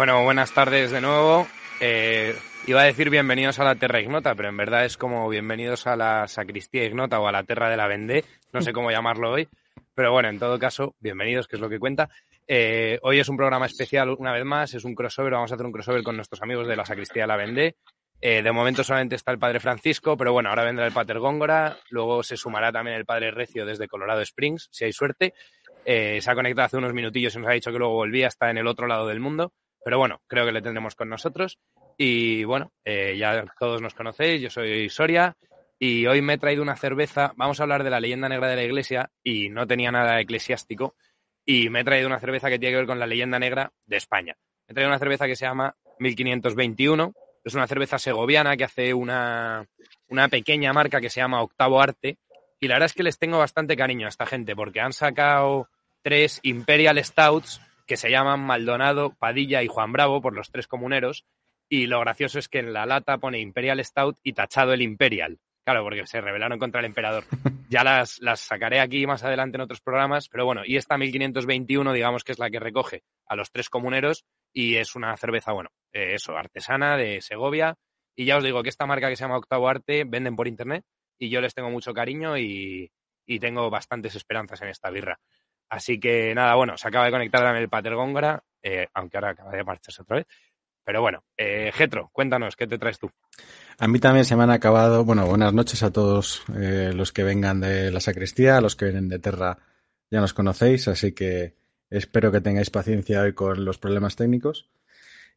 Bueno, buenas tardes de nuevo. Eh, iba a decir bienvenidos a la Terra Ignota, pero en verdad es como bienvenidos a la Sacristía Ignota o a la Terra de la Vendée, no sé cómo llamarlo hoy, pero bueno, en todo caso, bienvenidos, que es lo que cuenta. Eh, hoy es un programa especial una vez más, es un crossover, vamos a hacer un crossover con nuestros amigos de la Sacristía de la Vendée. Eh, de momento solamente está el Padre Francisco, pero bueno, ahora vendrá el Pater Góngora, luego se sumará también el Padre Recio desde Colorado Springs, si hay suerte. se ha conectado hace unos minutillos y nos ha dicho que luego volvía, está en el otro lado del mundo. Pero bueno, creo que le tendremos con nosotros. Y bueno, eh, ya todos nos conocéis, yo soy Soria y hoy me he traído una cerveza. Vamos a hablar de la leyenda negra de la iglesia y no tenía nada eclesiástico. Y me he traído una cerveza que tiene que ver con la leyenda negra de España. Me he traído una cerveza que se llama 1521. Es una cerveza segoviana que hace una, una pequeña marca que se llama Octavo Arte. Y la verdad es que les tengo bastante cariño a esta gente porque han sacado tres Imperial Stouts que se llaman Maldonado, Padilla y Juan Bravo por los tres comuneros. Y lo gracioso es que en la lata pone Imperial Stout y tachado el Imperial. Claro, porque se rebelaron contra el emperador. Ya las, las sacaré aquí más adelante en otros programas, pero bueno, y esta 1521, digamos que es la que recoge a los tres comuneros y es una cerveza, bueno, eh, eso, artesana de Segovia. Y ya os digo que esta marca que se llama Octavo Arte venden por internet y yo les tengo mucho cariño y, y tengo bastantes esperanzas en esta birra. Así que nada, bueno, se acaba de conectar también el Pater Góngora, eh, aunque ahora acaba de marcharse otra vez. Pero bueno, eh, Getro, cuéntanos, ¿qué te traes tú? A mí también se me han acabado, bueno, buenas noches a todos eh, los que vengan de la sacristía, a los que vienen de Terra ya nos conocéis, así que espero que tengáis paciencia hoy con los problemas técnicos.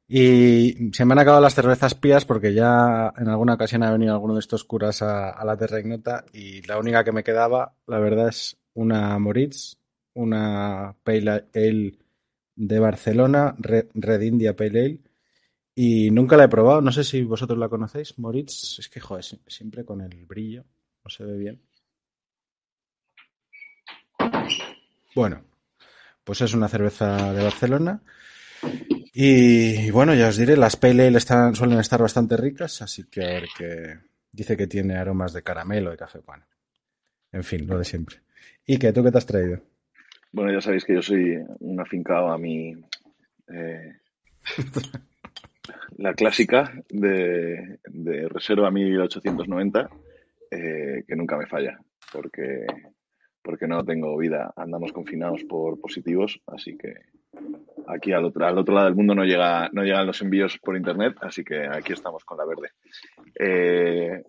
Y se me han acabado las cervezas pías porque ya en alguna ocasión ha venido alguno de estos curas a, a la Terra Ignota y la única que me quedaba, la verdad, es una Moritz una Pale Ale de Barcelona, Red, India Pale Ale. Y nunca la he probado, no sé si vosotros la conocéis, Moritz. Es que, joder, siempre con el brillo, no se ve bien. Bueno, pues es una cerveza de Barcelona. Y bueno, ya os diré, las Pale Ale están, suelen estar bastante ricas, así que a ver que dice que tiene aromas de caramelo, de café, bueno. En fin, lo de siempre. ¿Y qué? ¿Tú qué te has traído? Bueno, ya sabéis que yo soy un afincado a mi. Eh, la clásica de, Reserva 1890, eh, que nunca me falla, porque, porque no tengo vida. Andamos confinados por positivos, así que aquí al otro, al otro lado del mundo no, llega, no llegan los envíos por internet, así que aquí estamos con la verde. Eh,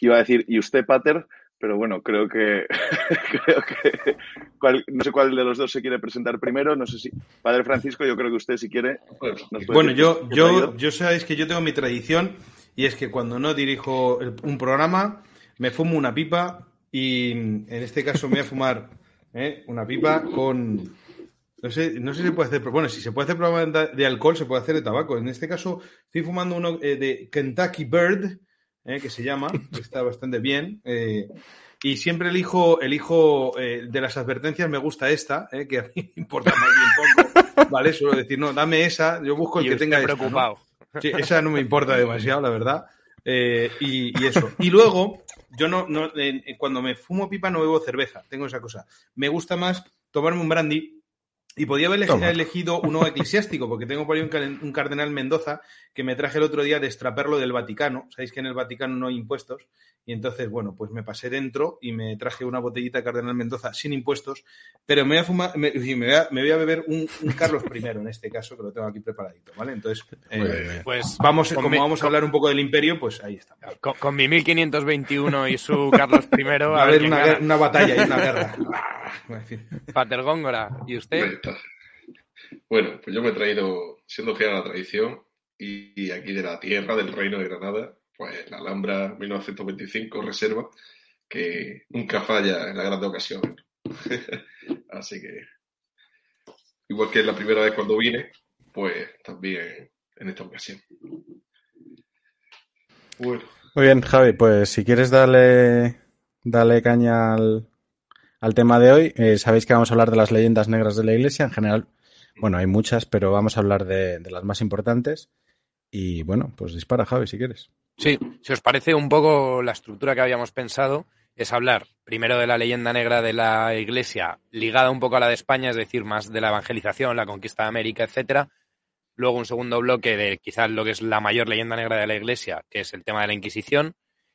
iba a decir, ¿y usted, Pater? Pero bueno, creo que, creo que no sé cuál de los dos se quiere presentar primero, no sé si Padre Francisco, yo creo que usted si quiere. bueno, yo, yo, yo sabéis que yo tengo mi tradición y es que cuando no dirijo un programa me fumo una pipa y en este caso me voy a fumar ¿eh? una pipa con no sé, no sé si se puede hacer, bueno, si se puede hacer programa de alcohol, se puede hacer de tabaco. En este caso estoy fumando uno eh, de Kentucky Bird ¿eh? que se llama, que está bastante bien. Eh, y siempre elijo, elijo eh, de las advertencias, me gusta esta, que a mí me importa más bien poco. Vale, suelo decir, no, dame esa, yo busco el que tenga preocupado. Sí, esa no me importa demasiado, la verdad. Y, eso. Y luego, yo no, no cuando me fumo pipa no bebo cerveza, tengo esa cosa. Me gusta más tomarme un brandy y podía haber elegido uno eclesiástico, porque tengo por ahí un, cardenal Mendoza que me traje el otro día de extraperlo del Vaticano. Sabéis que en el Vaticano no hay impuestos. Y entonces, bueno, pues me pasé dentro y me traje una botellita de cardenal Mendoza sin impuestos. Pero me voy a fumar, me, voy, a, me voy a, beber un, Carlos I en este caso, que lo tengo aquí preparadito, ¿vale? Entonces, eh, pues vamos, como vamos a hablar un poco del imperio, pues ahí está. Con, mi 1521 y su Carlos I. a, ver, una, una, batalla y una guerra. Pater Góngora, ¿y usted? Bueno, pues yo me he traído, siendo fiel a la tradición, y aquí de la tierra del Reino de Granada, pues la Alhambra 1925 reserva, que nunca falla en la gran ocasión. Así que, igual que la primera vez cuando vine, pues también en esta ocasión. Bueno. Muy bien, Javi, pues si quieres darle, darle caña al, al tema de hoy. Eh, sabéis que vamos a hablar de las leyendas negras de la iglesia. En general, bueno, hay muchas, pero vamos a hablar de, las más importantes. Y bueno, pues dispara, Javi, si quieres. Sí, si os parece un poco la estructura que habíamos pensado, es hablar primero de la leyenda negra de la iglesia, ligada un poco a la de España, es decir, más de la evangelización, la conquista de América, etcétera. luego un segundo bloque de quizás lo que es la mayor leyenda negra de la Iglesia, que es el tema de la Inquisición,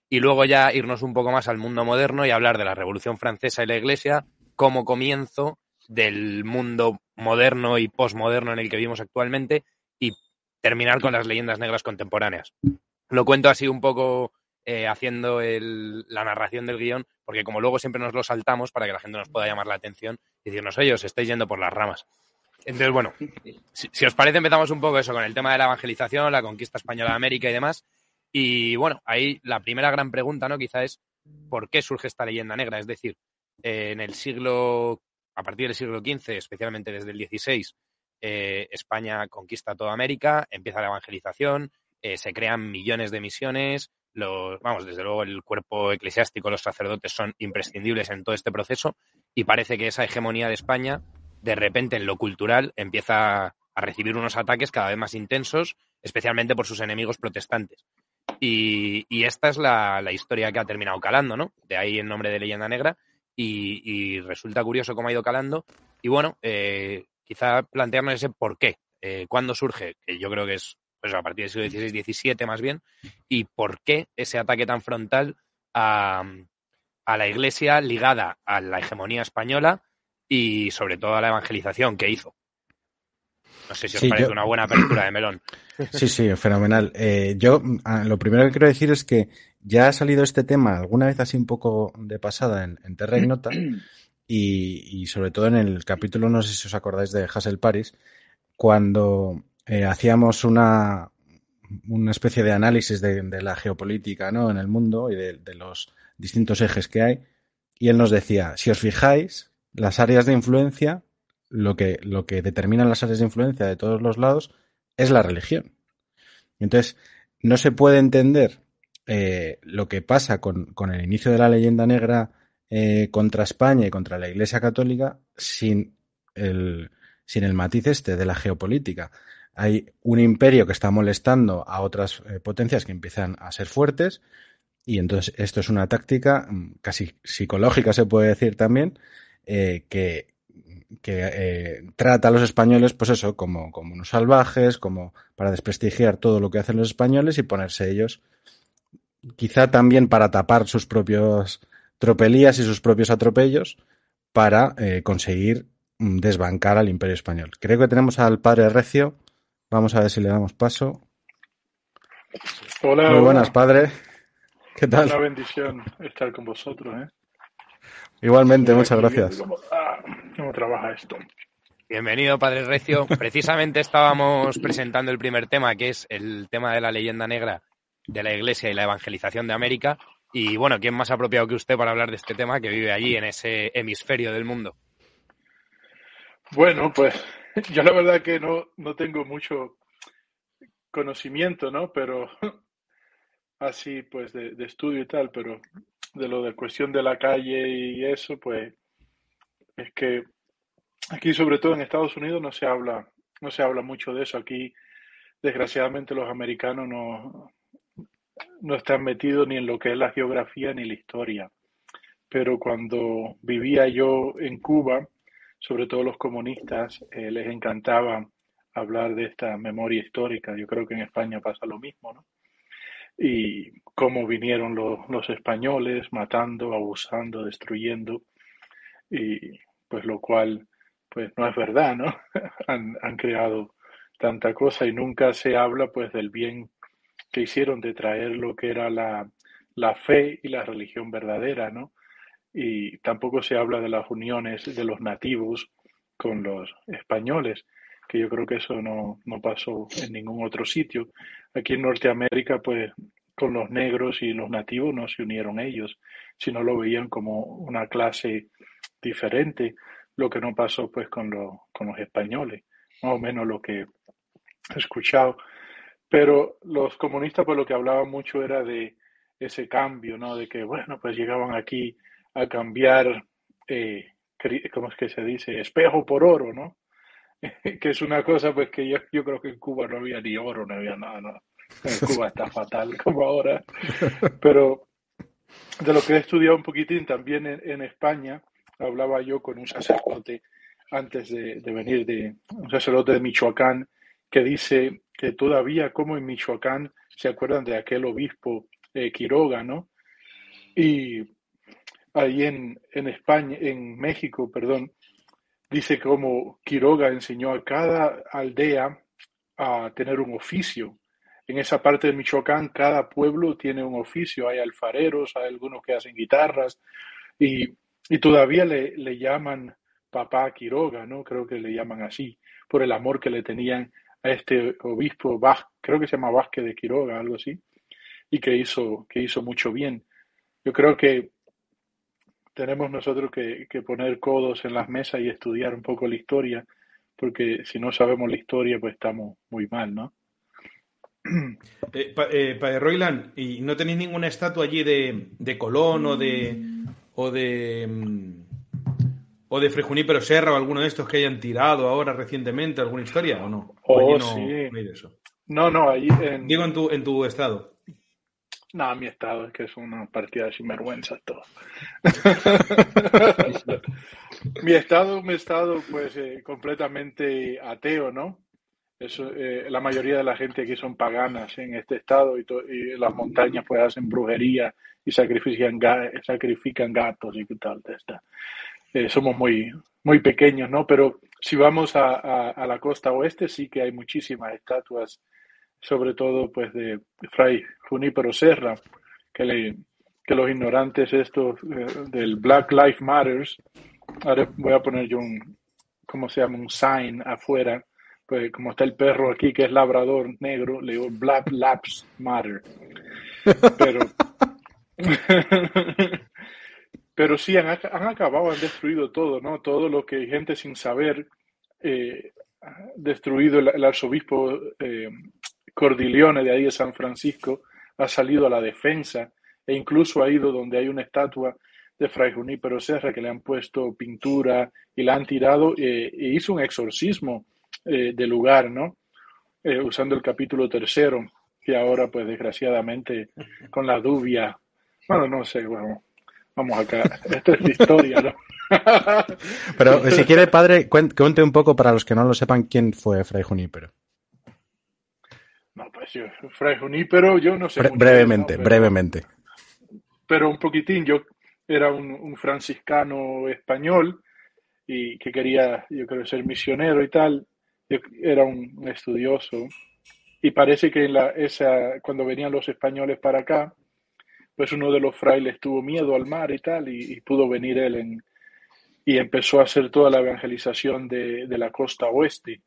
y luego ya irnos un poco más al mundo moderno y hablar de la Revolución Francesa y la Iglesia como comienzo del mundo moderno y posmoderno en el que vivimos actualmente y terminar con las leyendas negras contemporáneas. Lo cuento así un poco eh, haciendo la narración del guion, porque como luego siempre nos lo saltamos para que la gente nos pueda llamar la atención y decirnos, oye, os estáis yendo por las ramas. Entonces, bueno, si, os parece, empezamos un poco eso con el tema de la evangelización, la conquista española de América y demás. Y bueno, ahí la primera gran pregunta, ¿no? Quizá es ¿por qué surge esta leyenda negra? Es decir, eh, en el siglo, a partir del siglo XV, especialmente desde el XVI, eh, España conquista toda América, empieza la evangelización, eh, se crean millones de misiones, los, vamos, desde luego el cuerpo eclesiástico, los sacerdotes son imprescindibles en todo este proceso y parece que esa hegemonía de España de repente en lo cultural empieza a recibir unos ataques cada vez más intensos, especialmente por sus enemigos protestantes. Y, esta es la, historia que ha terminado calando, ¿no? De ahí el nombre de Leyenda Negra. Y, resulta curioso cómo ha ido calando. Y bueno, eh, quizá plantearnos ese por qué. Eh, ¿Cuándo surge? Que yo creo que es pues, a partir del siglo XVI-XVII más bien. Y por qué ese ataque tan frontal a, a la Iglesia ligada a la hegemonía española y sobre todo a la evangelización que hizo. No sé si os parece una buena apertura de melón. Sí, sí, fenomenal. Eh, yo ah, lo primero que quiero decir es que ya ha salido este tema alguna vez así un poco de pasada en, en Terra Ignota y, y, sobre todo en el capítulo, no sé si os acordáis de Hassel Paris, cuando eh, hacíamos una, una especie de análisis de, de, la geopolítica ¿no? en el mundo y de, de los distintos ejes que hay. Y él nos decía, si os fijáis, las áreas de influencia, lo que, lo que determinan las áreas de influencia de todos los lados es la religión. Entonces, no se puede entender eh, lo que pasa con, con, el inicio de la leyenda negra eh, contra España y contra la Iglesia Católica sin el, sin el matiz este de la geopolítica. Hay un imperio que está molestando a otras eh, potencias que empiezan a ser fuertes y entonces esto es una táctica mm, casi psicológica, se puede decir también, eh, que, que eh, trata a los españoles, pues eso, como, como unos salvajes, como para desprestigiar todo lo que hacen los españoles y ponerse ellos, quizá también para tapar sus propios tropelías y sus propios atropellos, para eh, conseguir mm, desbancar al imperio español. Creo que tenemos al padre Recio. Vamos a ver si le damos paso. Hola. Muy buenas, padre. ¿Qué tal? Una bendición estar con vosotros. ¿eh? Igualmente, muchas gracias. ¿Cómo, ah, ¿Cómo, trabaja esto? Bienvenido, Padre Recio. Precisamente estábamos presentando el primer tema, que es el tema de la leyenda negra de la Iglesia y la evangelización de América. Y bueno, ¿quién más apropiado que usted para hablar de este tema que vive allí, en ese hemisferio del mundo? Bueno, pues yo la verdad que no, no tengo mucho conocimiento, ¿no? Pero así, pues, de, de estudio y tal, pero de lo de cuestión de la calle y eso, pues es que aquí sobre todo en Estados Unidos no se habla, no se habla mucho de eso. Aquí, desgraciadamente, los americanos no, no están metidos ni en lo que es la geografía ni la historia. Pero cuando vivía yo en Cuba, sobre todo los comunistas, eh, les encantaba hablar de esta memoria histórica. Yo creo que en España pasa lo mismo, ¿no? Y cómo vinieron los, españoles matando, abusando, destruyendo, y pues lo cual pues no es verdad, ¿no? han, han creado tanta cosa y nunca se habla pues del bien que hicieron de traer lo que era la, la fe y la religión verdadera, ¿no? Y tampoco se habla de las uniones de los nativos con los españoles, que yo creo que eso no, no pasó en ningún otro sitio. Aquí en Norteamérica, pues con los negros y los nativos no se unieron ellos, sino lo veían como una clase diferente, lo que no pasó pues con, con los españoles, más o menos lo que he escuchado. Pero los comunistas pues lo que hablaban mucho era de ese cambio, ¿no? De que, bueno, pues llegaban aquí a cambiar, eh, ¿cómo es que se dice? Espejo por oro, ¿no? que es una cosa pues que yo, yo creo que en Cuba no había ni oro, no había nada, ¿no? Cuba está fatal como ahora. Pero de lo que he estudiado un poquitín también en, en España, hablaba yo con un sacerdote antes de, de, venir, de un sacerdote de Michoacán, que dice que todavía como en Michoacán se acuerdan de aquel obispo eh, Quiroga, ¿no? Y ahí en, en España, en México, perdón, dice como Quiroga enseñó a cada aldea a tener un oficio. En esa parte de Michoacán, cada pueblo tiene un oficio. Hay alfareros, hay algunos que hacen guitarras y, todavía le, llaman papá Quiroga, ¿no? Creo que le llaman así, por el amor que le tenían a este obispo, creo que se llama Vázquez de Quiroga, algo así, y que hizo, que hizo mucho bien. Yo creo que tenemos nosotros que, que poner codos en las mesas y estudiar un poco la historia, porque si no sabemos la historia, pues estamos muy mal, ¿no? Eh, pa, eh, Royland, ¿y no tenéis ninguna estatua allí de, de Colón o de o de o de Frejunípero Serra o alguno de estos que hayan tirado ahora recientemente alguna historia o no? ¿O Oh, no, sí. no hay de eso? No, no, ahí en... Digo en tu en tu estado. No, mi estado es que es una partida de sinvergüenza todo. mi estado, mi estado, pues eh, completamente ateo, ¿no? Eso, eh, la mayoría de la gente aquí son paganas en este estado y, y las montañas pues hacen brujería y sacrifican, ga sacrifican gatos y tal. Esta. Eh, somos muy, muy pequeños, ¿no? Pero si vamos a, a, a, la costa oeste sí que hay muchísimas estatuas, sobre todo pues de Fray Junípero Serra, que, le, que los ignorantes estos eh, del Black Lives Matters, ahora voy a poner yo un, ¿cómo se llama? Un sign afuera, pues como está el perro aquí que es labrador negro, le digo Black Lives Matter. Pero, pero sí, han, han, acabado, han destruido todo, ¿no? Todo lo que gente sin saber, eh, destruido el, el arzobispo eh, Cordilione de ahí de San Francisco, ha salido a la defensa e incluso ha ido donde hay una estatua de Fray Junípero Serra que le han puesto pintura y la han tirado eh, e hizo un exorcismo eh, del lugar, ¿no? Eh, usando el capítulo tercero, que ahora, pues desgraciadamente, con la dubia, bueno, no sé, bueno, vamos acá, esto es historia, ¿no? Pero si quiere, padre, cuente un poco para los que no lo sepan quién fue Fray Junípero. No, pues yo, Fray Junípero, yo no sé. Bre brevemente, ¿no? pero, brevemente. Pero un poquitín, yo era un, un, franciscano español y que quería, yo creo, ser misionero y tal. Yo era un, un estudioso y parece que en la, esa, cuando venían los españoles para acá, pues uno de los frailes tuvo miedo al mar y tal y, y pudo venir él en, y empezó a hacer toda la evangelización de, de la costa oeste.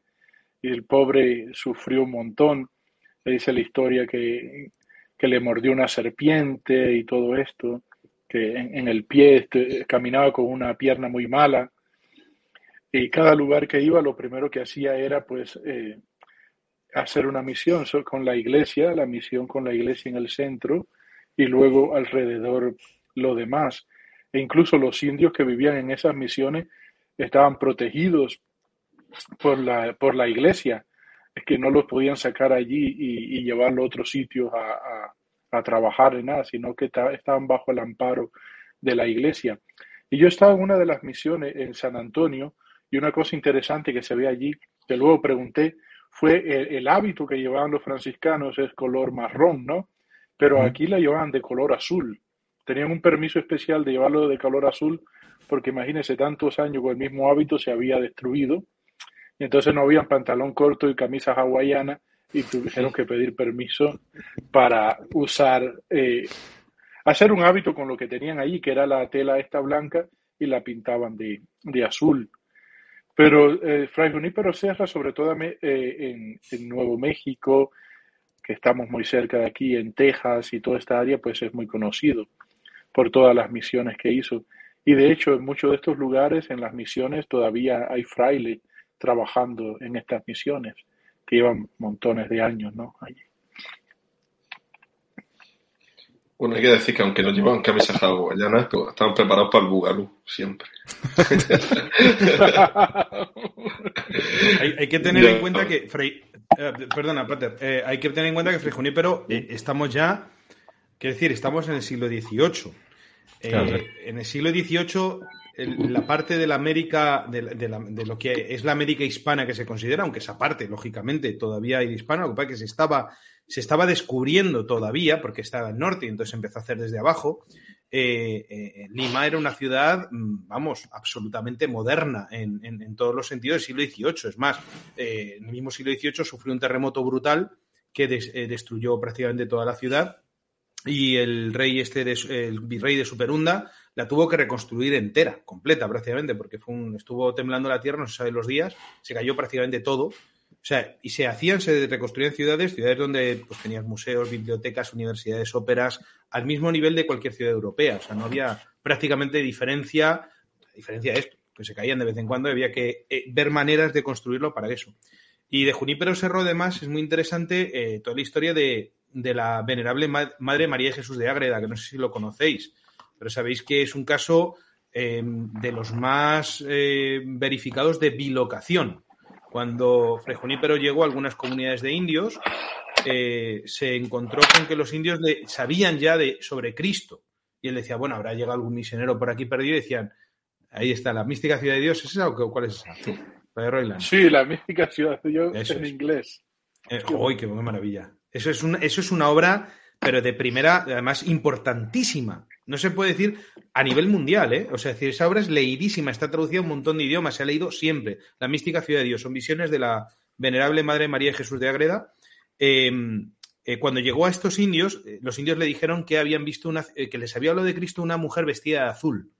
Y el pobre sufrió un montón dice la historia que, que, le mordió una serpiente y todo esto, que en, el pie este, caminaba con una pierna muy mala. Y cada lugar que iba, lo primero que hacía era pues eh, hacer una misión con la iglesia, la misión con la iglesia en el centro y luego alrededor lo demás. E incluso los indios que vivían en esas misiones estaban protegidos por la, por la iglesia que no los podían sacar allí y, y llevarlo a otros sitios a, a, a, trabajar en nada, sino que estaban bajo el amparo de la iglesia. Y yo estaba en una de las misiones en San Antonio y una cosa interesante que se ve allí, que luego pregunté, fue el, el hábito que llevaban los franciscanos es color marrón, ¿no? Pero aquí la llevaban de color azul. Tenían un permiso especial de llevarlo de color azul porque imagínense, tantos años con el mismo hábito se había destruido y entonces no había pantalón corto y camisa hawaiana y tuvieron que pedir permiso para usar, eh, hacer un hábito con lo que tenían allí, que era la tela esta blanca y la pintaban de, de azul. Pero eh, Fray Junípero Serra, sobre todo eh, en, en, Nuevo México, que estamos muy cerca de aquí, en Texas y toda esta área, pues es muy conocido por todas las misiones que hizo. Y de hecho, en muchos de estos lugares, en las misiones, todavía hay frailes trabajando en estas misiones que llevan montones de años, ¿no? Allí. Bueno, hay que decir que aunque no llevaban camisas hawaianas, pues estaban preparados para el bugalú, siempre. hay, hay, que tener en cuenta que Frey, eh, perdona, Pater, eh, hay que tener en cuenta que Fray Junípero eh, estamos ya, quiero decir, estamos en el siglo XVIII. Claro. En el siglo XVIII el- la parte de la América, de, la- de la- de lo que es la América hispana que se considera, aunque esa parte, lógicamente, todavía hay hispana, lo que pasa es que se estaba, se estaba descubriendo todavía, porque estaba al norte y entonces empezó a hacer desde abajo. Eh, eh, Lima era una ciudad, mm, vamos, absolutamente moderna en, en- en todos los sentidos del siglo XVIII. Es más, eh, en el mismo siglo XVIII sufrió un terremoto brutal que des- eh, destruyó prácticamente toda la ciudad y el rey este, de, el virrey de Superunda, la tuvo que reconstruir entera, completa prácticamente, porque fue un, estuvo temblando la tierra, no se sabe los días, se cayó prácticamente todo. O sea, y se hacían, se reconstruían ciudades, ciudades donde pues, tenías museos, bibliotecas, universidades, óperas, al mismo nivel de cualquier ciudad europea. O sea, no había prácticamente diferencia, diferencia de esto, que se caían de vez en cuando, había que eh, ver maneras de construirlo para eso. Y de Junípero Serro, además, es muy interesante eh, toda la historia de, de la venerable ma- Madre María Jesús de Ágreda, que no sé si lo conocéis, pero sabéis que es un caso eh, de los más eh, verificados de bilocación. Cuando Fray Junípero llegó a algunas comunidades de indios, eh, se encontró con que los indios le- sabían ya de, sobre Cristo. Y él decía, bueno, habrá llegado algún misionero por aquí perdido y decían, ahí está, la mística ciudad de Dios, ¿es esa o cuál es esa? Padre Roiland. Sí, la mística ciudad de Dios Eso en es. inglés. Eh, ¡Uy, qué maravilla! Eso es, una, eso es una obra, pero de primera, además importantísima. No se puede decir a nivel mundial, ¿eh? O sea, decir, esa obra es leidísima, está traducida a un montón de idiomas, se ha leído siempre. La mística ciudad de Dios, son visiones de la venerable Madre María Jesús de Agreda. Eh, eh, cuando llegó a estos indios, eh, los indios le dijeron que habían visto una, eh, que les había hablado de Cristo una mujer vestida de azul.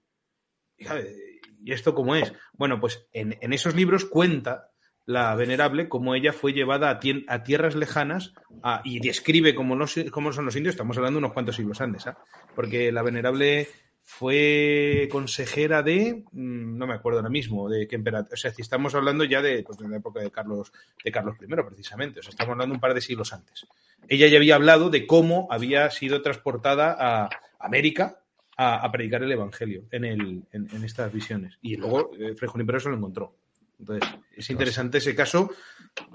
Y, ¿sabe? ¿Y esto cómo es? Bueno, pues en esos libros cuenta la venerable cómo ella fue llevada a, tierras lejanas y describe cómo, son los indios, estamos hablando unos cuantos siglos antes, ¿ah? porque la venerable fue consejera de, mm, no me acuerdo ahora mismo, de qué emperador, o sea, si estamos hablando ya de, pues, de la época de Carlos, de Carlos I, precisamente, o sea, estamos hablando un par de siglos antes. Ella ya había hablado de cómo había sido transportada a América a, predicar el Evangelio en, estas visiones. Y luego eh, Fray se lo encontró. Entonces, es interesante ese caso,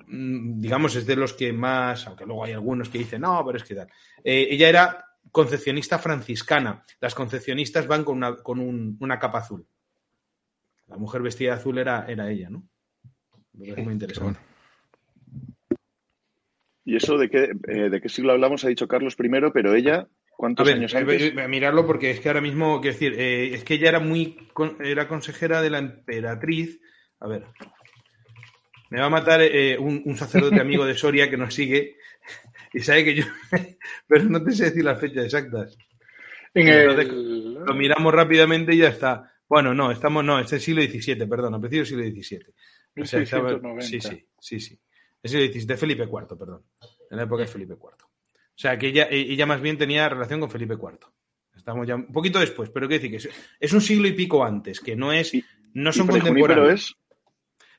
mm, digamos, es de los que más, aunque luego hay algunos que dicen, no, pero es que tal. Eh, ella era concepcionista franciscana. Las concepcionistas van con una, con un- una capa azul. La mujer vestida de azul era, era ella, ¿no? Parece muy interesante. ¿Y eso de qué, eh, de qué siglo hablamos? Ha dicho Carlos I, pero ella, A ¿cuántos ver, años eh, antes? eh, mirarlo porque es que ahora mismo, quiero decir, eh, es que ella era muy, con- era consejera de la emperatriz. A ver, me va a matar eh, un, un sacerdote amigo de Soria que nos sigue y sabe que yo, pero no te sé decir las fechas exactas. En Entonces, el... Lo miramos rápidamente y ya está. Bueno, no, estamos, no, es el siglo XVII, perdón, a principios del siglo XVII. O sea, estaba- 1690. sí, sí, sí, sí. Es el XVII, de Felipe IV, perdón. En la época de Felipe IV. O sea, que ella, eh, ella más bien tenía relación con Felipe IV. Estamos ya un poquito después, pero quiero decir que es, es un siglo y pico antes, que no es, no ¿Y son contemporáneos. es?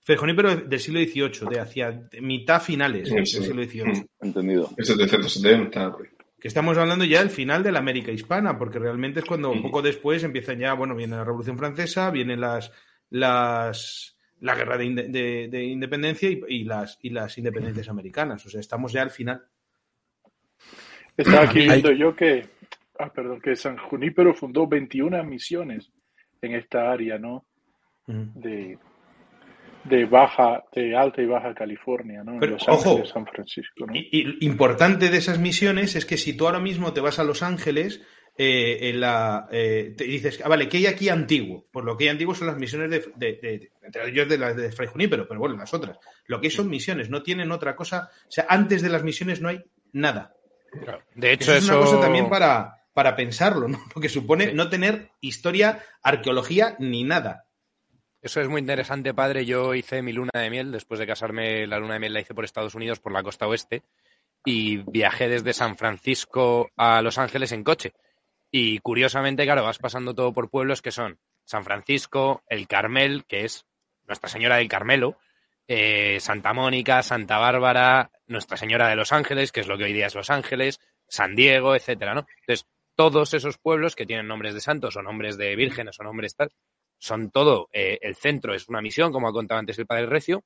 Fray Junípero del siglo XVIII, de hacia mitad finales Sí, del siglo XVIII. Entendido. Es 770. pues. que estamos hablando ya del final de la América hispana, porque realmente es cuando un Mm. poco después empiezan ya, bueno, viene la Revolución Francesa, vienen las, las la guerra de, de- de independencia y, y las, y las independencias americanas. O sea, estamos ya al final. Estaba aquí viendo yo que, ah, perdón, que San Junípero fundó 21 misiones en esta área, ¿no? De, de baja, de alta y baja California, ¿no? En Pero, Los ojo. Ángeles, San Francisco, ¿no? Y, y importante de esas misiones es que si tú ahora mismo te vas a Los Ángeles, eh, en la, eh, te dices, ah, vale, ¿qué hay aquí antiguo? Pues lo que hay antiguo son las misiones de, de, de- entre ellos de las de Fray Junípero, pero bueno, las otras. Lo que hay son misiones, no tienen otra cosa. O sea, antes de las misiones no hay nada. De hecho, Eso es eso, una cosa también para, para pensarlo, ¿no? Porque supone no tener historia, arqueología ni nada. Eso es muy interesante, padre. Yo hice mi luna de miel. Después de casarme, la luna de miel la hice por Estados Unidos, por la costa oeste. Y viajé desde San Francisco a Los Ángeles en coche. Y curiosamente, claro, vas pasando todo por pueblos que son San Francisco, el Carmel, que es Nuestra Señora del Carmelo, eh, Santa Mónica, Santa Bárbara, Nuestra Señora de Los Ángeles, que es lo que hoy día es Los Ángeles, San Diego, etcétera, ¿no? Entonces, todos esos pueblos que tienen nombres de santos o nombres de vírgenes o nombres tal, son todo, eh, el centro es una misión, como ha contado antes el padre Recio,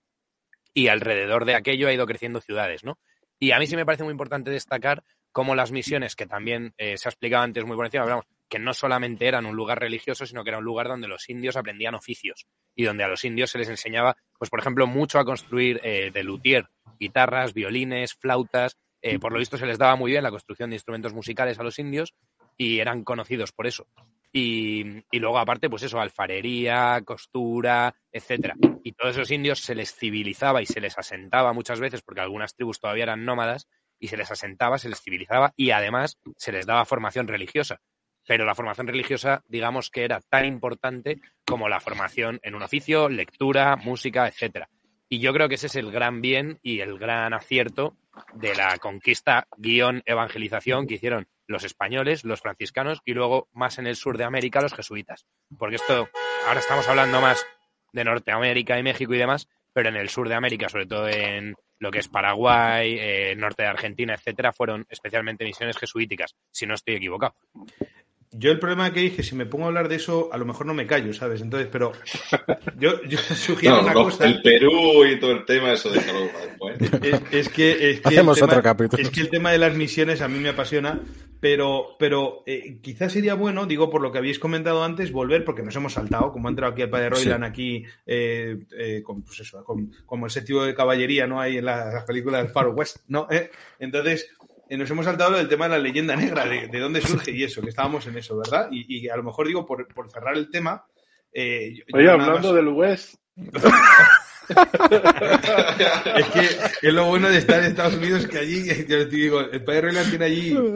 y alrededor de aquello ha ido creciendo ciudades, ¿no? Y a mí sí me parece muy importante destacar cómo las misiones, que también eh, se ha explicado antes muy por encima, que no solamente eran un lugar religioso, sino que era un lugar donde los indios aprendían oficios y donde a los indios se les enseñaba, pues por ejemplo, mucho a construir eh, de luthier, guitarras, violines, flautas. Eh, por lo visto se les daba muy bien la construcción de instrumentos musicales a los indios y eran conocidos por eso. Y, luego, aparte, pues eso, alfarería, costura, etcétera. Y todos esos indios se les civilizaba y se les asentaba muchas veces, porque algunas tribus todavía eran nómadas, y se les asentaba, se les civilizaba y además se les daba formación religiosa. Pero la formación religiosa, digamos que era tan importante como la formación en un oficio, lectura, música, etcétera. Y yo creo que ese es el gran bien y el gran acierto de la conquista guion evangelización que hicieron los españoles, los franciscanos y luego más en el sur de América los jesuitas. Porque esto, ahora estamos hablando más de Norteamérica y México y demás, pero en el sur de América, sobre todo en lo que es Paraguay, eh, norte de Argentina, etcétera, fueron especialmente misiones jesuíticas, si no estoy equivocado. Yo el problema que dije, si me pongo a hablar de eso, a lo mejor no me callo, ¿sabes? Entonces, pero yo, yo sugiero No, una no, cosa. el Perú y todo el tema, eso después. Es, es que, es que Hacemos el tema, otro capítulo. Es que el tema de las misiones a mí me apasiona, pero, pero eh, quizás sería bueno, digo, por lo que habéis comentado antes, volver, porque nos hemos saltado, como ha entrado aquí el padre Royland aquí, eh, eh, con, pues eso, con, como ese tipo de caballería no hay en las, las películas del Far West, ¿no? ¿Eh? Entonces, nos hemos saltado del tema de la leyenda negra, de, de dónde surge y eso, que estábamos en eso, ¿verdad? Y, y a lo mejor digo, por, por cerrar el tema. eh, yo- Oye, yo hablando más- del West, Es que es lo bueno de estar en Estados Unidos que allí, yo te digo, el padre Royland tiene allí, tiene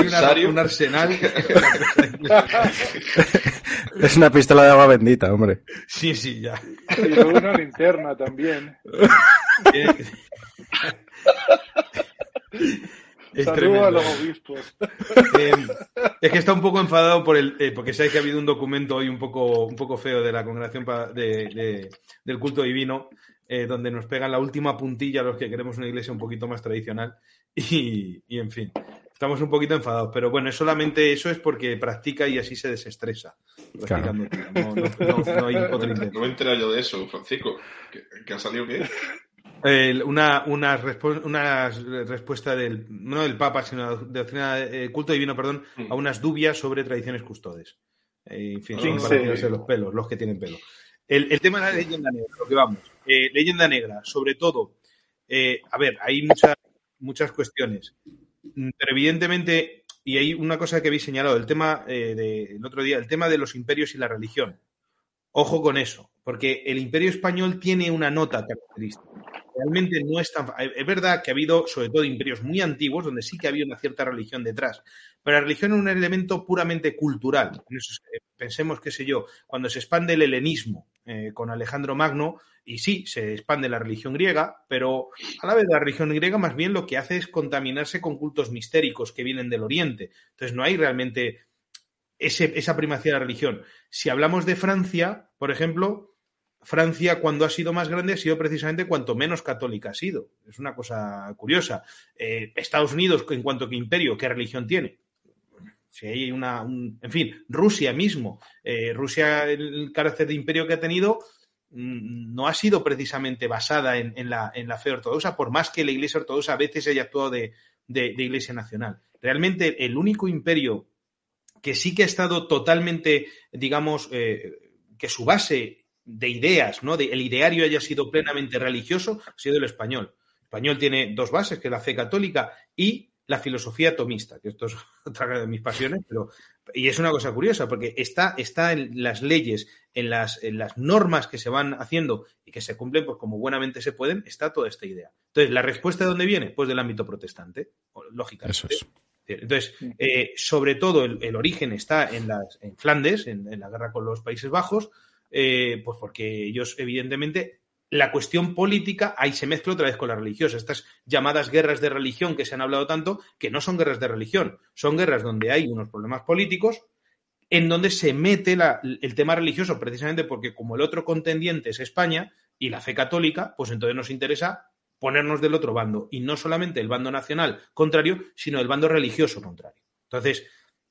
una- un arsenal. Es una pistola de agua bendita, hombre. Sí, sí, ya. y luego una linterna también. Es Saludo tremendo. a los obispos. Eh, es que está un poco enfadado por el, eh, porque sabes que ha habido un documento hoy un poco, un poco feo de la congregación pa- de- de- del culto divino, eh, donde nos pegan la última puntilla a los que queremos una iglesia un poquito más tradicional. Y, y, en fin, estamos un poquito enfadados. Pero bueno, es solamente eso es porque practica y así se desestresa. No, no- no- no hay otro intento. no me he enterado yo de eso, Francisco. ¿Qué, qué ha salido qué? Una, una, respu- una respuesta del, no del Papa, sino de doctrina, eh, culto divino, perdón, Mm. a unas dubias sobre tradiciones custodes. Eh, en fin, son Sí, para sí. tirarse los pelos, los que tienen pelo. El, el tema de la leyenda negra, lo que vamos. Eh, leyenda negra, sobre todo, a ver, hay muchas, muchas cuestiones, Mm, pero evidentemente, y hay una cosa que habéis señalado, el tema eh, del otro día, el tema de los imperios y la religión. Ojo con eso, porque el imperio español tiene una nota característica realmente no es tan... Es verdad que ha habido, sobre todo, imperios muy antiguos, donde sí que había una cierta religión detrás, pero la religión es un elemento puramente cultural. Pensemos, qué sé yo, cuando se expande el helenismo eh, con Alejandro Magno, y sí, se expande la religión griega, pero a la vez la religión griega más bien lo que hace es contaminarse con cultos mistéricos que vienen del Oriente. Entonces no hay realmente ese- esa primacía de la religión. Si hablamos de Francia, por ejemplo, Francia, cuando ha sido más grande, ha sido precisamente cuanto menos católica ha sido. Es una cosa curiosa. Eh, Estados Unidos, en cuanto que imperio, ¿qué religión tiene? Si hay una. un- en fin, Rusia mismo. Eh, Rusia, el carácter de imperio que ha tenido, mm, no ha sido precisamente basada en, la, en la fe ortodoxa, por más que la Iglesia ortodoxa a veces haya actuado de, de- de Iglesia nacional. Realmente, el único imperio que sí que ha estado totalmente, digamos, eh, que su base de ideas, ¿no? De, el ideario haya sido plenamente religioso, ha sido el español. El español tiene dos bases, que es la fe católica y la filosofía atomista, que esto es otra de mis pasiones, pero y es una cosa curiosa, porque está, está en las leyes, en las, en las normas que se van haciendo y que se cumplen pues como buenamente se pueden, está toda esta idea. Entonces, ¿la respuesta de dónde viene? Pues del ámbito protestante, lógicamente. Eso es. Entonces, eh, sobre todo el, el origen está en, las, en Flandes, en, en la guerra con los Países Bajos, eh, pues porque ellos, evidentemente, la cuestión política ahí se mezcla otra vez con la religiosa. Estas llamadas guerras de religión que se han hablado tanto, que no son guerras de religión, son guerras donde hay unos problemas políticos en donde se mete el tema religioso, precisamente porque como el otro contendiente es España y la fe católica, pues entonces nos interesa ponernos del otro bando, y no solamente el bando nacional contrario, sino el bando religioso contrario. Entonces,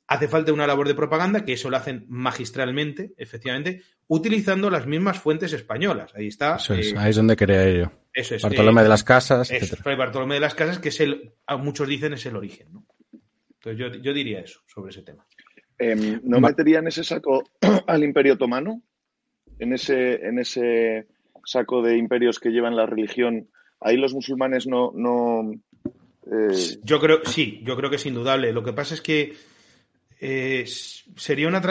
hace falta una labor de propaganda, que eso lo hacen magistralmente, efectivamente, utilizando las mismas fuentes españolas. Ahí está. Eso es, eh, ahí es donde quería yo. eso es, Bartolomé eh, de las Casas, eso, Bartolomé de las Casas, que es el, muchos dicen es el origen. ¿no? Entonces yo, yo diría eso sobre ese tema. Em, ¿No metería en ese saco al Imperio Otomano? En ese, en ese saco de imperios que llevan la religión. Ahí los musulmanes no. no eh, Yo creo, sí, yo creo que es indudable. Lo que pasa es que eh, sería una.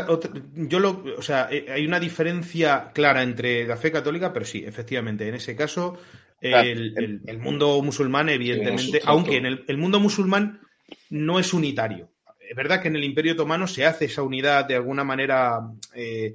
yo lo, o sea, eh, hay una diferencia clara entre la fe católica, pero sí, efectivamente, en ese caso, el, el, mundo musulmán, evidentemente, aunque en el, el mundo musulmán no es unitario es verdad que en el Imperio Otomano se hace esa unidad de alguna manera, eh,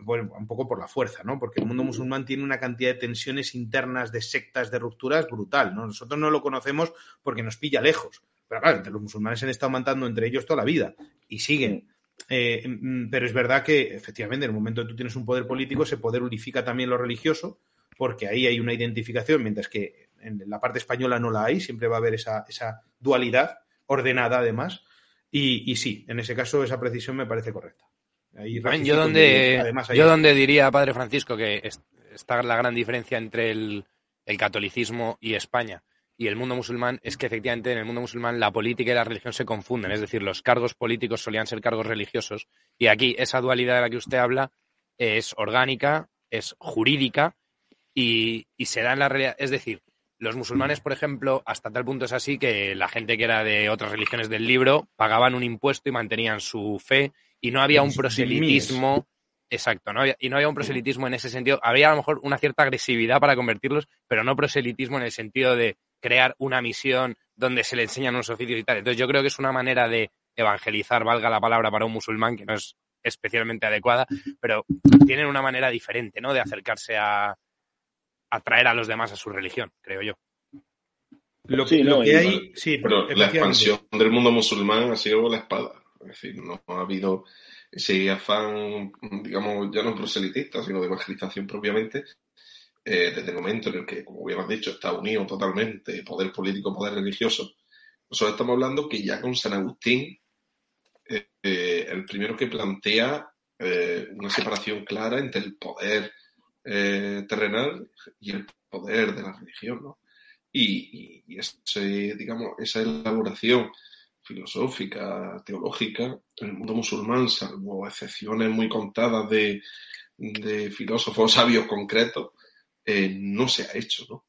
bueno, un poco por la fuerza, ¿no? Porque el mundo musulmán tiene una cantidad de tensiones internas, de sectas, de rupturas brutal, ¿no? Nosotros no lo conocemos porque nos pilla lejos. Pero claro, entre los musulmanes se han estado matando entre ellos toda la vida y siguen. Eh, mm, pero es verdad que efectivamente en el momento que tú tienes un poder político, ese poder unifica también lo religioso, porque ahí hay una identificación, mientras que en la parte española no la hay, siempre va a haber esa, esa dualidad ordenada además. Y, sí, en ese caso esa precisión me parece correcta. yo donde, yo donde diría, Padre Francisco, que está la gran diferencia entre el, catolicismo y España y el mundo musulmán es que efectivamente en el mundo musulmán la política y la religión se confunden, es decir, los cargos políticos solían ser cargos religiosos y aquí esa dualidad de la que usted habla es orgánica, es jurídica y, y se da en la realidad, es decir, los musulmanes, por ejemplo, hasta tal punto es así que la gente que era de otras religiones del libro pagaban un impuesto y mantenían su fe y no había un proselitismo. Exacto, no había, y no había un proselitismo en ese sentido. Había a lo mejor una cierta agresividad para convertirlos, pero no proselitismo en el sentido de crear una misión donde se le enseñan unos oficios y tal. Entonces yo creo que es una manera de evangelizar, valga la palabra para un musulmán, que no es especialmente adecuada, pero tienen una manera diferente, ¿no? De acercarse a, atraer a los demás a su religión, creo yo. Lo, que hay, sí, pero la expansión del mundo musulmán ha sido la espada. Es decir, no ha habido ese afán, digamos, ya no proselitista, sino de evangelización propiamente, eh, desde el momento en el que, como bien dicho, está unido totalmente poder político, poder religioso. Nosotros estamos hablando que ya con San Agustín, eh, eh, el primero que plantea una separación clara entre el poder eh, terrenal y el poder de la religión, ¿no? Y, ese, digamos, esa elaboración filosófica, teológica, en el mundo musulmán, salvo excepciones muy contadas de, filósofos sabios concretos, eh, no se ha hecho, ¿no?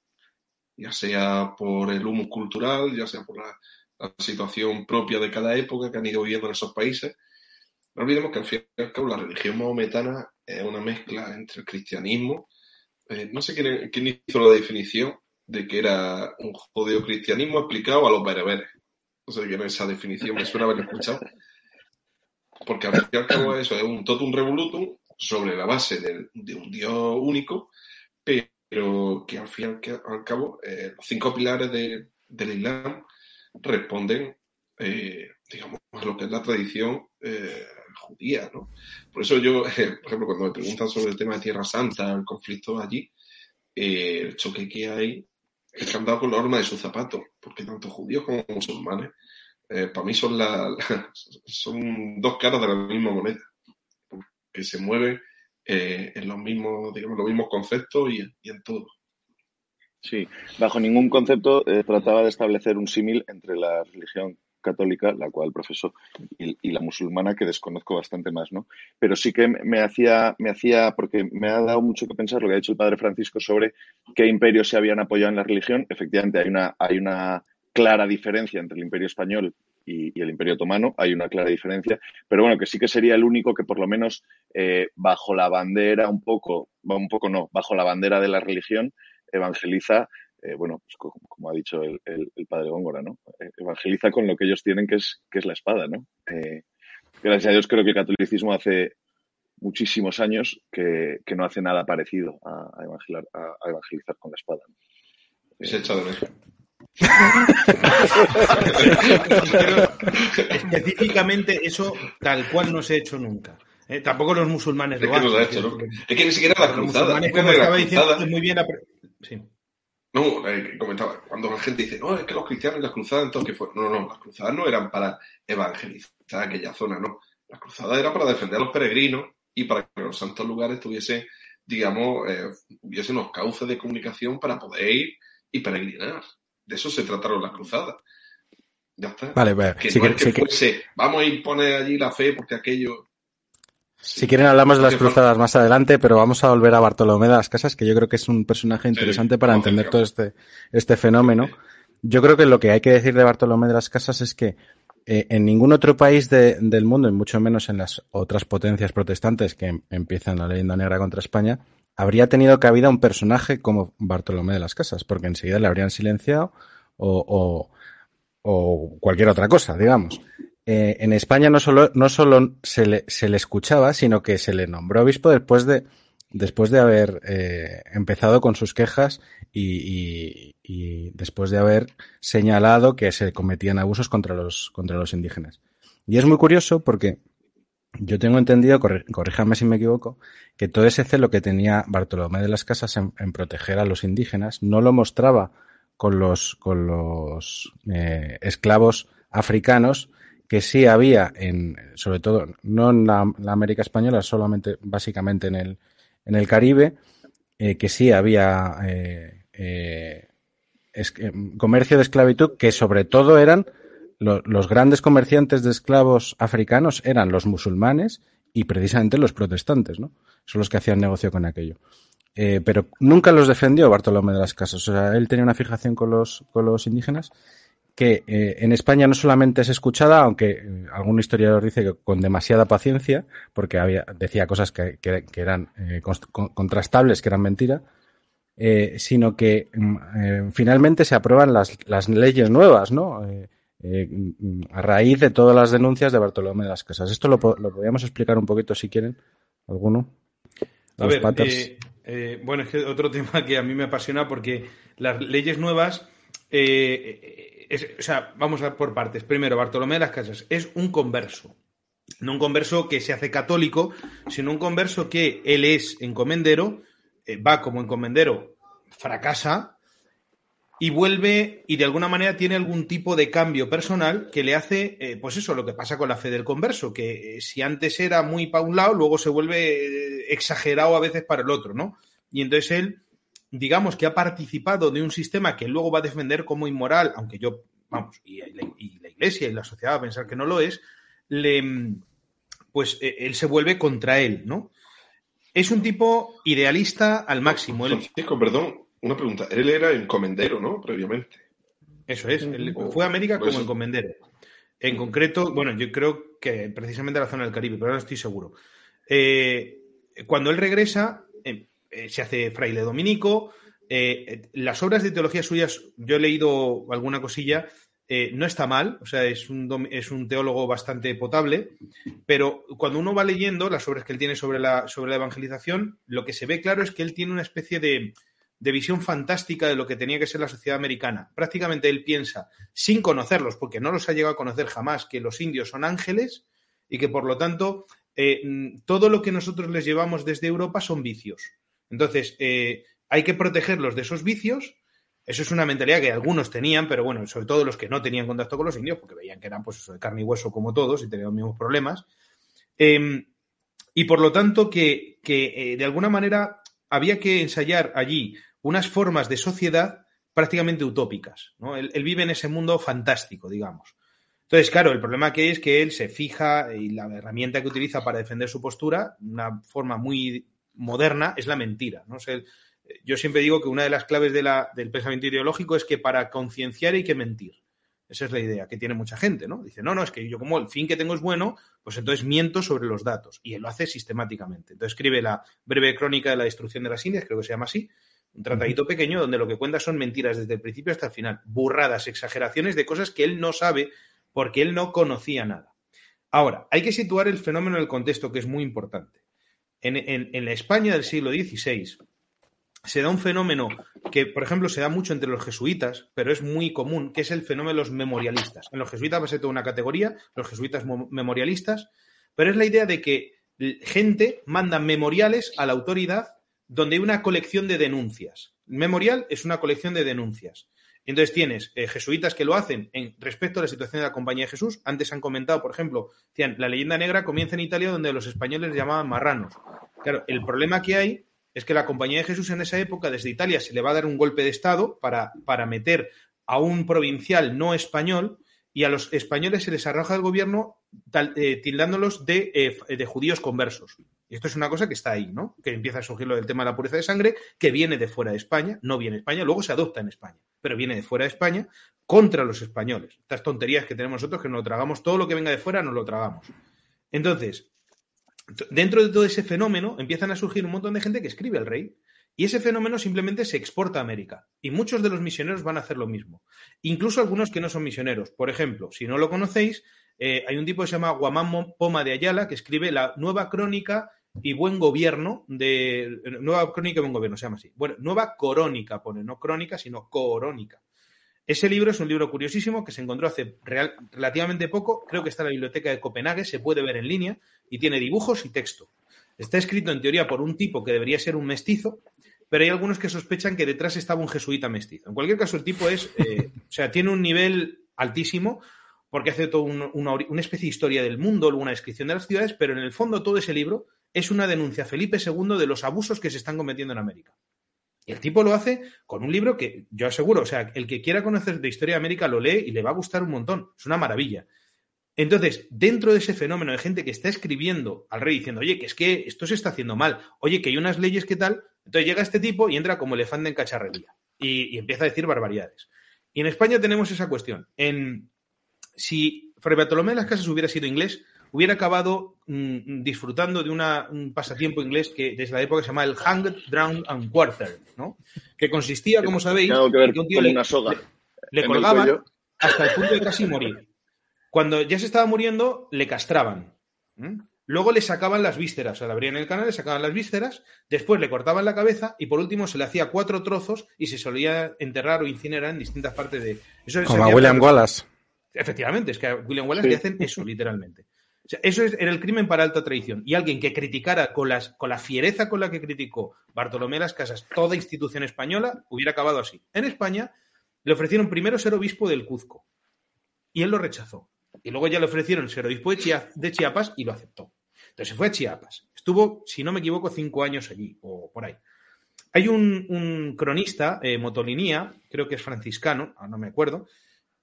Ya sea por el humo cultural, ya sea por la, situación propia de cada época que han ido viviendo en esos países. No olvidemos que al fin y al cabo la religión maometana es una mezcla entre el cristianismo. Eh, no sé quién, hizo la definición de que era un judeo-cristianismo aplicado a los bereberes. No sé quién esa definición, me suena haber escuchado. Porque al fin y al cabo eso es un totum revolutum sobre la base de, un Dios único, pero que al fin y al cabo eh, los cinco pilares del Islam responden, eh, digamos, a lo que es la tradición judía, ¿no? Por eso yo, por ejemplo, cuando me preguntan sobre el tema de Tierra Santa, el conflicto allí, eh, el choque que hay es que han dado con la norma de sus zapatos, porque tanto judíos como musulmanes, eh, para mí son, la, son dos caras de la misma moneda, que se mueven eh, en los mismos, digamos, los mismos conceptos y, y en todo. Sí, bajo ningún concepto trataba de establecer un símil entre la religión católica, la cual profeso, y, la musulmana, que desconozco bastante más, ¿no? Pero sí que me hacía, me hacía, porque me ha dado mucho que pensar lo que ha dicho el padre Francisco sobre qué imperios se habían apoyado en la religión. Efectivamente, hay una, hay una clara diferencia entre el imperio español y, el imperio otomano, hay una clara diferencia, pero bueno, que sí que sería el único que por lo menos eh, bajo la bandera, un poco, un poco no, bajo la bandera de la religión, evangeliza eh, bueno, pues como, ha dicho el, padre Góngora, ¿no? Eh, evangeliza con lo que ellos tienen, que es, que es la espada, ¿no? Gracias a Dios creo que el catolicismo hace muchísimos años que, no hace nada parecido a, evangelizar, a, evangelizar con la espada. Es echado de Específicamente eso tal cual no se ha hecho nunca. tampoco los musulmanes lo han hecho. Es que ni siquiera la cruzada. Como estaba diciendo, muy bien. Sí. No, eh, comentaba, cuando la gente dice, no, es que los cristianos y las cruzadas, entonces, ¿qué fue? No, no, las cruzadas no eran para evangelizar aquella zona, no. Las cruzadas eran para defender a los peregrinos y para que los santos lugares tuviesen, digamos, eh, hubiesen unos cauces de comunicación para poder ir y peregrinar. De eso se trataron las cruzadas. Ya está. Vale, vale. Que no es vamos a imponer allí la fe porque aquello... Si quieren hablamos de las cruzadas más adelante, pero vamos a volver a Bartolomé de las Casas, que yo creo que es un personaje interesante para entender todo este, este fenómeno. Yo creo que lo que hay que decir de Bartolomé de las Casas es que eh, en ningún otro país de- del mundo, y mucho menos en las otras potencias protestantes que em- empiezan la leyenda negra contra España, habría tenido cabida un personaje como Bartolomé de las Casas, porque enseguida le habrían silenciado o, o- o cualquier otra cosa, digamos. Eh, en España no solo, no solo se, le, se le escuchaba, sino que se le nombró obispo después de, después de haber eh, empezado con sus quejas y, y- y después de haber señalado que se cometían abusos contra los, contra los indígenas. Y es muy curioso porque yo tengo entendido, corríjame si me equivoco, que todo ese celo que tenía Bartolomé de las Casas en, proteger a los indígenas no lo mostraba con los, eh, esclavos africanos que sí había en, sobre todo, no en la, América Española, solamente básicamente en el, en el Caribe, eh, que sí había eh, comercio de esclavitud, que sobre todo eran lo- los grandes comerciantes de esclavos africanos eran los musulmanes y precisamente los protestantes, ¿no? Son los que hacían negocio con aquello. Eh, pero nunca los defendió Bartolomé de las Casas. O sea, él tenía una fijación con los, con los indígenas que eh, en España no solamente es escuchada, aunque eh, algún historiador dice que con demasiada paciencia, porque había, decía cosas que, que- eran contrastables, que eran mentira, sino que mm, finalmente se aprueban las, las leyes nuevas, ¿no? Eh, a raíz de todas las denuncias de Bartolomé de las Casas. Esto lo, lo podríamos explicar un poquito si quieren, alguno. A ver, eh, eh, bueno, es que otro tema que a mí me apasiona porque las leyes nuevas, es- o sea, vamos a por partes. Primero, Bartolomé de las Casas es un converso. No un converso que se hace católico, sino un converso que él es encomendero, va como encomendero, fracasa y vuelve y de alguna manera tiene algún tipo de cambio personal que le hace, eh, pues eso, lo que pasa con la fe del converso, que eh, si antes era muy para un lado, luego se vuelve eh, exagerado a veces para el otro, ¿no? Y entonces él, digamos que ha participado de un sistema que luego va a defender como inmoral, aunque yo, vamos, y la, iglesia y la sociedad va a pensar que no lo es, le, pues él se vuelve contra él, ¿no? Es un tipo idealista al máximo. Él, Francisco, perdón, una pregunta. Él era encomendero, ¿no? Previamente. Eso es, él fue a América como eso. encomendero. En concreto, bueno, yo creo que precisamente a la zona del Caribe, pero no estoy seguro. Eh, cuando él regresa, eh, eh, se hace fraile dominico. eh, las obras de teología suyas, yo he leído alguna cosilla, no está mal, o sea, es un, es un teólogo bastante potable, pero cuando uno va leyendo las obras que él tiene sobre la, sobre la evangelización, lo que se ve claro es que él tiene una especie de, de visión fantástica de lo que tenía que ser la sociedad americana. Prácticamente él piensa, sin conocerlos, porque no los ha llegado a conocer jamás, que los indios son ángeles y que por lo tanto eh, mm, todo lo que nosotros les llevamos desde Europa son vicios. Entonces, eh, hay que protegerlos de esos vicios. Eso es una mentalidad que algunos tenían, pero bueno, sobre todo los que no tenían contacto con los indios, porque veían que eran pues de carne y hueso como todos y tenían los mismos problemas. Eh, y por lo tanto, que, que, eh, de alguna manera había que ensayar allí unas formas de sociedad prácticamente utópicas. ¿no? Él, vive en ese mundo fantástico, digamos. Entonces, claro, el problema que es que él se fija y la herramienta que utiliza para defender su postura, una forma muy moderna, es la mentira. ¿no? Yo siempre digo que una de las claves de la- del pensamiento ideológico es que para concienciar hay que mentir. Esa es la idea que tiene mucha gente, ¿no? Dice, no, no, es que yo como el fin que tengo es bueno, pues entonces miento sobre los datos. Y él lo hace sistemáticamente. Entonces escribe la breve crónica de la destrucción de las Indias, creo que se llama así, un tratadito pequeño donde lo que cuenta son mentiras desde el principio hasta el final, burradas, exageraciones de cosas que él no sabe porque él no conocía nada. Ahora, hay que situar el fenómeno en el contexto, que es muy importante. En, en- en la España del siglo XVI se da un fenómeno que, por ejemplo, se da mucho entre los jesuitas, pero es muy común, que es el fenómeno de los memorialistas. En los jesuitas va a ser toda una categoría, los jesuitas mo- memorialistas, pero es la idea de que gente manda memoriales a la autoridad donde hay una colección de denuncias. Memorial es una colección de denuncias. Entonces tienes eh, jesuitas que lo hacen en respecto a la situación de la Compañía de Jesús. Antes han comentado, por ejemplo, decían, la leyenda negra comienza en Italia donde los españoles le llamaban marranos. Claro, el problema que hay es que la Compañía de Jesús en esa época, desde Italia, se le va a dar un golpe de Estado para, para meter a un provincial no español y a los españoles se les arroja del gobierno eh, tildándolos de, eh, de, judíos conversos. Y esto es una cosa que está ahí, ¿no? Que empieza a surgir lo del tema de la pureza de sangre, que viene de fuera de España, no viene de España, luego se adopta en España, pero viene de fuera de España contra los españoles. Estas tonterías que tenemos nosotros, que nos lo tragamos, todo lo que venga de fuera nos lo tragamos. Entonces, dentro de todo ese fenómeno empiezan a surgir un montón de gente que escribe al rey y ese fenómeno simplemente se exporta a América. Y muchos de los misioneros van a hacer lo mismo. Incluso algunos que no son misioneros. Por ejemplo, si no lo conocéis, eh, hay un tipo que se llama Guamán Poma de Ayala que escribe la nueva crónica y buen gobierno de. Nueva crónica y buen gobierno, se llama así. Bueno, nueva corónica pone, no crónica, sino corónica. Ese libro es un libro curiosísimo que se encontró hace relativamente poco, creo que está en la biblioteca de Copenhague, se puede ver en línea y tiene dibujos y texto. Está escrito en teoría por un tipo que debería ser un mestizo, pero hay algunos que sospechan que detrás estaba un jesuita mestizo. En cualquier caso, el tipo es, eh, o sea, tiene un nivel altísimo porque hace toda una, especie de historia del mundo, una descripción de las ciudades, pero en el fondo todo ese libro es una denuncia a Felipe II de los abusos que se están cometiendo en América. El tipo lo hace con un libro que yo aseguro, o sea, el que quiera conocer de historia de América lo lee y le va a gustar un montón. Es una maravilla. Entonces, dentro de ese fenómeno de gente que está escribiendo al rey diciendo, oye, que es que esto se está haciendo mal, oye, que hay unas leyes que tal, entonces llega este tipo y entra como elefante en cacharrería y, y empieza a decir barbaridades. Y en España tenemos esa cuestión. En, si Fray Bartolomé de las Casas hubiera sido inglés, hubiera acabado mmm, disfrutando de una, un pasatiempo inglés que desde la época se llama el Hanged, Drown and Quarter, ¿no? Que consistía, como sabéis, Tengo que ver que un tío con le, una soga. le, le en el colgaban hasta el punto de casi morir. Cuando ya se estaba muriendo, le castraban. ¿Mm? Luego le sacaban las vísceras, o sea, le abrían el canal, le sacaban las vísceras, después le cortaban la cabeza y por último se le hacía cuatro trozos y se solía enterrar o incinerar en distintas partes de... Eso Como a William para- Wallace. Efectivamente, es que a William Wallace Sí. le hacen eso, literalmente. Eso es- era el crimen para alta traición. Y alguien que criticara con, la fiereza con la que criticó Bartolomé las Casas toda institución española, hubiera acabado así. En España le ofrecieron primero ser obispo del Cuzco. Y él lo rechazó. Y luego ya le ofrecieron ser obispo de, Chia- de Chiapas y lo aceptó. Entonces se fue a Chiapas. Estuvo, si no me equivoco, cinco años allí, o por ahí. Hay un, un cronista, eh, Motolinía, creo que es franciscano, ah, no me acuerdo,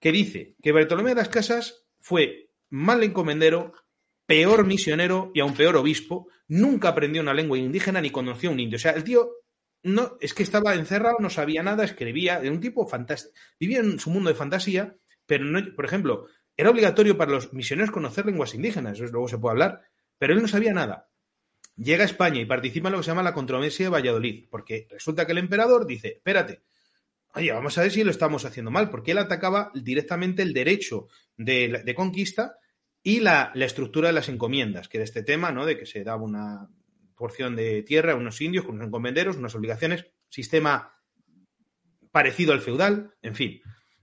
que dice que Bartolomé de las Casas fue mal encomendero, peor misionero y aún peor obispo, nunca aprendió una lengua indígena ni conoció a un indio. O sea, el tío no, es que estaba encerrado, no sabía nada, escribía, era un tipo fantástico. Vivía en su mundo de fantasía, pero no, por ejemplo, era obligatorio para los misioneros conocer lenguas indígenas, luego se puede hablar, pero él no sabía nada. Llega a España y participa en lo que se llama la controversia de Valladolid, porque resulta que el emperador dice, espérate, oye, vamos a ver si lo estamos haciendo mal, porque él atacaba directamente el derecho de, de conquista y la, estructura de las encomiendas, que de este tema, ¿no? De que se daba una porción de tierra a unos indios con unos encomenderos, unas obligaciones, sistema parecido al feudal, en fin,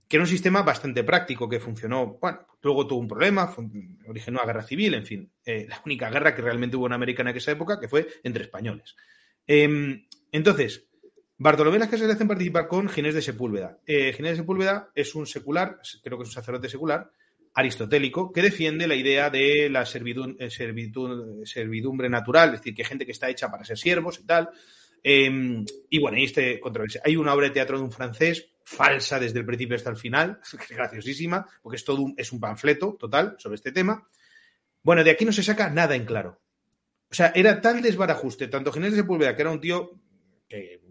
que era un sistema bastante práctico que funcionó, bueno, luego tuvo un problema, originó a guerra civil, en fin, eh, la única guerra que realmente hubo en América en aquella época, que fue entre españoles. Eh, entonces, Bartolomé Las Casas le hacen participar con Ginés de Sepúlveda. Eh, Ginés de Sepúlveda es un secular, creo que es un sacerdote secular, aristotélico, que defiende la idea de la servidum, eh, servidum, servidumbre natural, es decir, que gente que está hecha para ser siervos y tal. Eh, y bueno, y este controversia. Hay una obra de teatro de un francés, falsa desde el principio hasta el final, graciosísima, porque es todo un, es un panfleto total sobre este tema. Bueno, de aquí no se saca nada en claro. O sea, era tal desbarajuste, tanto Ginés de Sepúlveda, que era un tío que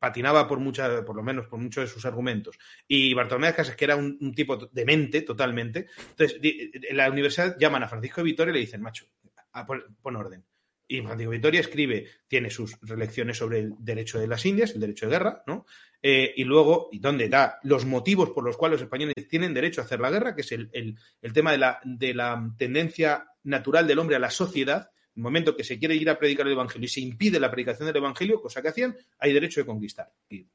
patinaba por mucha, por lo menos por muchos de sus argumentos. Y Bartolomé de Casas, que era un, tipo demente totalmente. Entonces, en la universidad llaman a Francisco de Vitoria y le dicen, macho, a, pon, orden. Y Francisco de Vitoria escribe, tiene sus lecciones sobre el derecho de las Indias, el derecho de guerra, ¿no? Eh, y luego, y donde da los motivos por los cuales los españoles tienen derecho a hacer la guerra, que es el, el, el tema de la, de la tendencia natural del hombre a la sociedad, el momento que se quiere ir a predicar el Evangelio y se impide la predicación del Evangelio, cosa que hacían, hay derecho de conquistar. Y,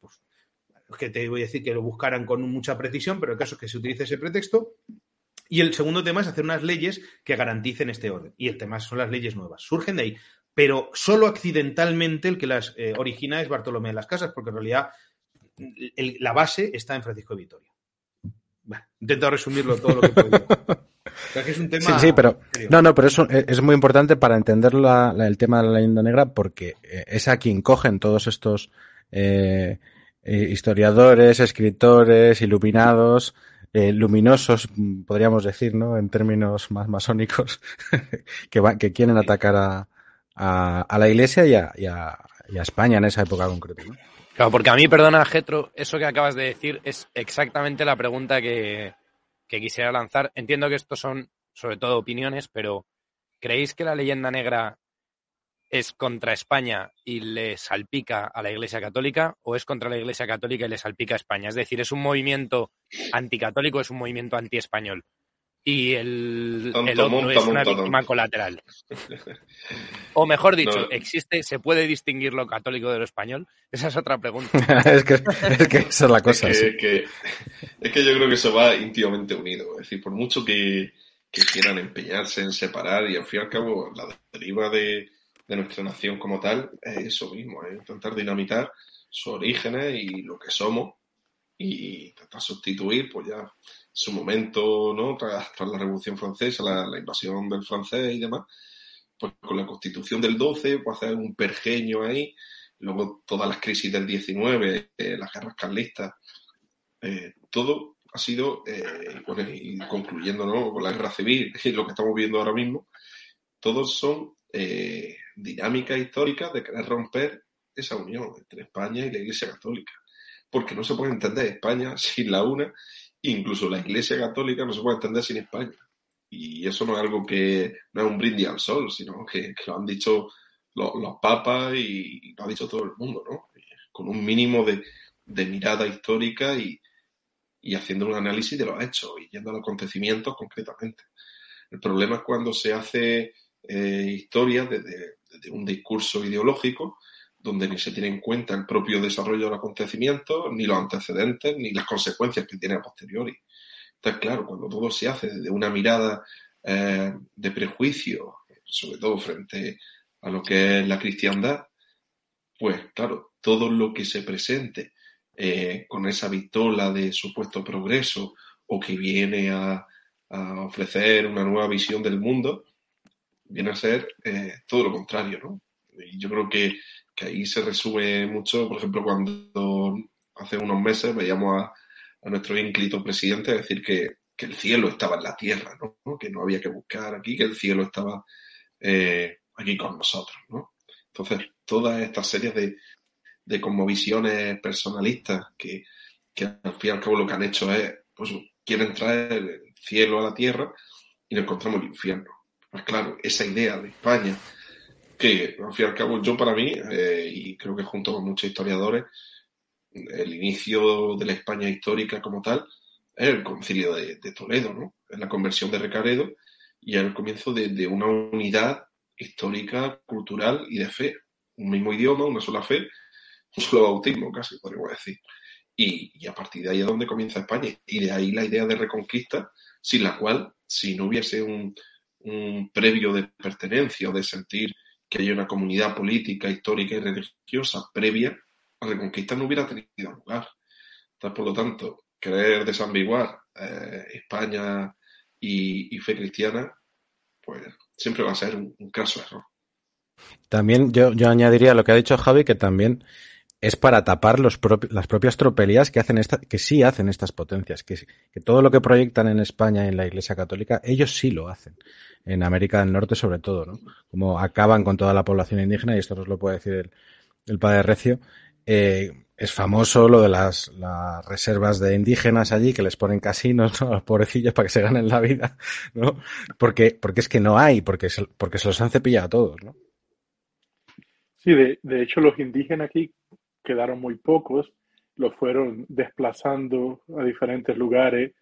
pues, es que te voy a decir que lo buscaran con mucha precisión, pero el caso es que se utilice ese pretexto. Y el segundo tema es hacer unas leyes que garanticen este orden. Y el tema son las leyes nuevas. Surgen de ahí. Pero solo accidentalmente el que las eh, origina es Bartolomé de las Casas, porque en realidad la base está en Francisco de Vitoria. Intento resumirlo todo lo que he podido. Que es un tema sí, sí, pero no, no, pero eso es muy importante para entender la, la, el tema de la leyenda negra porque es a quien cogen todos estos eh, historiadores, escritores, iluminados eh, luminosos, podríamos decir, ¿no? En términos más masónicos, que, que quieren atacar a, a, la Iglesia y a, y, a, España en esa época concreta, ¿no? Claro, porque a mí, perdona, Getro, eso que acabas de decir es exactamente la pregunta que, que quisiera lanzar. Entiendo que estos son, sobre todo, opiniones, pero ¿creéis que la leyenda negra es contra España y le salpica a la Iglesia Católica o es contra la Iglesia Católica y le salpica a España? Es decir, ¿es un movimiento anticatólico es un movimiento antiespañol? Y el, el es una víctima colateral. O mejor dicho, ¿existe, se puede distinguir lo católico de lo español? Esa es otra pregunta. es, que, esa es la cosa. Es que, es que yo creo que eso va íntimamente unido. Es decir, por mucho que, que quieran empeñarse en separar y al fin y al cabo la deriva de, de nuestra nación como tal es eso mismo, es intentar dinamitar sus orígenes y lo que somos y intentar sustituir, pues ya su momento, ¿no? Tras, la Revolución Francesa, la, invasión del francés y demás, pues con la Constitución del 12, pues hacer un pergeño ahí, luego todas las crisis del 19, eh, las guerras carlistas, eh, todo ha sido, eh, y concluyendo ¿no? con la guerra civil y lo que estamos viendo ahora mismo, todos son eh, dinámica histórica de querer romper esa unión entre España y la Iglesia Católica. Porque no se puede entender España sin la una, incluso la Iglesia Católica no se puede entender sin España. Y eso no es algo que no es un brindis al sol, sino que, lo han dicho los, papas y, lo ha dicho todo el mundo, ¿no? Con un mínimo de, mirada histórica y, y haciendo un análisis de los hechos y yendo a los acontecimientos concretamente. El problema es cuando se hace eh, historia desde, un discurso ideológico donde ni se tiene en cuenta el propio desarrollo del acontecimiento, ni los antecedentes, ni las consecuencias que tiene a posteriori. Entonces, claro, cuando todo se hace desde una mirada eh, de prejuicio, sobre todo frente a lo que es la cristiandad, pues claro, todo lo que se presente eh, con esa victoria de supuesto progreso o que viene a ofrecer una nueva visión del mundo, viene a ser eh, todo lo contrario, ¿no? Yo creo que, que, ahí se resume mucho, por ejemplo, cuando hace unos meses veíamos a, nuestro ínclito presidente decir que, que, el cielo estaba en la tierra, ¿no? Que no había que buscar aquí, que el cielo estaba eh, aquí con nosotros, ¿no? Entonces, todas estas series de, de conmovisiones personalistas que, que al fin y al cabo lo que han hecho es, pues, quieren traer el cielo a la tierra y nos encontramos el infierno. Pues claro, esa idea de España, que al fin y al cabo yo para mí, eh, y creo que junto con muchos historiadores, el inicio de la España histórica como tal es el concilio de, Toledo, ¿no? Es la conversión de Recaredo y el comienzo de, una unidad histórica, cultural y de fe. Un mismo idioma, una sola fe, un solo bautismo, casi podríamos decir. Y, y, a partir de ahí es donde comienza España. Y de ahí la idea de reconquista, sin la cual, si no hubiese un, un previo de pertenencia o de sentir que hay una comunidad política, histórica y religiosa previa, la reconquista no hubiera tenido lugar. Por lo tanto, querer desambiguar eh, España y, fe cristiana, pues siempre va a ser un, caso de error. También yo, yo añadiría lo que ha dicho Javi, que también es para tapar los las propias tropelías que hacen esta, que sí hacen estas potencias, que, que todo lo que proyectan en España y en la Iglesia Católica, ellos sí lo hacen en América del Norte sobre todo, ¿no? Como acaban con toda la población indígena, y esto nos lo puede decir el, padre Recio, eh, es famoso lo de las, las, reservas de indígenas allí que les ponen casinos ¿no? a los pobrecillos para que se ganen la vida, ¿no? Porque, porque es que no hay, porque se, porque se los han cepillado a todos, ¿no? Sí, de, de hecho los indígenas aquí quedaron muy pocos, los fueron desplazando a diferentes lugares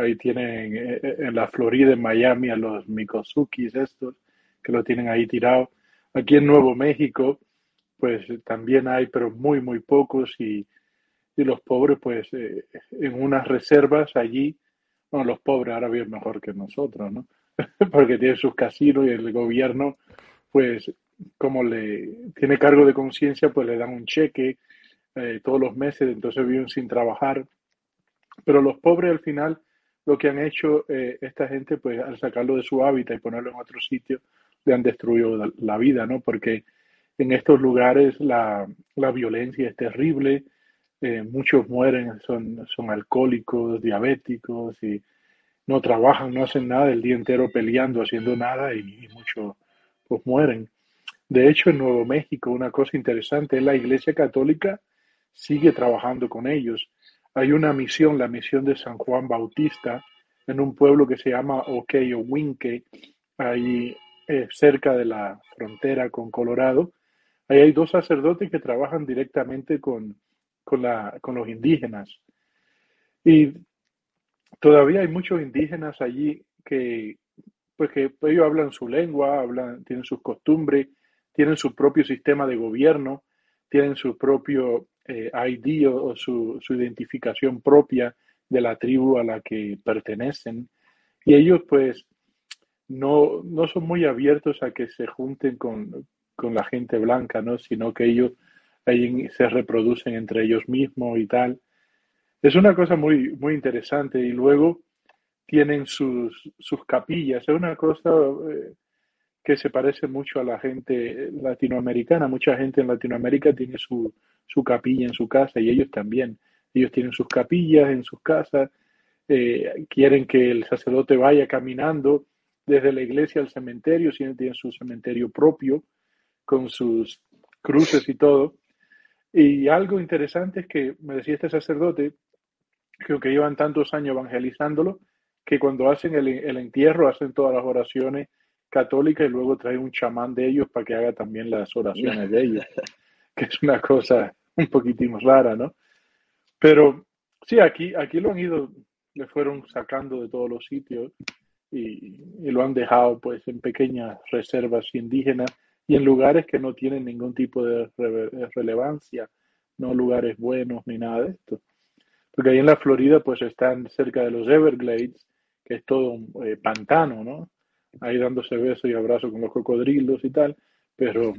Ahí tienen eh, eh, en la Florida, en Miami, a los Mikosukis estos, que lo tienen ahí tirado. Aquí en Nuevo México, pues también hay, pero muy, muy pocos y, y los pobres, pues eh, en unas reservas allí, bueno, los pobres ahora bien mejor que nosotros, ¿no? Porque tienen sus casinos y el gobierno, pues como le tiene cargo de conciencia, pues le dan un cheque todos los meses, entonces viven sin trabajar. Pero los pobres al final lo que han hecho eh, esta gente, pues al sacarlo de su hábitat y ponerlo en otro sitio, le han destruido la, vida, ¿no? Porque en estos lugares la, la, violencia es terrible, eh, muchos mueren, son, son alcohólicos, diabéticos y no trabajan, no hacen nada el día entero peleando, haciendo nada y, y muchos pues mueren. De hecho, en Nuevo México, una cosa interesante es la Iglesia Católica sigue trabajando con ellos. Hay una misión, la misión de San Juan Bautista, en un pueblo que se llama Winke, ahí eh, cerca de la frontera con Colorado. Ahí hay dos sacerdotes que trabajan directamente con, con, la, con los indígenas. Y todavía hay muchos indígenas allí que, pues que ellos hablan su lengua, hablan, tienen sus costumbres, tienen su propio sistema de gobierno, tienen su propio eh, ID o, su, identificación propia de la tribu a la que pertenecen. Y ellos pues no, no son muy abiertos a que se junten con, con la gente blanca, ¿no? sino que ellos ahí se reproducen entre ellos mismos y tal. Es una cosa muy, muy interesante. Y luego tienen sus, sus capillas. Es una cosa eh, que se parece mucho a la gente latinoamericana. Mucha gente en Latinoamérica tiene su, su capilla en su casa y ellos también. Ellos tienen sus capillas en sus casas, eh, quieren que el sacerdote vaya caminando desde la iglesia al cementerio, si tienen su cementerio propio con sus cruces y todo. Y algo interesante es que me decía este sacerdote, que aunque llevan tantos años evangelizándolo, que cuando hacen el, el entierro hacen todas las oraciones católica y luego trae un chamán de ellos para que haga también las oraciones de ellos, que es una cosa un poquitín rara, ¿no? Pero sí, aquí, aquí lo han ido, le fueron sacando de todos los sitios y, y lo han dejado pues en pequeñas reservas indígenas y en lugares que no tienen ningún tipo de relevancia, no lugares buenos ni nada de esto. Porque ahí en la Florida pues están cerca de los Everglades, que es todo un eh, pantano, ¿no? ahí dándose besos y abrazos con los cocodrilos y tal, pero,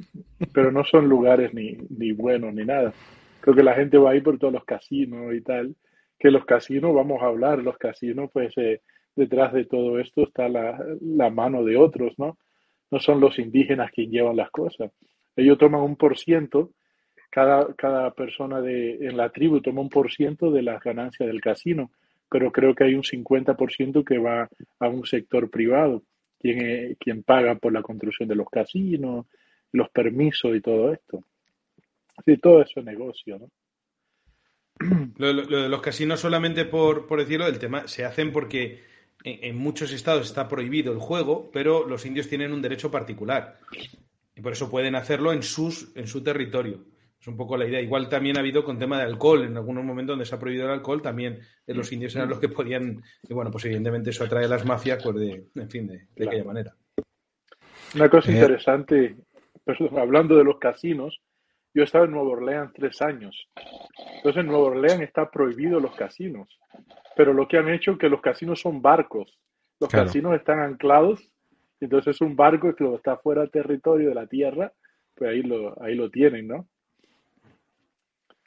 pero no son lugares ni, ni buenos ni nada. Creo que la gente va ahí por todos los casinos y tal, que los casinos, vamos a hablar, los casinos, pues eh, detrás de todo esto está la, la mano de otros, ¿no? No son los indígenas quienes llevan las cosas. Ellos toman un por ciento, cada, cada persona de, en la tribu toma un por ciento de las ganancias del casino, pero creo que hay un 50% que va a un sector privado quién, quién paga por la construcción de los casinos, los permisos y todo esto. Sí, todo eso es negocio, ¿no? Lo, lo, lo de los casinos solamente por, por, decirlo, el tema se hacen porque en, en, muchos estados está prohibido el juego, pero los indios tienen un derecho particular. Y por eso pueden hacerlo en, sus, en su territorio. Es un poco la idea. Igual también ha habido con tema de alcohol. En algunos momentos donde se ha prohibido el alcohol, también los indios eran los que podían. Y bueno, pues evidentemente eso atrae a las mafias, pues de, en fin, de, de claro. aquella manera. Una cosa eh. interesante, perdón, hablando de los casinos, yo he estado en Nueva Orleans tres años. Entonces en Nueva Orleans está prohibido los casinos. Pero lo que han hecho es que los casinos son barcos. Los claro. casinos están anclados. Entonces es un barco que está fuera del territorio de la tierra. Pues ahí lo, ahí lo tienen, ¿no?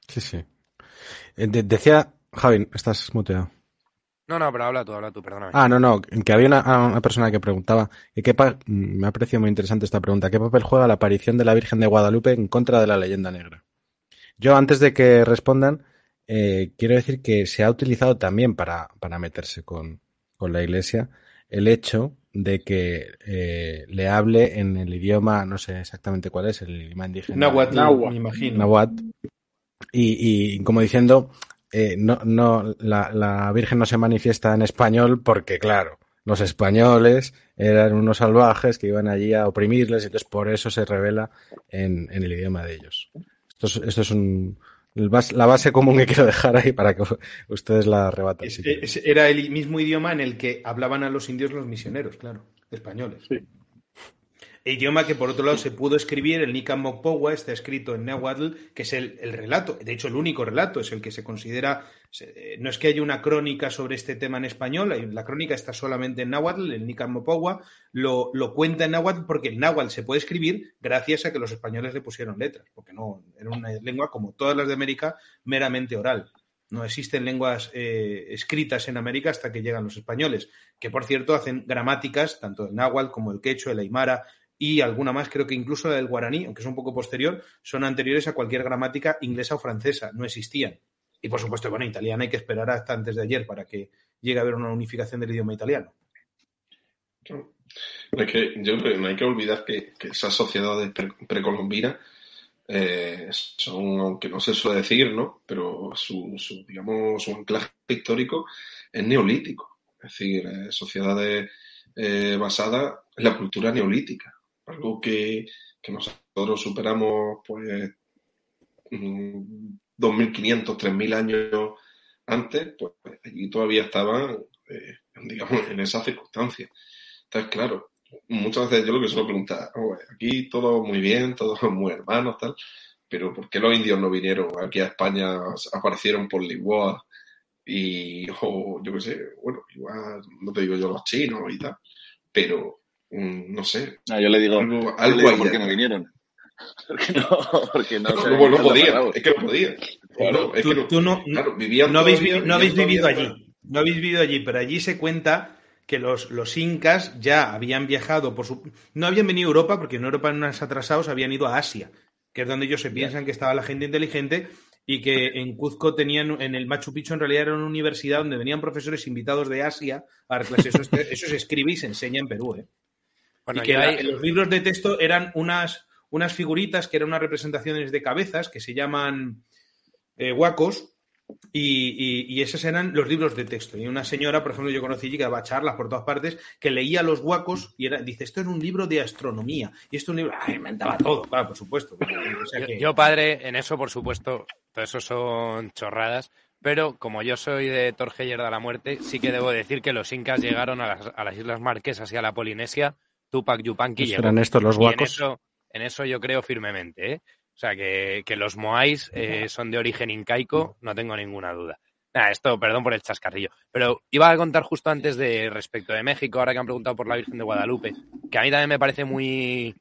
Sí, sí. Eh, de decía, Javi, estás muteado. No, no, pero habla tú, habla tú, perdóname. Ah, no, no, que había una, una persona que preguntaba, ¿qué me ha parecido muy interesante esta pregunta, ¿qué papel juega la aparición de la Virgen de Guadalupe en contra de la leyenda negra? Yo, antes de que respondan, eh, quiero decir que se ha utilizado también para, para meterse con, con la Iglesia el hecho de que eh, le hable en el idioma, no sé exactamente cuál es, el idioma indígena. Nahuatl, Nahuatl. me imagino. Nahuatl. Y, y, como diciendo, eh, no, no, la, la, Virgen no se manifiesta en español porque, claro, los españoles eran unos salvajes que iban allí a oprimirles, y entonces por eso se revela en, en el idioma de ellos. Esto es, esto es un, la base común que quiero dejar ahí para que ustedes la rebaten. Es, es, era el mismo idioma en el que hablaban a los indios los misioneros, claro, españoles. Sí. Idioma que por otro lado se pudo escribir, el Nican Mokpowa está escrito en Nahuatl, que es el, el, relato, de hecho el único relato, es el que se considera, no es que haya una crónica sobre este tema en español, la crónica está solamente en Nahuatl, el Nican Mokpowa lo, lo, cuenta en Nahuatl porque el Nahuatl se puede escribir gracias a que los españoles le pusieron letras, porque no, era una lengua como todas las de América, meramente oral. No existen lenguas eh, escritas en América hasta que llegan los españoles, que por cierto hacen gramáticas, tanto el náhuatl como el quechua, el aymara, y alguna más, creo que incluso la del guaraní, aunque es un poco posterior, son anteriores a cualquier gramática inglesa o francesa, no existían. Y por supuesto, bueno, italiana hay que esperar hasta antes de ayer para que llegue a haber una unificación del idioma italiano. Es que yo creo que no hay que olvidar que, esas sociedades precolombinas eh, son, aunque no se suele decir, ¿no? Pero su, digamos, su anclaje histórico es neolítico. Es decir, eh, sociedades eh, basadas en la cultura neolítica. Algo que, que nosotros superamos, pues, 2.500, 3.000 años antes, pues allí todavía estaban, eh, digamos, en esas circunstancias. Entonces, claro, muchas veces yo lo que suelo preguntar, oh, aquí todo muy bien, todos muy hermanos, tal, pero ¿por qué los indios no vinieron aquí a España, aparecieron por Lisboa y, o yo qué sé, bueno, igual, no te digo yo los chinos y tal, pero mm, no sé. Ah, yo le digo, algo, algo ¿por qué no vinieron? Porque no, porque no, no, no, podía, es que no podía. Claro, es tú, que no, tú no, claro, no habéis, no habéis vivido allí, no habéis vivido allí, pero allí se cuenta que los, los incas ya habían viajado por su... No habían venido a Europa, porque en Europa en unos atrasados habían ido a Asia, que es donde ellos se piensan que estaba la gente inteligente y que en Cuzco tenían, en el Machu Picchu en realidad era una universidad donde venían profesores invitados de Asia a dar clases. Eso, eso se escribe y se enseña en Perú. ¿eh? Y que los libros de texto eran unas, unas figuritas que eran unas representaciones de cabezas que se llaman eh, huacos y, esos eran los libros de texto. Y una señora, por ejemplo, yo conocí que daba charlas por todas partes, que leía los huacos y era, dice, esto es un libro de astronomía. Y esto es un libro, ¡ay, inventaba todo! Claro, por supuesto. yo, padre, en eso, por supuesto, todo eso son chorradas. Pero como yo soy de Torgeyer de la Muerte, sí que debo decir que los incas llegaron a las, Islas Marquesas y a la Polinesia. Tupac Yupanqui llegó. ¿Eran estos los huacos? En eso, yo creo firmemente. ¿eh? O sea, que, los moais eh, son de origen incaico, no tengo ninguna duda. Nada, esto, perdón por el chascarrillo. Pero iba a contar justo antes de respecto de México, ahora que han preguntado por la Virgen de Guadalupe, que a mí también me parece muy,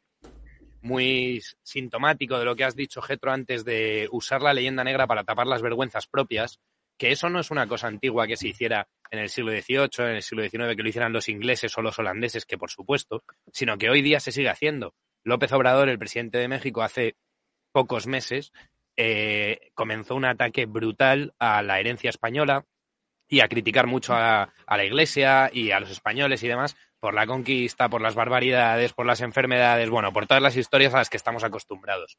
muy sintomático de lo que has dicho, Getro, antes de usar la leyenda negra para tapar las vergüenzas propias, que eso no es una cosa antigua que se hiciera en el siglo XVIII, en el siglo XIX, que lo hicieran los ingleses o los holandeses, que por supuesto, sino que hoy día se sigue haciendo. López Obrador, el presidente de México, hace pocos meses, eh, comenzó un ataque brutal a la herencia española y a criticar mucho a, la Iglesia y a los españoles y demás por la conquista, por las barbaridades, por las enfermedades, bueno, por todas las historias a las que estamos acostumbrados.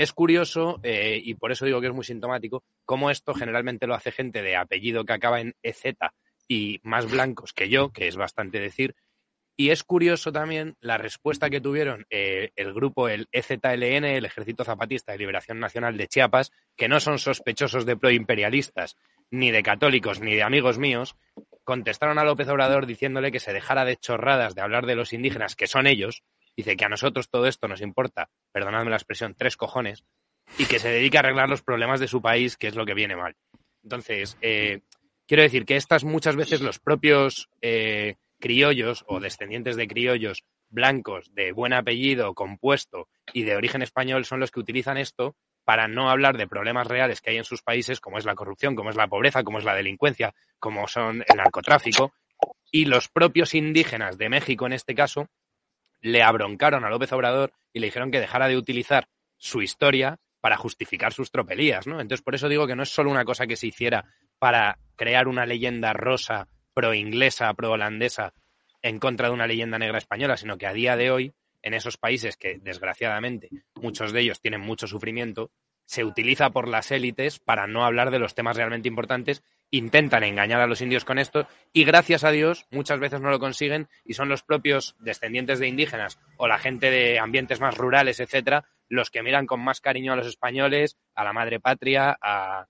Es curioso, eh, y por eso digo que es muy sintomático, cómo esto generalmente lo hace gente de apellido que acaba en EZ y más blancos que yo, que es bastante decir, y es curioso también la respuesta que tuvieron eh, el grupo, el EZLN, el Ejército Zapatista de Liberación Nacional de Chiapas, que no son sospechosos de proimperialistas, ni de católicos, ni de amigos míos, contestaron a López Obrador diciéndole que se dejara de chorradas de hablar de los indígenas, que son ellos, dice que a nosotros todo esto nos importa, perdonadme la expresión, tres cojones, y que se dedique a arreglar los problemas de su país, que es lo que viene mal. Entonces, eh, quiero decir que estas muchas veces los propios eh, criollos o descendientes de criollos blancos de buen apellido, compuesto y de origen español son los que utilizan esto para no hablar de problemas reales que hay en sus países, como es la corrupción, como es la pobreza, como es la delincuencia, como son el narcotráfico. Y los propios indígenas de México, en este caso, le abroncaron a López Obrador y le dijeron que dejara de utilizar su historia para justificar sus tropelías, ¿no? Entonces, por eso digo que no es solo una cosa que se hiciera para crear una leyenda rosa pro-inglesa, pro-holandesa, en contra de una leyenda negra española, sino que a día de hoy, en esos países que desgraciadamente muchos de ellos tienen mucho sufrimiento, se utiliza por las élites para no hablar de los temas realmente importantes, intentan engañar a los indios con esto y gracias a Dios muchas veces no lo consiguen y son los propios descendientes de indígenas o la gente de ambientes más rurales, etcétera, los que miran con más cariño a los españoles, a la madre patria, a,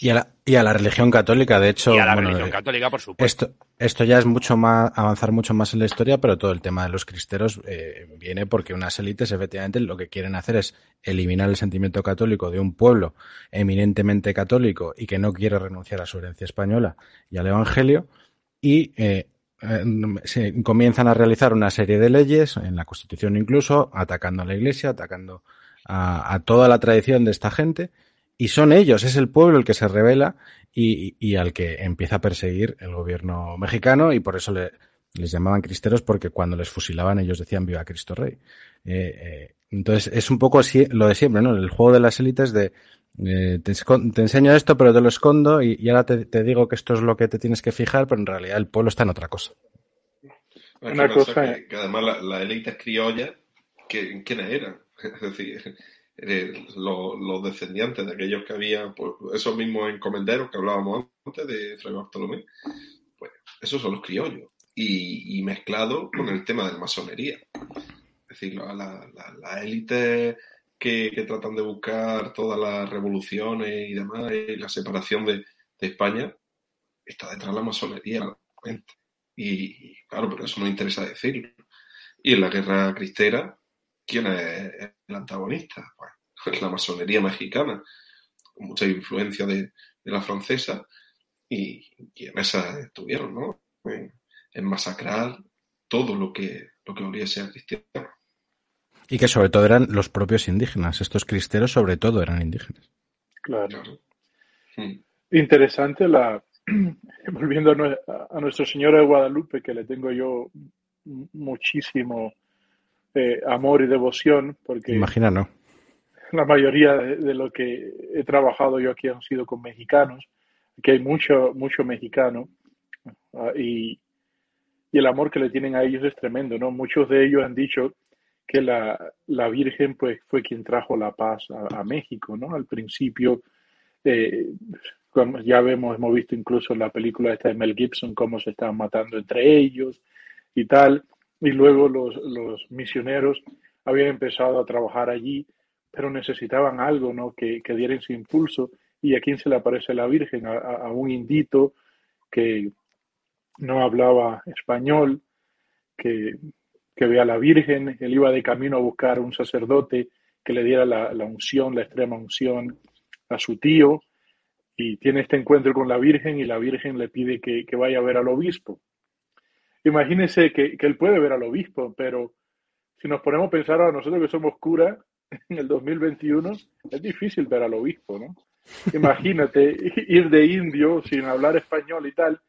y, a la, y a la religión católica, de hecho. Y a la religión católica, por supuesto. Esto, esto ya es mucho más, avanzar mucho más en la historia, pero todo el tema de los cristeros eh, viene porque unas élites efectivamente lo que quieren hacer es eliminar el sentimiento católico de un pueblo eminentemente católico y que no quiere renunciar a su herencia española y al evangelio y eh, eh, se comienzan a realizar una serie de leyes, en la Constitución incluso, atacando a la Iglesia, atacando a toda la tradición de esta gente y son ellos, es el pueblo el que se revela y, y al que empieza a perseguir el gobierno mexicano y por eso le, les llamaban cristeros porque cuando les fusilaban ellos decían viva Cristo Rey. Eh, eh, entonces es un poco así, lo de siempre, ¿no? El juego de las élites de, Eh, te, te, enseño esto, pero te lo escondo y, y ahora te, te, digo que esto es lo que te tienes que fijar, pero en realidad el pueblo está en otra cosa. Una cosa que, que, además la, la élite criolla, que, ¿quiénes eran? Es decir, eh, los, descendientes de aquellos que había, pues, esos mismos encomenderos que hablábamos antes de Fray Bartolomé, pues esos son los criollos. Y, mezclado con el tema de la masonería. Es decir, la, la, la élite que, tratan de buscar todas las revoluciones y demás, y la separación de, España, está detrás de la masonería. Y, y, claro, pero eso no interesa decirlo. Y en la guerra cristera, ¿quién es el antagonista? Pues la masonería mexicana, con mucha influencia de, de la francesa, y, y, en esa estuvieron, ¿no? En, en masacrar todo lo que, lo que oliese a cristiano. Y que sobre todo eran los propios indígenas. Estos cristeros sobre todo eran indígenas. Claro. claro. Hmm. Interesante la... Volviendo a, a Nuestra Señora de Guadalupe, que le tengo yo muchísimo eh, amor y devoción, porque... Imagina, no. La mayoría de, de, lo que he trabajado yo aquí han sido con mexicanos, que hay mucho, mucho mexicano, uh, y, y el amor que le tienen a ellos es tremendo, ¿no? Muchos de ellos han dicho que la, la, Virgen pues, fue quien trajo la paz a, a México, ¿no? Al principio, eh, como ya vemos, hemos visto incluso en la película esta de Mel Gibson cómo se estaban matando entre ellos y tal, y luego los, los misioneros habían empezado a trabajar allí, pero necesitaban algo, ¿no? Que, que diera ese impulso, y a quién se le aparece la Virgen, a, a un indito que no hablaba español, que que ve a la Virgen, él iba de camino a buscar un sacerdote que le diera la, la, unción, la extrema unción a su tío, y tiene este encuentro con la Virgen y la Virgen le pide que, que vaya a ver al obispo. Imagínense que, que, él puede ver al obispo, pero si nos ponemos a pensar a nosotros que somos curas en el 2021, es difícil ver al obispo, ¿no? Imagínate ir de indio sin hablar español y tal,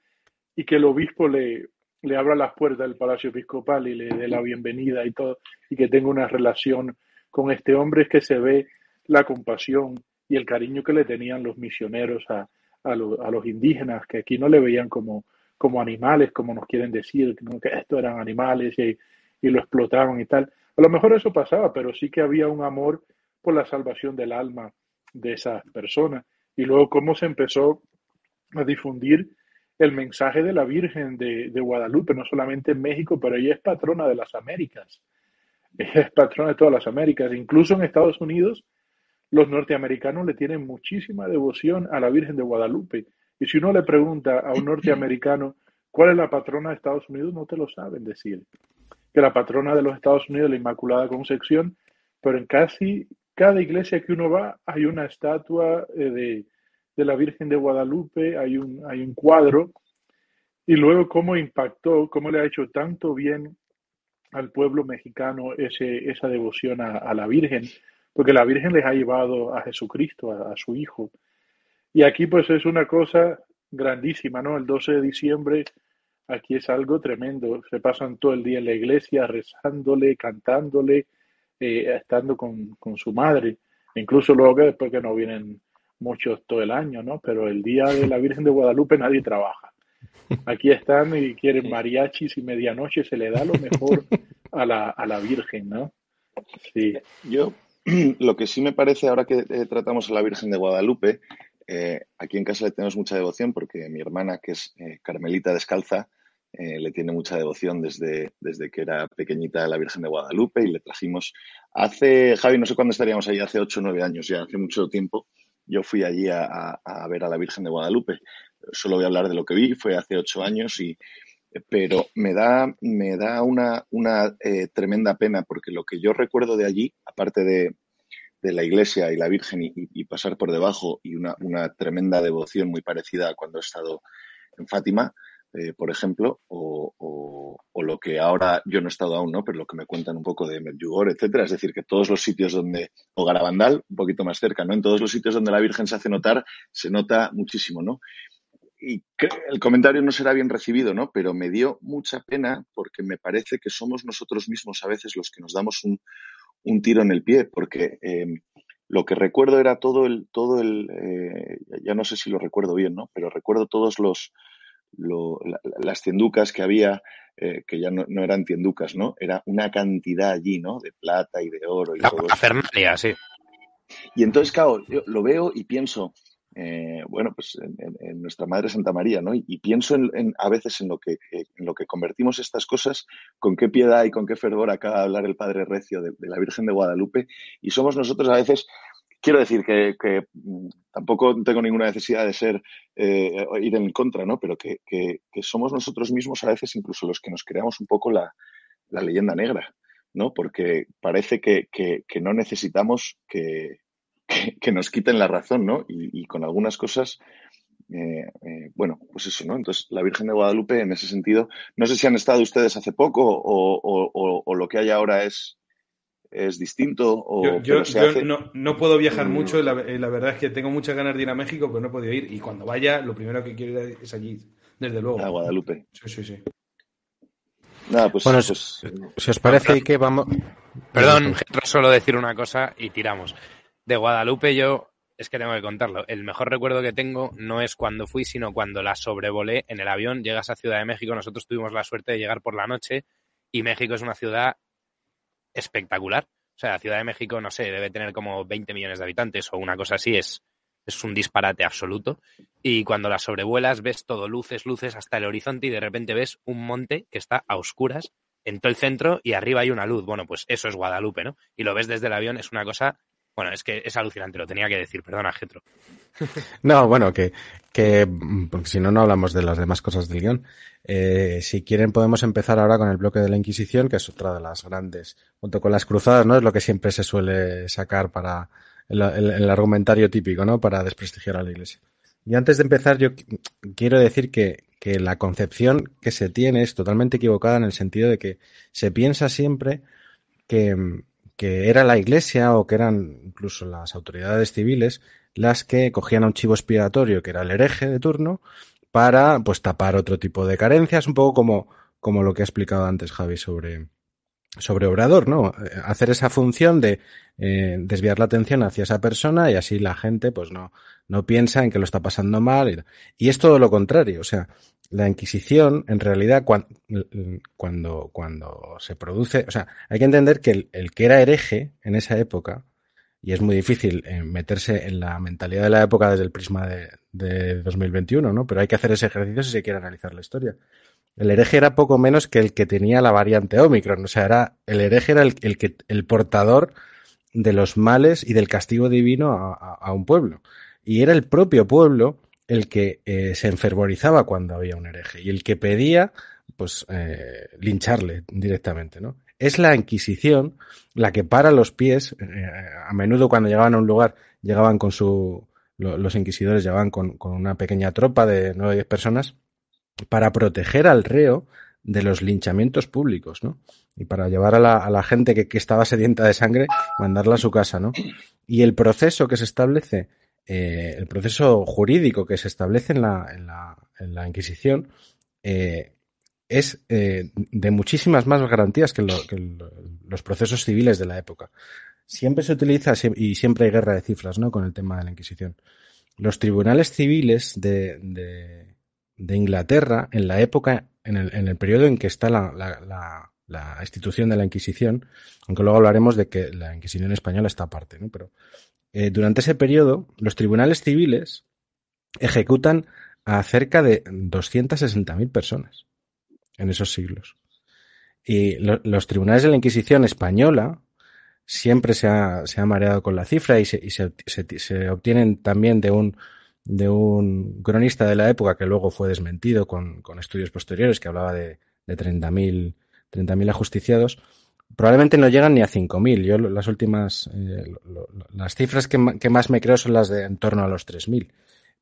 y que el obispo le, le abra las puertas del Palacio Episcopal y le dé la bienvenida y todo, y que tenga una relación con este hombre, es que se ve la compasión y el cariño que le tenían los misioneros a, a, a los indígenas, que aquí no le veían como, como animales, como nos quieren decir, que estos eran animales y, y lo explotaban y tal. A lo mejor eso pasaba, pero sí que había un amor por la salvación del alma de esas personas. Y luego cómo se empezó a difundir el mensaje de la Virgen de, de, Guadalupe, no solamente en México, pero ella es patrona de las Américas. Ella es patrona de todas las Américas. Incluso en Estados Unidos, los norteamericanos le tienen muchísima devoción a la Virgen de Guadalupe. Y si uno le pregunta a un norteamericano cuál es la patrona de Estados Unidos, no te lo saben decir. Que la patrona de los Estados Unidos es la Inmaculada Concepción, pero en casi cada iglesia que uno va hay una estatua eh, de, de la Virgen de Guadalupe, hay un, hay un cuadro, y luego cómo impactó, cómo le ha hecho tanto bien al pueblo mexicano ese, esa devoción a, a la Virgen, porque la Virgen les ha llevado a Jesucristo, a, a, su Hijo. Y aquí pues es una cosa grandísima, ¿no? El 12 de diciembre aquí es algo tremendo, se pasan todo el día en la iglesia rezándole, cantándole, eh, estando con, con, su madre, incluso luego que después que no vienen muchos todo el año, ¿no? Pero el día de la Virgen de Guadalupe nadie trabaja. Aquí están y quieren mariachis y medianoche, se le da lo mejor a la, a la Virgen, ¿no? Sí. Yo, lo que sí me parece, ahora que eh, tratamos a la Virgen de Guadalupe, eh, aquí en casa le tenemos mucha devoción porque mi hermana, que es eh, Carmelita Descalza, eh, le tiene mucha devoción desde, desde que era pequeñita a la Virgen de Guadalupe y le trajimos hace, Javi, no sé cuándo estaríamos ahí, hace ocho o nueve años, ya hace mucho tiempo, yo fui allí a, a, ver a la Virgen de Guadalupe. Solo voy a hablar de lo que vi, fue hace ocho años, y, pero me da, me da una, una tremenda pena porque lo que yo recuerdo de allí, aparte de, de la iglesia y la Virgen y, pasar por debajo y una, tremenda devoción muy parecida a cuando he estado en Fátima, eh, por ejemplo, o, lo que ahora yo no he estado aún, ¿no? Pero lo que me cuentan un poco de Medjugorje, etcétera. Es decir, que todos los sitios donde, o Garabandal, un poquito más cerca, ¿no? En todos los sitios donde la Virgen se hace notar, se nota muchísimo, ¿no? Y el comentario no será bien recibido, ¿no? Pero me dio mucha pena porque me parece que somos nosotros mismos a veces los que nos damos un, un tiro en el pie, porque eh, lo que recuerdo era todo el, todo el, eh, ya no sé si lo recuerdo bien, ¿no? Pero recuerdo todos los, las tienducas que había, eh, que ya no, eran tienducas, ¿no? Era una cantidad allí, ¿no? De plata y de oro y la todo. Fernalia, sí. Y entonces, claro, yo lo veo y pienso, eh, bueno, pues en, nuestra Madre Santa María, ¿no? Y, pienso en, a veces en lo, que, en lo que convertimos estas cosas, con qué piedad y con qué fervor acaba de hablar el Padre Recio de, la Virgen de Guadalupe, y somos nosotros a veces quiero decir que, mm, tampoco tengo ninguna necesidad de ser eh, ir en contra, ¿no? Pero que, somos nosotros mismos a veces incluso los que nos creamos un poco la, leyenda negra, ¿no? Porque parece que, no necesitamos que, que, nos quiten la razón, ¿no? Y, con algunas cosas, eh, eh, bueno, pues eso, ¿no? Entonces, la Virgen de Guadalupe, en ese sentido, no sé si han estado ustedes hace poco o, lo que hay ahora es, es distinto. O, yo, no, puedo viajar mm. mucho, la, la, verdad es que tengo muchas ganas de ir a México, pero no he podido ir. Y cuando vaya, lo primero que quiero ir es allí, desde luego. A Guadalupe. Sí, sí, sí. Nada, pues, bueno, pues, si os parece que vamos. Perdón, solo decir una cosa y tiramos de Guadalupe yo es que tengo que contarlo. El mejor recuerdo que tengo no es cuando fui, sino cuando la sobrevolé en el avión. Llegas a Ciudad de México, nosotros tuvimos la suerte de llegar por la noche y México es una ciudad espectacular. O sea, Ciudad de México, no sé, debe tener como 20 millones de habitantes o una cosa así, es, es un disparate absoluto. Y cuando la sobrevuelas ves todo luces, luces hasta el horizonte y de repente ves un monte que está a oscuras en todo el centro y arriba hay una luz. Bueno, pues eso es Guadalupe, ¿no? Y lo ves desde el avión, es una cosa bueno, es que es alucinante, lo tenía que decir, perdona, Getro. No, bueno, que, que si no, no hablamos de las demás cosas del guion. Eh, si quieren, podemos empezar ahora con el bloque de la Inquisición, que es otra de las grandes, junto con las cruzadas, ¿no? Es lo que siempre se suele sacar para el, el argumentario típico, ¿no? Para desprestigiar a la Iglesia. Y antes de empezar, yo quiero decir que, que la concepción que se tiene es totalmente equivocada en el sentido de que se piensa siempre que, que era la iglesia o que eran incluso las autoridades civiles las que cogían a un chivo expiatorio que era el hereje de turno para pues tapar otro tipo de carencias, un poco como, como lo que ha explicado antes Javi sobre, sobre Obrador, ¿no? Hacer esa función de eh, desviar la atención hacia esa persona y así la gente pues no, no piensa en que lo está pasando mal. Y, y es todo lo contrario, o sea, la Inquisición, en realidad, cuando, cuando, se produce, o sea, hay que entender que el, que era hereje en esa época, y es muy difícil eh, meterse en la mentalidad de la época desde el prisma de, de 2021, ¿no? Pero hay que hacer ese ejercicio si se quiere analizar la historia. El hereje era poco menos que el que tenía la variante Omicron, o sea, era, el hereje era el, el que, el portador de los males y del castigo divino a un pueblo. Y era el propio pueblo el que eh, se enfervorizaba cuando había un hereje y el que pedía, pues, eh, lincharle directamente, ¿no? Es la Inquisición la que para los pies, eh, a menudo cuando llegaban a un lugar, llegaban con su, los inquisidores llegaban con, con una pequeña tropa de nueve o diez personas para proteger al reo de los linchamientos públicos, ¿no? Y para llevar a la, a la gente que, que, estaba sedienta de sangre, mandarla a su casa, ¿no? Y el proceso que se establece eh, el proceso jurídico que se establece en la, en la, en la Inquisición eh, es eh, de muchísimas más garantías que, lo, que los procesos civiles de la época. Siempre se utiliza y siempre hay guerra de cifras ¿no? con el tema de la Inquisición. Los tribunales civiles de, de, Inglaterra, en la época, en el, en el periodo en que está la, la, la, institución de la Inquisición, aunque luego hablaremos de que la Inquisición española está aparte, ¿no? pero eh, durante ese periodo, los tribunales civiles ejecutan a cerca de 260.000 personas en esos siglos. Y lo, los tribunales de la Inquisición española siempre se ha, se ha mareado con la cifra y, se, obtienen también de un, de un cronista de la época que luego fue desmentido con, con estudios posteriores que hablaba de, de 30.000 30 ajusticiados probablemente no llegan ni a 5.000. Yo las últimas, eh, las cifras que, más me creo son las de en torno a los 3.000.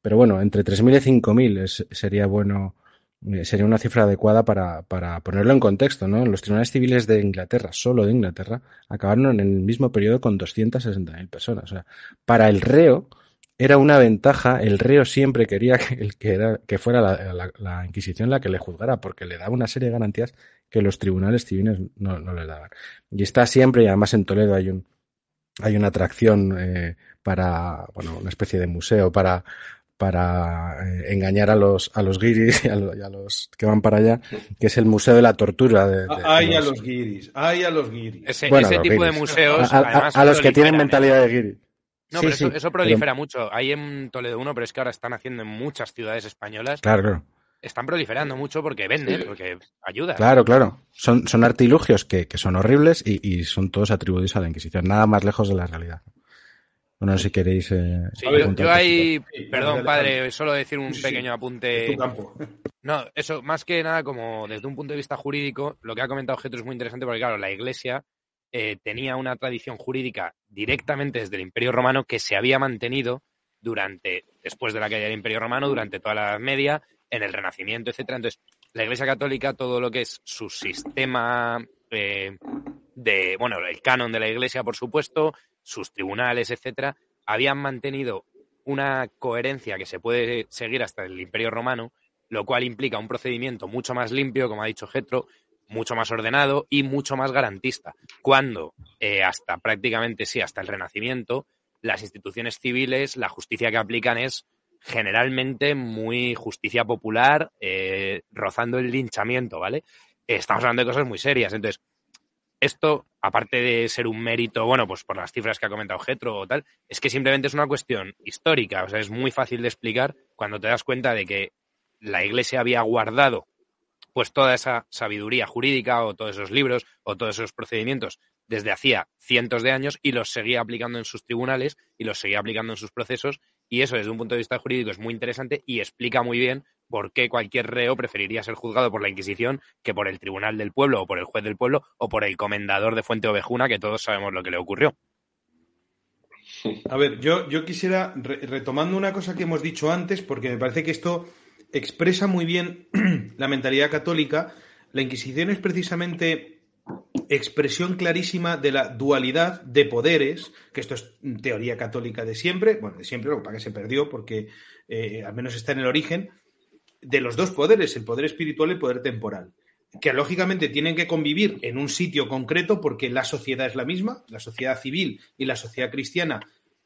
Pero bueno, entre 3.000 y 5.000 sería bueno, eh, sería una cifra adecuada para, para ponerlo en contexto, ¿no? Los tribunales civiles de Inglaterra, solo de Inglaterra, acabaron en el mismo periodo con 260.000 personas. O sea, para el reo, era una ventaja, el reo siempre quería que, era, que fuera la, la, la, Inquisición la que le juzgara, porque le daba una serie de garantías que los tribunales civiles no, no le daban. Y está siempre, y además en Toledo hay un, hay una atracción eh, para, bueno, una especie de museo para, para eh, engañar a los, a los guiris y a, los que van para allá, que es el Museo de la Tortura. De, hay a los guiris, hay a los guiris. Ese, ese tipo de museos. A, los que tienen mentalidad de guiri. No, pero eso, prolifera mucho. Hay en Toledo uno, pero es que ahora están haciendo en muchas ciudades españolas. Claro, claro. Están proliferando mucho porque venden, porque ayuda. Claro, claro. Son, son artilugios que, que son horribles y, y, son todos atribuidos a la Inquisición. Nada más lejos de la realidad. Bueno, si queréis. Eh, yo, ahí, perdón, padre, solo decir un pequeño apunte. No, eso, más que nada, como desde un punto de vista jurídico, lo que ha comentado Getro es muy interesante porque, claro, la Iglesia eh, tenía una tradición jurídica directamente desde el Imperio Romano que se había mantenido durante, después de la caída del Imperio Romano, durante toda la Edad Media, en el Renacimiento, etcétera. Entonces, la Iglesia Católica, todo lo que es su sistema eh, de, bueno, el canon de la Iglesia, por supuesto, sus tribunales, etcétera, habían mantenido una coherencia que se puede seguir hasta el Imperio Romano, lo cual implica un procedimiento mucho más limpio, como ha dicho Getro, mucho más ordenado y mucho más garantista. Cuando eh, hasta prácticamente sí, hasta el Renacimiento, las instituciones civiles, la justicia que aplican es generalmente muy justicia popular, eh, rozando el linchamiento, ¿vale? Estamos hablando de cosas muy serias. Entonces, esto, aparte de ser un mérito, bueno, pues por las cifras que ha comentado Getro o tal, es que simplemente es una cuestión histórica. O sea, es muy fácil de explicar cuando te das cuenta de que la Iglesia había guardado pues toda esa sabiduría jurídica o todos esos libros o todos esos procedimientos desde hacía cientos de años y los seguía aplicando en sus tribunales y los seguía aplicando en sus procesos y eso desde un punto de vista jurídico es muy interesante y explica muy bien por qué cualquier reo preferiría ser juzgado por la Inquisición que por el Tribunal del Pueblo o por el juez del pueblo o por el comendador de Fuente Ovejuna, que todos sabemos lo que le ocurrió. A ver, yo, yo quisiera, retomando una cosa que hemos dicho antes, porque me parece que esto expresa muy bien la mentalidad católica, la Inquisición es precisamente expresión clarísima de la dualidad de poderes, que esto es teoría católica de siempre, bueno, de siempre, lo que para que se perdió porque eh, al menos está en el origen, de los dos poderes, el poder espiritual y el poder temporal, que lógicamente tienen que convivir en un sitio concreto porque la sociedad es la misma, la sociedad civil y la sociedad cristiana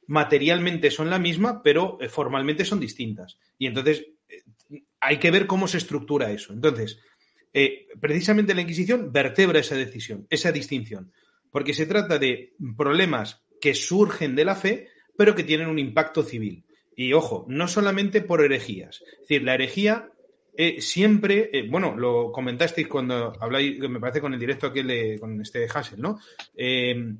materialmente son la misma, pero eh, formalmente son distintas. Y entonces eh, hay que ver cómo se estructura eso. Entonces, eh, precisamente la Inquisición vertebra esa decisión, esa distinción, porque se trata de problemas que surgen de la fe, pero que tienen un impacto civil. Y ojo, no solamente por herejías. Es decir, la herejía eh, siempre, eh, bueno, lo comentasteis cuando habláis, me parece con el directo aquel con este Hassel, ¿no? Eh,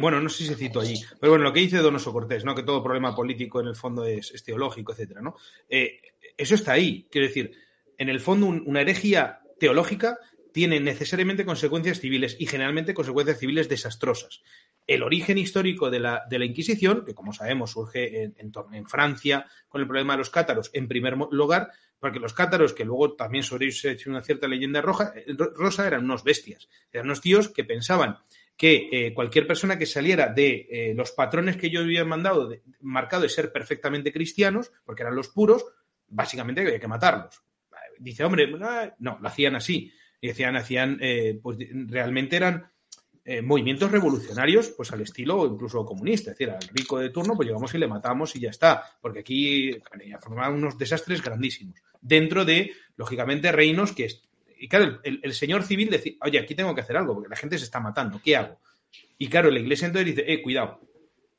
bueno, no sé si se citó allí, pero bueno, lo que dice Donoso Cortés, ¿no? Que todo problema político en el fondo es, teológico, etcétera, ¿no? eso está ahí. Quiero decir, en el fondo, una herejía teológica tiene necesariamente consecuencias civiles y generalmente consecuencias civiles desastrosas el origen histórico de la, Inquisición, que como sabemos surge en, Francia con el problema de los cátaros, en primer lugar, porque los cátaros, que luego también sobre ellos se ha hecho una cierta leyenda roja, eh, rosa, eran unos bestias, eran unos tíos que pensaban que eh, cualquier persona que saliera de eh, los patrones que ellos habían mandado, marcado de ser perfectamente cristianos, porque eran los puros, básicamente había que matarlos. Dice, hombre, no, lo hacían así. Y decían, hacían, pues realmente eran eh, movimientos revolucionarios, pues al estilo incluso comunista. Es decir, al rico de turno, pues llegamos y le matamos y ya está. Porque aquí formaban unos desastres grandísimos. Dentro de, lógicamente, reinos que. Y claro, el, señor civil decía, oye, aquí tengo que hacer algo, porque la gente se está matando, ¿qué hago? Y claro, la iglesia entonces dice, eh, cuidado,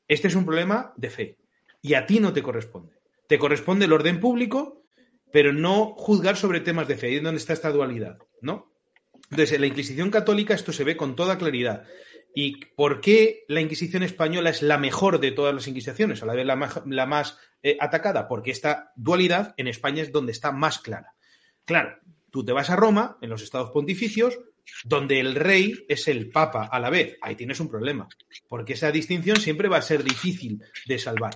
este es un problema de fe. Y a ti no te corresponde. Te corresponde el orden público, pero no juzgar sobre temas de fe. Ahí es donde está esta dualidad, ¿no? Entonces, en la Inquisición católica esto se ve con toda claridad. ¿Y por qué la Inquisición española es la mejor de todas las Inquisiciones, a la vez la más, eh, atacada? Porque esta dualidad en España es donde está más clara. Claro, tú te vas a Roma, en los estados pontificios, donde el rey es el papa a la vez. Ahí tienes un problema, porque esa distinción siempre va a ser difícil de salvar.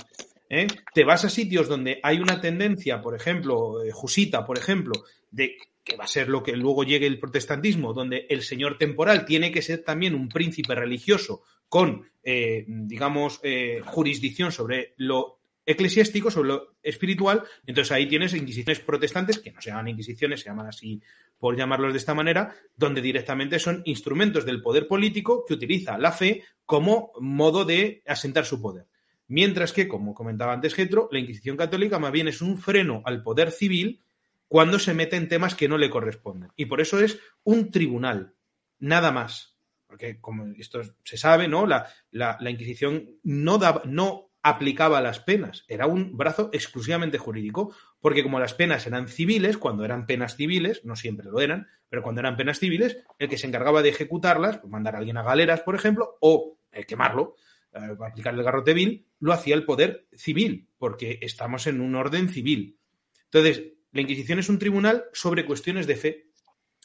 ¿Eh? Te vas a sitios donde hay una tendencia, por ejemplo, eh, jusita, por ejemplo, de que va a ser lo que luego llegue el protestantismo, donde el señor temporal tiene que ser también un príncipe religioso con, eh, digamos, eh, jurisdicción sobre lo eclesiástico, sobre lo espiritual. Entonces ahí tienes inquisiciones protestantes, que no se llaman inquisiciones, se llaman así por llamarlos de esta manera, donde directamente son instrumentos del poder político que utiliza la fe como modo de asentar su poder. Mientras que, como comentaba antes Getro, la Inquisición católica más bien es un freno al poder civil cuando se mete en temas que no le corresponden. Y por eso es un tribunal, nada más. Porque, como esto se sabe, ¿no? La, la, Inquisición no, daba, no aplicaba las penas, era un brazo exclusivamente jurídico, porque como las penas eran civiles, cuando eran penas civiles, no siempre lo eran, pero cuando eran penas civiles, el que se encargaba de ejecutarlas, pues mandar a alguien a galeras, por ejemplo, o eh, quemarlo, aplicar el garrote vil, lo hacía el poder civil, porque estamos en un orden civil. Entonces, la Inquisición es un tribunal sobre cuestiones de fe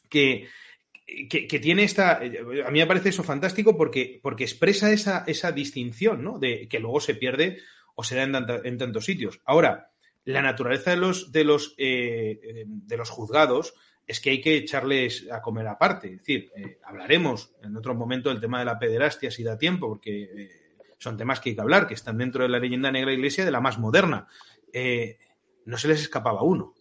que, que, tiene esta. A mí me parece eso fantástico porque, porque expresa esa, esa distinción, ¿no? De que luego se pierde o se da en, tantos sitios. Ahora, la naturaleza de los, de los, eh, de los juzgados es que hay que echarles a comer aparte. Es decir, eh, hablaremos en otro momento del tema de la pederastia si da tiempo, porque eh, son temas que hay que hablar, que están dentro de la leyenda negra iglesia de la más moderna. Eh, no se les escapaba uno.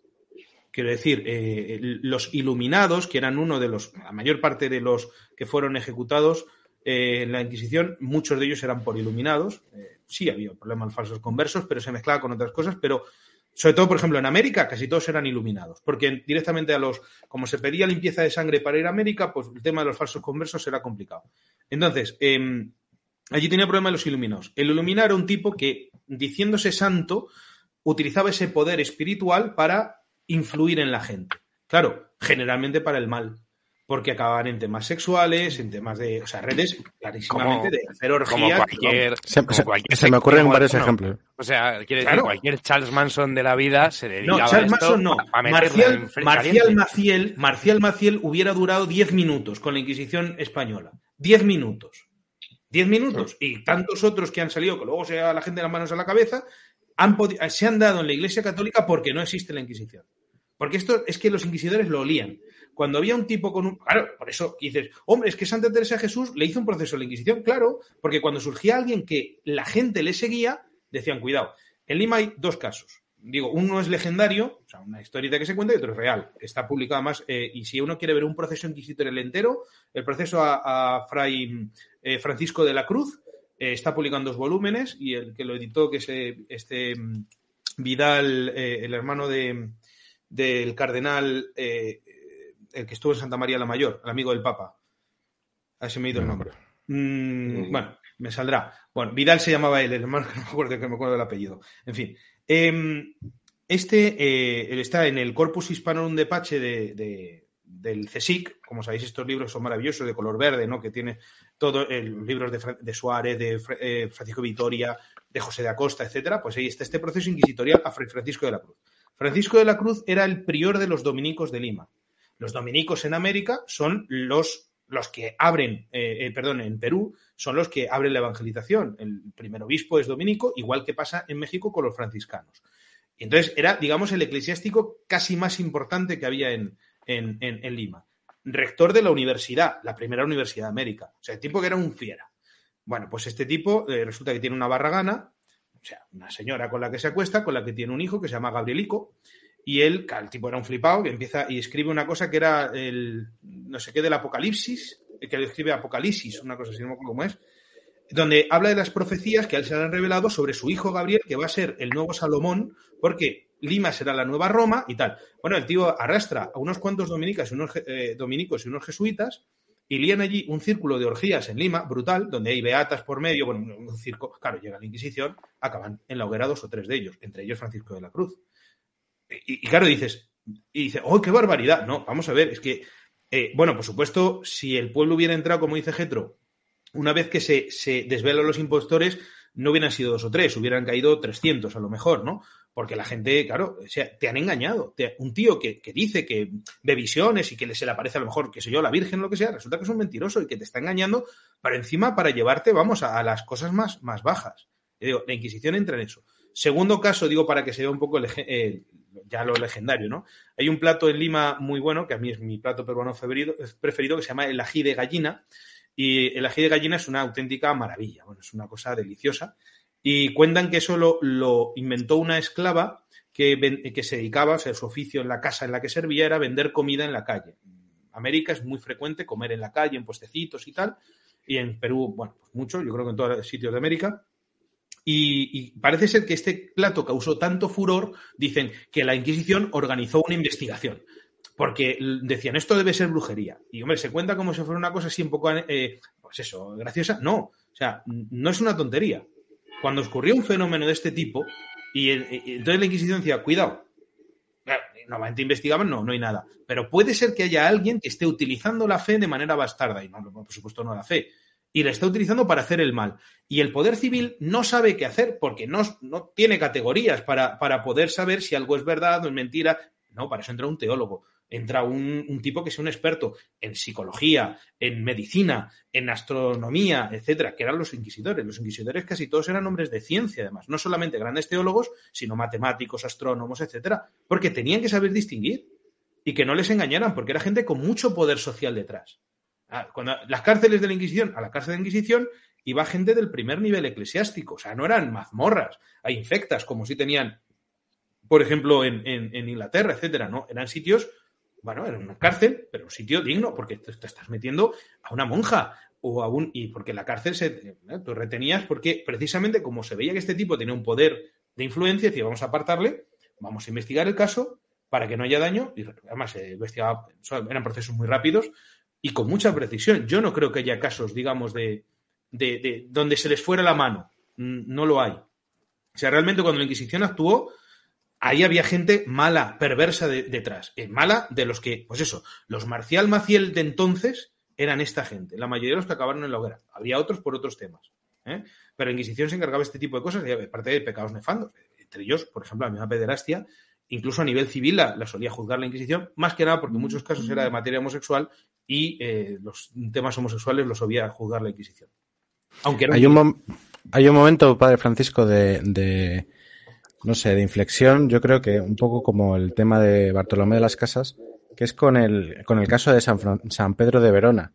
Quiero decir, eh, los iluminados, que eran uno de los, la mayor parte de los que fueron ejecutados eh, en la Inquisición, muchos de ellos eran por iluminados. Sí había problemas falsos conversos, pero se mezclaba con otras cosas, pero sobre todo, por ejemplo, en América casi todos eran iluminados, porque directamente a los, como se pedía limpieza de sangre para ir a América, pues el tema de los falsos conversos era complicado. Entonces, em, allí tenía problema los iluminados. El iluminado era un tipo que, diciéndose santo, utilizaba ese poder espiritual para influir en la gente. Claro, generalmente para el mal, porque acababan en temas sexuales, en temas de, o sea, redes clarísimamente Como- de hacer orgías. Como cualquier, Se, como se- cualquier se me ocurren varios ejemplos. O sea, quiere decir, cualquier Charles Manson de la vida se dedicaba No, a Charles esto Manson no. Marcial. Maciel, Marcial Maciel hubiera durado 10 minutos con la Inquisición española. 10 minutos. 10 minutos. Y tantos otros que han salido, que luego se da la gente las manos a la cabeza, han se han dado en la Iglesia Católica porque no existe la Inquisición. Porque esto es que los inquisidores lo olían. Cuando había un tipo con un. Claro, por eso dices, hombre, es que Santa Teresa de Jesús le hizo un proceso a la Inquisición. Claro, porque cuando surgía alguien que la gente le seguía, decían, cuidado. En Lima hay dos casos. Digo, uno es legendario, o sea, una historieta que se cuenta, y otro es real. Está publicado más. eh, y si uno quiere ver un proceso inquisitorial entero, el proceso a, a Fray eh, Francisco de la Cruz eh, está publicado en dos volúmenes, y el que lo editó, que es este mm, Vidal, el hermano de, del cardenal, el que estuvo en Santa María la Mayor, el amigo del Papa. A ver si me he ido el nombre. Mm, bueno, me saldrá. Bueno, Vidal se llamaba él, el hermano que no me acuerdo, que me acuerdo del apellido. En fin. Em, este eh, está en el Corpus Hispanorum de Pache de, de- del CSIC. Como sabéis, estos libros son maravillosos, de color verde, ¿no? Que tiene todos los libros de, Suárez, de eh, Francisco Vitoria, de José de Acosta, etcétera. Pues ahí está este proceso inquisitorial a Francisco de la Cruz. Francisco de la Cruz era el prior de los dominicos de Lima. Los dominicos en América son los, los que abren, eh, eh, perdón, en Perú, son los que abren la evangelización. El primer obispo es dominico, igual que pasa en México con los franciscanos. Entonces era, digamos, el eclesiástico casi más importante que había en Lima. Rector de la universidad, la primera universidad de América. O sea, el tipo que era un fiera. Bueno, pues este tipo eh, resulta que tiene una barragana, o sea, una señora con la que se acuesta, con la que tiene un hijo que se llama Gabrielico, y él, el tipo era un flipado, que empieza y escribe una cosa que era el no sé qué del Apocalipsis, que le escribe Apocalipsis, una cosa así, no me acuerdo cómo es, donde habla de las profecías que a él se le han revelado sobre su hijo Gabriel, que va a ser el nuevo Salomón, porque Lima será la nueva Roma y tal. Bueno, el tío arrastra a unos cuantos dominicas unos, eh, dominicos y unos jesuitas y lían allí un círculo de orgías en Lima, brutal, donde hay beatas por medio, bueno, un circo, claro, llega la Inquisición, acaban en la hoguera dos o tres de ellos, entre ellos Francisco de la Cruz. Y, claro, dices, y dice, ¡oh, qué barbaridad! No, vamos a ver, es que, eh, bueno, por supuesto, si el pueblo hubiera entrado, como dice Getro, una vez que se, se desvelan los impostores, no hubieran sido dos o tres, hubieran caído 300 a lo mejor, ¿no? Porque la gente, claro, te han engañado. Un tío que, que dice que ve visiones y que se le aparece a lo mejor, qué sé yo, la Virgen, lo que sea, resulta que es un mentiroso y que te está engañando para encima para llevarte, vamos, a, las cosas más, más bajas. Yo digo, la Inquisición entra en eso. Segundo caso, digo, para que se vea un poco el, eh, ya lo legendario, ¿no? Hay un plato en Lima muy bueno, que a mí es mi plato peruano preferido, preferido que se llama el ají de gallina. Y el ají de gallina es una auténtica maravilla, bueno, es una cosa deliciosa. Y cuentan que eso lo, lo inventó una esclava que, que se dedicaba, o sea, su oficio en la casa en la que servía era vender comida en la calle. En América es muy frecuente comer en la calle, en puestecitos y tal. Y en Perú, bueno, pues mucho, yo creo que en todos los sitios de América. Y, parece ser que este plato causó tanto furor, dicen que la Inquisición organizó una investigación. Porque decían, esto debe ser brujería. Y hombre, se cuenta como si fuera una cosa así un poco, eh, pues eso, graciosa. No, o sea, no es una tontería. Cuando ocurrió un fenómeno de este tipo, y, el- y entonces la Inquisición decía, cuidado, Normalmente investigaban, no, no hay nada. Pero puede ser que haya alguien que esté utilizando la fe de manera bastarda, y no, por supuesto no la fe, y la está utilizando para hacer el mal. Y el poder civil no sabe qué hacer porque no, no tiene categorías para, para poder saber si algo es verdad o es mentira. No, para eso entra un teólogo, entra un, un tipo que sea un experto en psicología, en medicina, en astronomía, etcétera, que eran los inquisidores. Los inquisidores casi todos eran hombres de ciencia, además, no solamente grandes teólogos, sino matemáticos, astrónomos, etcétera, porque tenían que saber distinguir y que no les engañaran, porque era gente con mucho poder social detrás. Las cárceles de la Inquisición, a la cárcel de la Inquisición iba gente del primer nivel eclesiástico, o sea, no eran mazmorras, hay infectas, como si tenían, por ejemplo, en, en- Inglaterra, etcétera, ¿no? Eran sitios, bueno, era una cárcel, pero un sitio digno, porque te, estás metiendo a una monja o a un. y porque la cárcel se. ¿eh? Tú retenías, porque precisamente como se veía que este tipo tenía un poder de influencia, decía, vamos a apartarle, vamos a investigar el caso para que no haya daño, y además se investigaba, eran procesos muy rápidos y con mucha precisión. Yo no creo que haya casos, digamos, de, de, de donde se les fuera la mano. Mm, No lo hay. O sea, realmente cuando la Inquisición actuó, ahí había gente mala, perversa de- detrás. Eh, mala de los que, pues eso, los Marcial Maciel de entonces eran esta gente. La mayoría de los que acabaron en la hoguera. Había otros por otros temas. ¿eh? Pero la Inquisición se encargaba de este tipo de cosas, aparte de pecados nefandos. Entre ellos, por ejemplo, la misma pederastia, incluso a nivel civil la, la solía juzgar la Inquisición, más que nada porque en muchos casos era de materia homosexual y eh, los temas homosexuales los solía juzgar la Inquisición. Aunque era Hay un, mom- hay un momento, Padre Francisco, de, de, no sé, de inflexión, yo creo que un poco como el tema de Bartolomé de las Casas, que es con el, con el caso de San, Fran- San Pedro de Verona.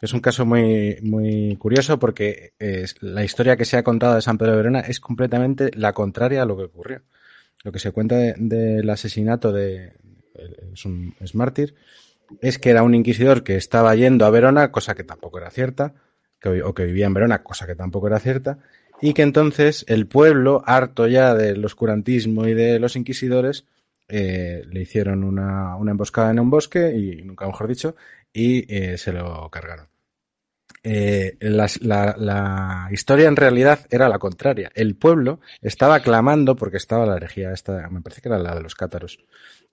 Es un caso muy, muy curioso porque es, la historia que se ha contado de San Pedro de Verona es completamente la contraria a lo que ocurrió. Lo que se cuenta de- del asesinato de, es un es mártir, es que era un inquisidor que estaba yendo a Verona, cosa que tampoco era cierta, o que vivía en Verona, cosa que tampoco era cierta, y que entonces el pueblo, harto ya del oscurantismo y de los inquisidores, eh, le hicieron una, una emboscada en un bosque, y nunca mejor dicho, y eh, se lo cargaron. Eh, la, historia en realidad era la contraria. El pueblo estaba clamando porque estaba la herejía esta, me parece que era la de los cátaros.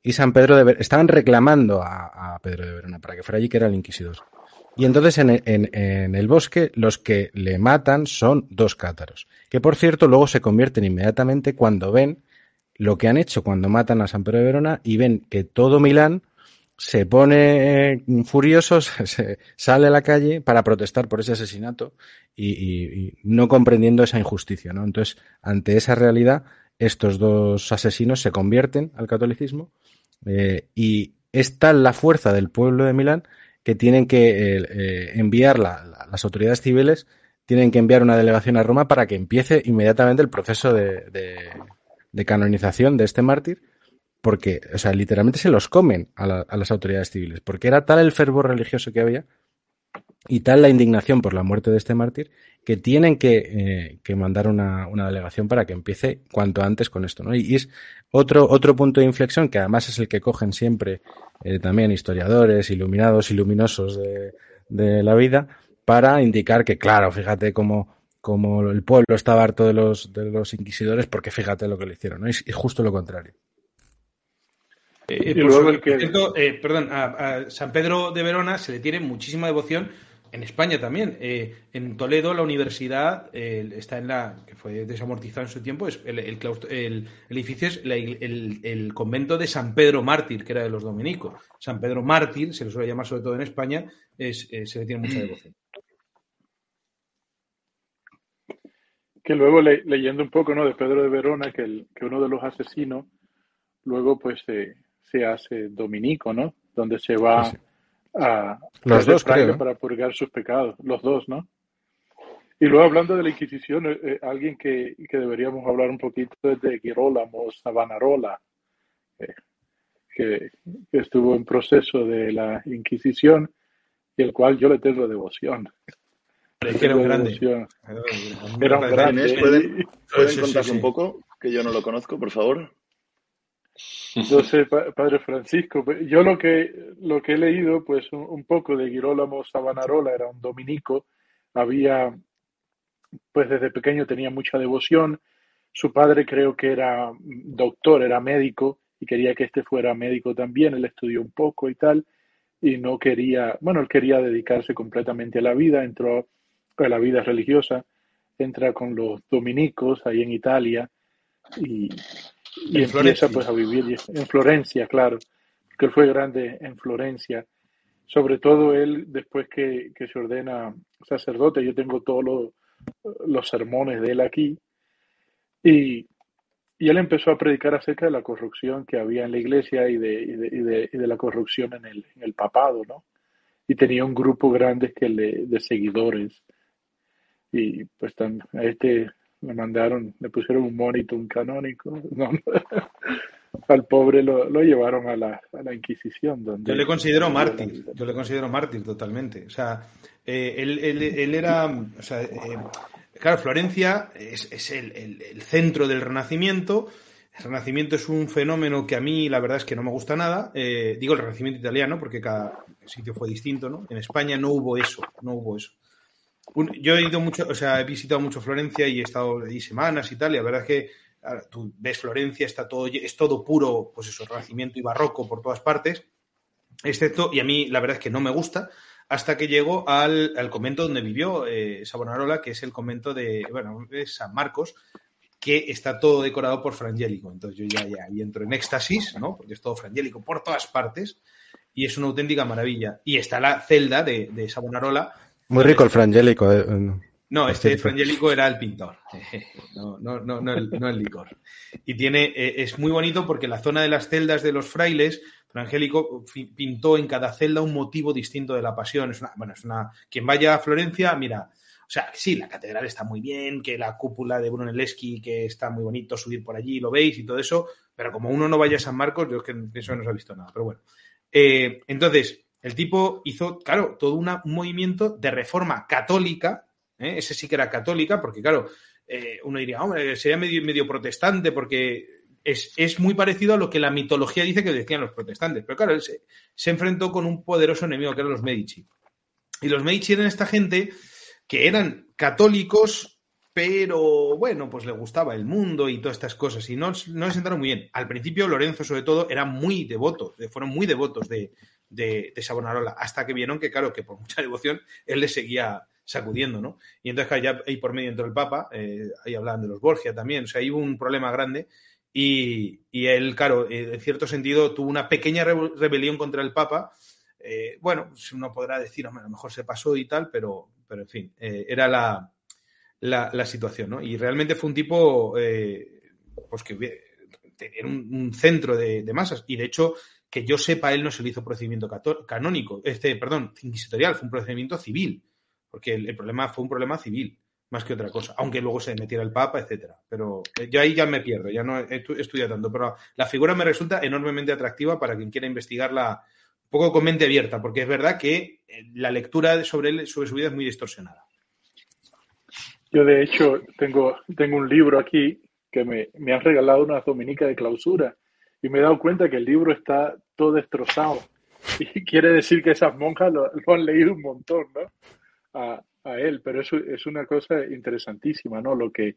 Y San Pedro de Ver- estaban reclamando a, Pedro de Verona para que fuera allí que era el inquisidor. Y entonces en, en- en el bosque los que le matan son dos cátaros, que por cierto luego se convierten inmediatamente cuando ven lo que han hecho cuando matan a San Pedro de Verona y ven que todo Milán se pone eh, furioso, se, sale a la calle para protestar por ese asesinato y, no comprendiendo esa injusticia, ¿no? Entonces, ante esa realidad, estos dos asesinos se convierten al catolicismo eh, y es tal la fuerza del pueblo de Milán que tienen que eh, enviar la- la- las autoridades civiles tienen que enviar una delegación a Roma para que empiece inmediatamente el proceso de canonización de este mártir porque, o sea, literalmente se los comen a, la- a las autoridades civiles, porque era tal el fervor religioso que había y tal la indignación por la muerte de este mártir que tienen que, eh, mandar una, delegación para que empiece cuanto antes con esto, ¿no? Y, es otro, otro punto de inflexión que además es el que cogen siempre eh, también historiadores, iluminados y luminosos de, de la vida para indicar que, claro, fíjate cómo, el pueblo estaba harto de los, de los inquisidores porque fíjate lo que le hicieron, ¿no? Y justo lo contrario. Eh, Y por luego su- el que- por cierto, eh, perdón, a, a San Pedro de Verona se le tiene muchísima devoción en España también. Eh, en Toledo, la universidad eh, está en la que fue desamortizado en su tiempo. Es el, el, claustro- el- el edificio es la el, convento de San Pedro Mártir, que era de los dominicos. San Pedro Mártir, se le suele llamar sobre todo en España, es, eh, se le tiene mucha devoción. que luego le- leyendo un poco ¿no? de Pedro de Verona, que, que uno de los asesinos luego pues se, se hace dominico, ¿no? Donde se va Sí, a Los dos, creo, para purgar sus pecados, los dos, ¿no? Y luego hablando de la Inquisición, eh, eh, alguien que, que, deberíamos hablar un poquito es de Girolamo Savonarola, eh, que, que, estuvo en proceso de la Inquisición y el cual yo le tengo devoción. Es que era un grande. Era un grande. ¿Pueden, ¿pueden contarse un poco? Que yo no lo conozco, por favor. Yo sé, Padre Francisco. Yo lo que, lo que he leído, pues un, poco de Girolamo Savonarola, era un dominico, había pues desde pequeño tenía mucha devoción. Su padre creo que era doctor, era médico y quería que este fuera médico también. Él estudió un poco y tal y no quería, bueno, él quería dedicarse completamente a la vida, entró a la vida religiosa, entra con los dominicos ahí en Italia y, y empieza pues a vivir en Florencia, claro, que él fue grande en Florencia. Sobre todo él, después que, que se ordena sacerdote, yo tengo todos los los sermones de él aquí, y, y, él empezó a predicar acerca de la corrupción que había en la iglesia y de, y de, y de, la corrupción en el, en el, papado, ¿no? Y tenía un grupo grande que le, de seguidores. Y pues a este le mandaron, le pusieron un monito, un canónico. ¿no? al pobre lo, lo llevaron a la, a la, Inquisición. Donde yo le considero mártir, yo le considero mártir totalmente. O sea, eh, él, él, él, era, o sea, eh, claro, Florencia es, es el, el, el, centro del Renacimiento. El Renacimiento es un fenómeno que a mí la verdad es que no me gusta nada. Eh, digo el Renacimiento italiano porque cada sitio fue distinto, ¿no? En España no hubo eso, no hubo eso. Un, yo he ido mucho, o sea, he visitado mucho Florencia y he estado ahí semanas y tal, y la verdad es que tú ves Florencia, está todo, es todo puro, pues eso, renacimiento y barroco por todas partes, excepto, y a mí la verdad es que no me gusta, hasta que llego al, al convento donde vivió eh, Savonarola, que es el convento de, bueno, de San Marcos, que está todo decorado por Frangélico. Entonces yo ya, ya y entro en éxtasis, ¿no? Porque es todo Frangélico por todas partes y es una auténtica maravilla. Y está la celda de, de Savonarola. Muy rico el Frangélico. Eh. No, este Frangélico era el pintor, no, no, no, no, el, no el licor. Y tiene, eh, es muy bonito porque la zona de las celdas de los frailes, Frangélico pintó en cada celda un motivo distinto de la pasión. Es una, bueno, es una, quien vaya a Florencia, mira, o sea, sí, la catedral está muy bien, que la cúpula de Brunelleschi, que está muy bonito subir por allí, lo veis y todo eso, pero como uno no vaya a San Marcos, yo es que eso no se ha visto nada, pero bueno. Eh, entonces, el tipo hizo, claro, todo una, un movimiento de reforma católica, ¿eh? ese sí que era católica, porque claro, eh, uno diría, hombre, sería medio, protestante, porque es, muy parecido a lo que la mitología dice que decían los protestantes. Pero claro, él se, enfrentó con un poderoso enemigo que eran los Medici. Y los Medici eran esta gente que eran católicos, pero bueno, pues le gustaba el mundo y todas estas cosas. Y no, no sentaron muy bien. Al principio, Lorenzo, sobre todo, era muy devoto, fueron muy devotos de, de, de Savonarola, hasta que vieron que, claro, que por mucha devoción, él le seguía sacudiendo, ¿no? Y entonces, claro, ya ahí por medio entró el Papa, eh, ahí hablaban de los Borgia también, o sea, ahí hubo un problema grande y, y él, claro, eh, en cierto sentido tuvo una pequeña re rebelión contra el Papa. Eh, bueno, uno podrá decir, hombre, a lo mejor se pasó y tal, pero, pero en fin, eh, era la, la, la, situación, ¿no? Y realmente fue un tipo, eh, pues que era un, un centro de, de, masas y de hecho, que yo sepa, él no se le hizo procedimiento canónico, este, perdón, inquisitorial, fue un procedimiento civil porque el, problema fue un problema civil más que otra cosa, aunque luego se metiera el Papa, etcétera. Pero eh, yo ahí ya me pierdo, ya no he estudiado tanto, pero la figura me resulta enormemente atractiva para quien quiera investigarla un poco con mente abierta, porque es verdad que eh, la lectura sobre él, sobre su vida es muy distorsionada. Yo de hecho tengo, tengo un libro aquí que me, me han regalado una dominica de clausura y me he dado cuenta que el libro está todo destrozado. Y quiere decir que esas monjas lo, han leído un montón, ¿no? a, a, él, pero eso es una cosa interesantísima, ¿no? Lo que,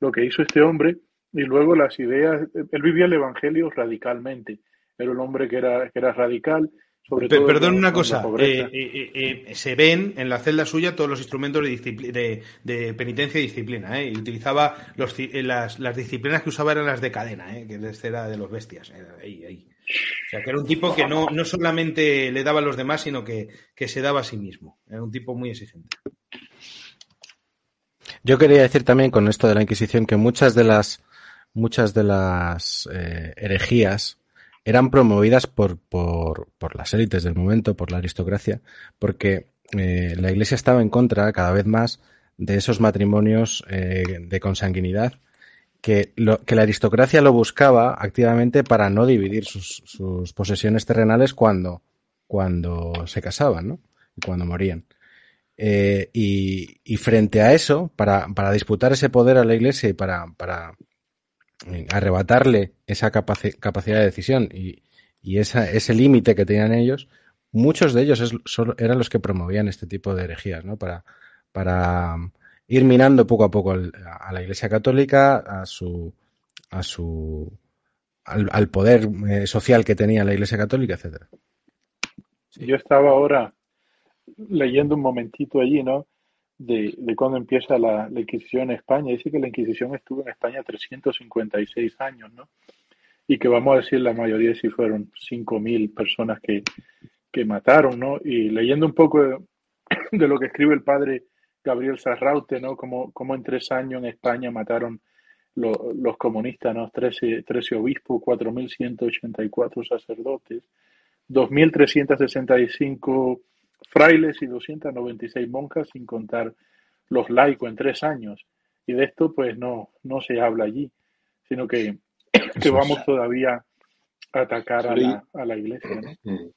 lo que hizo este hombre y luego las ideas, él vivía el Evangelio radicalmente, era un hombre que era, que era radical. Sobre Pero, todo perdón una cosa, eh, eh, eh, se ven en la celda suya todos los instrumentos de, de, de penitencia y disciplina, y utilizaba los, las, las, disciplinas que usaba eran las de cadena, que era de los bestias, ahí, ahí. O sea, que era un tipo que no, no solamente le daba a los demás, sino que, que, se daba a sí mismo. Era un tipo muy exigente. Yo quería decir también con esto de la Inquisición que muchas de las muchas de las eh, herejías eran promovidas por, por, por, las élites del momento, por la aristocracia, porque eh, la Iglesia estaba en contra cada vez más de esos matrimonios eh, de consanguinidad que, lo, que la aristocracia lo buscaba activamente para no dividir sus, sus posesiones terrenales cuando, cuando se casaban, ¿no? Y cuando morían. Eh, y, y, frente a eso, para, para, disputar ese poder a la Iglesia y para, para arrebatarle esa capaci capacidad de decisión y, ese límite que tenían ellos, muchos de ellos eran los que promovían este tipo de herejías, ¿no? Para, para ir minando poco a poco a la Iglesia Católica, a su, a su, al, al poder eh, social que tenía la Iglesia Católica, etcétera. Yo estaba ahora leyendo un momentito allí, ¿no? De, de cuando empieza la, Inquisición en España. Dice que la Inquisición estuvo en España 356 años, ¿no? Y que vamos a decir la mayoría si fueron 5.000 personas que, que mataron, ¿no? Y leyendo un poco de, lo que escribe el padre Gabriel Sarraute, ¿no? Como, como en tres años en España mataron lo, los comunistas, ¿no? 13, 13 obispos, 4.184 sacerdotes, 2.365 frailes y 296 monjas, sin contar los laicos en tres años. Y de esto pues no, no se habla allí, sino que, que vamos todavía a atacar a la, a la iglesia. ¿no?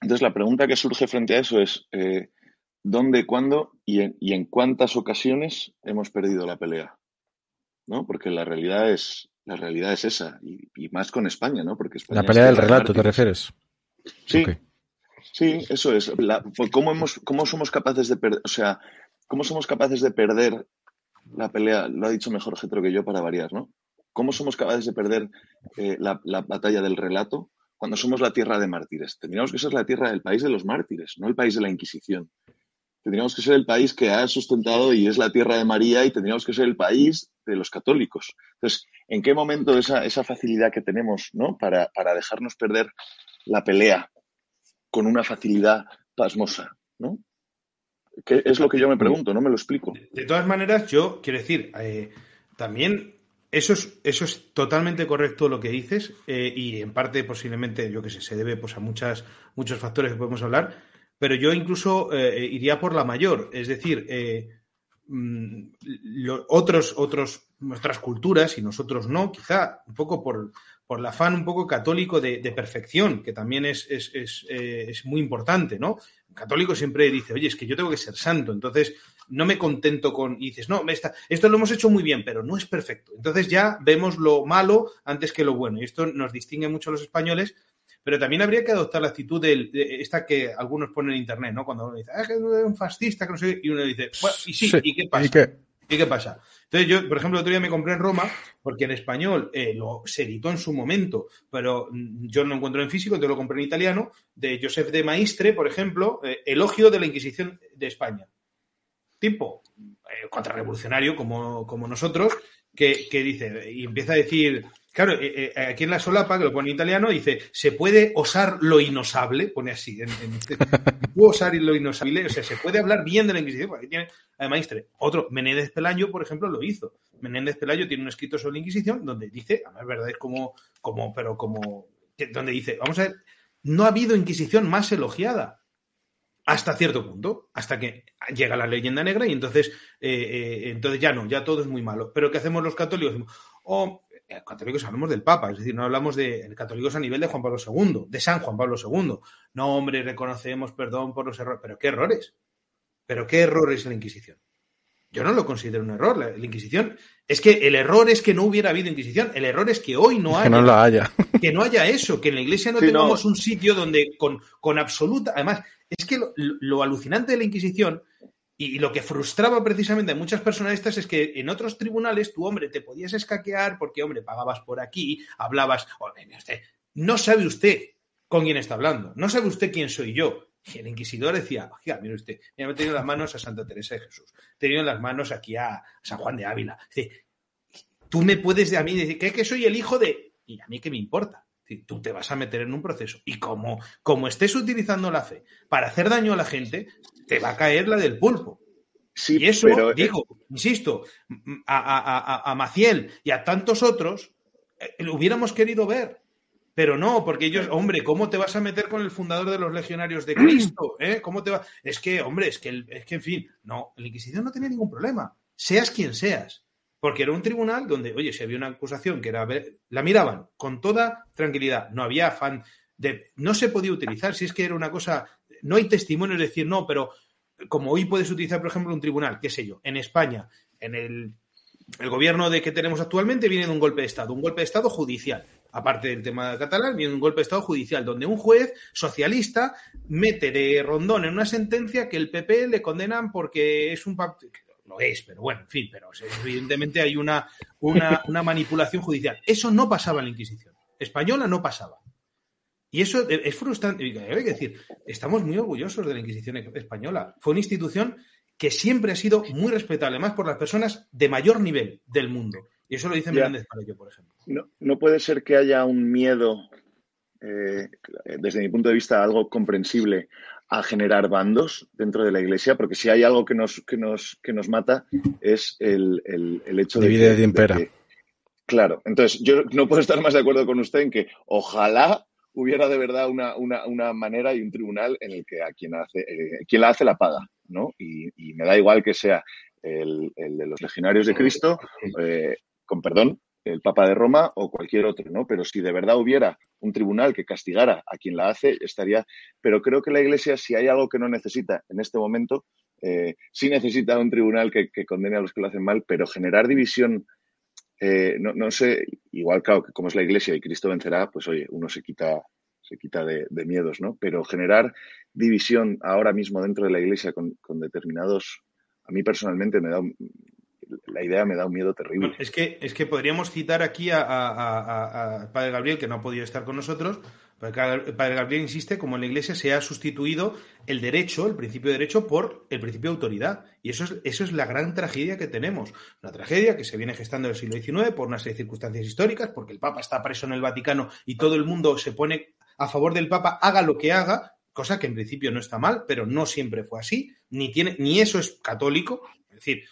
Entonces la pregunta que surge frente a eso es, eh, ¿dónde, cuándo y en, y en cuántas ocasiones hemos perdido la pelea? ¿No? Porque la realidad es, la realidad es esa, y, y más con España, ¿no? Porque España la pelea del relato, ¿te refieres? Sí, okay. Sí, eso es. La, ¿cómo, hemos, ¿Cómo somos capaces de perder, o sea, cómo somos capaces de perder la pelea? Lo ha dicho mejor Getro que yo para variar, ¿no? ¿Cómo somos capaces de perder eh, la, la, batalla del relato cuando somos la tierra de mártires? Tendríamos que ser la tierra del país de los mártires, no el país de la Inquisición. Tendríamos que ser el país que ha sustentado y es la tierra de María y tendríamos que ser el país de los católicos. Entonces, ¿en qué momento esa, esa facilidad que tenemos ¿no? para dejarnos perder la pelea con una facilidad pasmosa, ¿no? Que es lo que yo me pregunto, no me lo explico. De todas maneras, yo quiero decir, eh, también eso es, eso es totalmente correcto lo que dices eh, y en parte posiblemente, yo que sé, se debe pues, a muchas, muchos factores que podemos hablar, pero yo incluso eh, iría por la mayor, es decir, mm, lo, otros, otros, nuestras culturas y nosotros no, quizá un poco por, por el afán un poco católico de, de perfección, que también es, es, es, eh, es, muy importante, ¿no? El católico siempre dice, oye, es que yo tengo que ser santo, entonces no me contento con... Y dices, no, esta, esto lo hemos hecho muy bien, pero no es perfecto. Entonces ya vemos lo malo antes que lo bueno. Y esto nos distingue mucho a los españoles, pero también habría que adoptar la actitud de, de esta que algunos ponen en internet, ¿no? Cuando uno dice, ah, que es un fascista, que no sé, y uno dice, bueno, y sí, sí. ¿y qué pasa? ¿Y qué? ¿Y qué pasa? Entonces yo, por ejemplo, el otro día me compré en Roma, porque en español eh, lo, se editó en su momento, pero yo no lo encuentro en físico, entonces lo compré en italiano, de Joseph de Maistre, por ejemplo, eh, Elogio de la Inquisición de España. Tipo, eh, contrarrevolucionario como, como nosotros, que, que, dice, y empieza a decir, claro, eh, eh, aquí en la solapa, que lo pone en italiano, dice, se puede osar lo inosable, pone así, en, en este, osar lo inosable, o sea, se puede hablar bien de la Inquisición, porque aquí tiene, además, otro, Menéndez Pelayo, por ejemplo, lo hizo. Menéndez Pelayo tiene un escrito sobre la Inquisición donde dice, además, verdad, es como, como, pero como, donde dice, vamos a ver, no ha habido Inquisición más elogiada hasta cierto punto, hasta que llega la leyenda negra y entonces, eh, entonces ya no, ya todo es muy malo. Pero ¿qué hacemos los católicos? Oh, eh, católicos hablamos del Papa, es decir, no hablamos de católicos a nivel de Juan Pablo II, de San Juan Pablo II. No, hombre, reconocemos perdón por los errores. ¿Pero qué errores? ¿Pero qué errores la Inquisición? Yo no lo considero un error. La, la, Inquisición es que el error es que no hubiera habido Inquisición. El error es que hoy no es haya. Que no la haya. Que no haya eso, que en la Iglesia no sí, tengamos no. un sitio donde con, con absoluta. Además, es que lo, lo, alucinante de la Inquisición y lo que frustraba precisamente a muchas personas estas es que en otros tribunales tu hombre te podías escaquear porque, hombre, pagabas por aquí, hablabas. No sabe usted con quién está hablando, no sabe usted quién soy yo. Y el inquisidor decía, oiga, mire usted, me ha tenido las manos a Santa Teresa de Jesús, he tenido las manos aquí a San Juan de Ávila. Dice, tú me puedes a mí decir que, que soy el hijo de... Y a mí qué me importa. Tú te vas a meter en un proceso. Y como, como estés utilizando la fe para hacer daño a la gente, te va a caer la del pulpo. Sí, y eso, pero... digo, insisto, a, a, a, a, Maciel y a tantos otros, eh, lo hubiéramos querido ver. Pero no, porque ellos, hombre, ¿cómo te vas a meter con el fundador de los legionarios de Cristo? ¿Eh? ¿Cómo te va? Es que, hombre, es que, es que, en fin, no, la Inquisición no tenía ningún problema, seas quien seas. Porque era un tribunal donde, oye, si había una acusación que era. La miraban con toda tranquilidad, no había afán de. No se podía utilizar, si es que era una cosa. No hay testimonios de decir, no, pero como hoy puedes utilizar, por ejemplo, un tribunal, qué sé yo, en España, en el, el gobierno de que tenemos actualmente viene de un golpe de Estado, un golpe de Estado judicial aparte del tema catalán, viene un golpe de Estado judicial donde un juez socialista mete de rondón en una sentencia que el PP le condenan porque es un lo es, pero bueno, en fin, pero evidentemente hay una, una, una manipulación judicial. Eso no pasaba en la Inquisición. Española no pasaba. Y eso es frustrante. Hay que decir, estamos muy orgullosos de la Inquisición española. Fue una institución que siempre ha sido muy respetable, además por las personas de mayor nivel del mundo. Y eso lo dice Menéndez Palacio, por ejemplo. No, no, puede ser que haya un miedo, eh, desde mi punto de vista, algo comprensible a generar bandos dentro de la iglesia, porque si hay algo que nos, que nos, que nos mata es el, el, hecho de, Divide de, impera. claro, entonces yo no puedo estar más de acuerdo con usted en que ojalá hubiera de verdad una, una, una manera y un tribunal en el que a quien, hace, eh, quien la hace la paga, ¿no? Y, y, me da igual que sea el, el de los legionarios de Cristo, eh, con perdón, el Papa de Roma o cualquier otro, ¿no? Pero si de verdad hubiera un tribunal que castigara a quien la hace, estaría. Pero creo que la Iglesia, si hay algo que no necesita en este momento, eh, sí necesita un tribunal que, condene a los que lo hacen mal, pero generar división, eh, no, no, sé, igual claro, que como es la Iglesia y Cristo vencerá, pues oye, uno se quita se quita de, miedos, ¿no? Pero generar división ahora mismo dentro de la Iglesia con, con determinados, a mí personalmente me da la idea me da un miedo terrible. es, que, es que podríamos citar aquí a, Padre Gabriel, que no ha podido estar con nosotros. Padre Gabriel insiste, como en la Iglesia se ha sustituido el derecho, el principio de derecho, por el principio de autoridad. Y eso es, eso es la gran tragedia que tenemos. Una tragedia que se viene gestando en el siglo XIX por una serie de circunstancias históricas, porque el Papa está preso en el Vaticano y todo el mundo se pone a favor del Papa, haga lo que haga, cosa que en principio no está mal, pero no siempre fue así, ni, tiene, ni eso es católico. Es decir,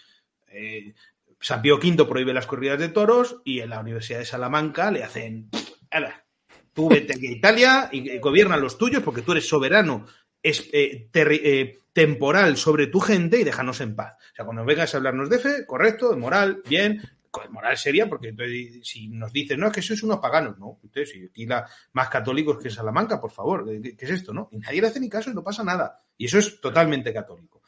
eh, San Pío V prohíbe las corridas de toros y en la Universidad de Salamanca le hacen, tú vete a Italia y gobiernan los tuyos porque tú eres soberano es, eh, eh, temporal sobre tu gente y déjanos en paz. O sea, cuando vengas a hablarnos de fe, correcto, de moral, bien, moral seria, porque si nos dicen, no, es que sois unos paganos, no, ustedes, si aquí la, más católicos que Salamanca, por favor, ¿qué, es esto, no? Y nadie le hace ni caso y no pasa nada. Y eso es totalmente católico.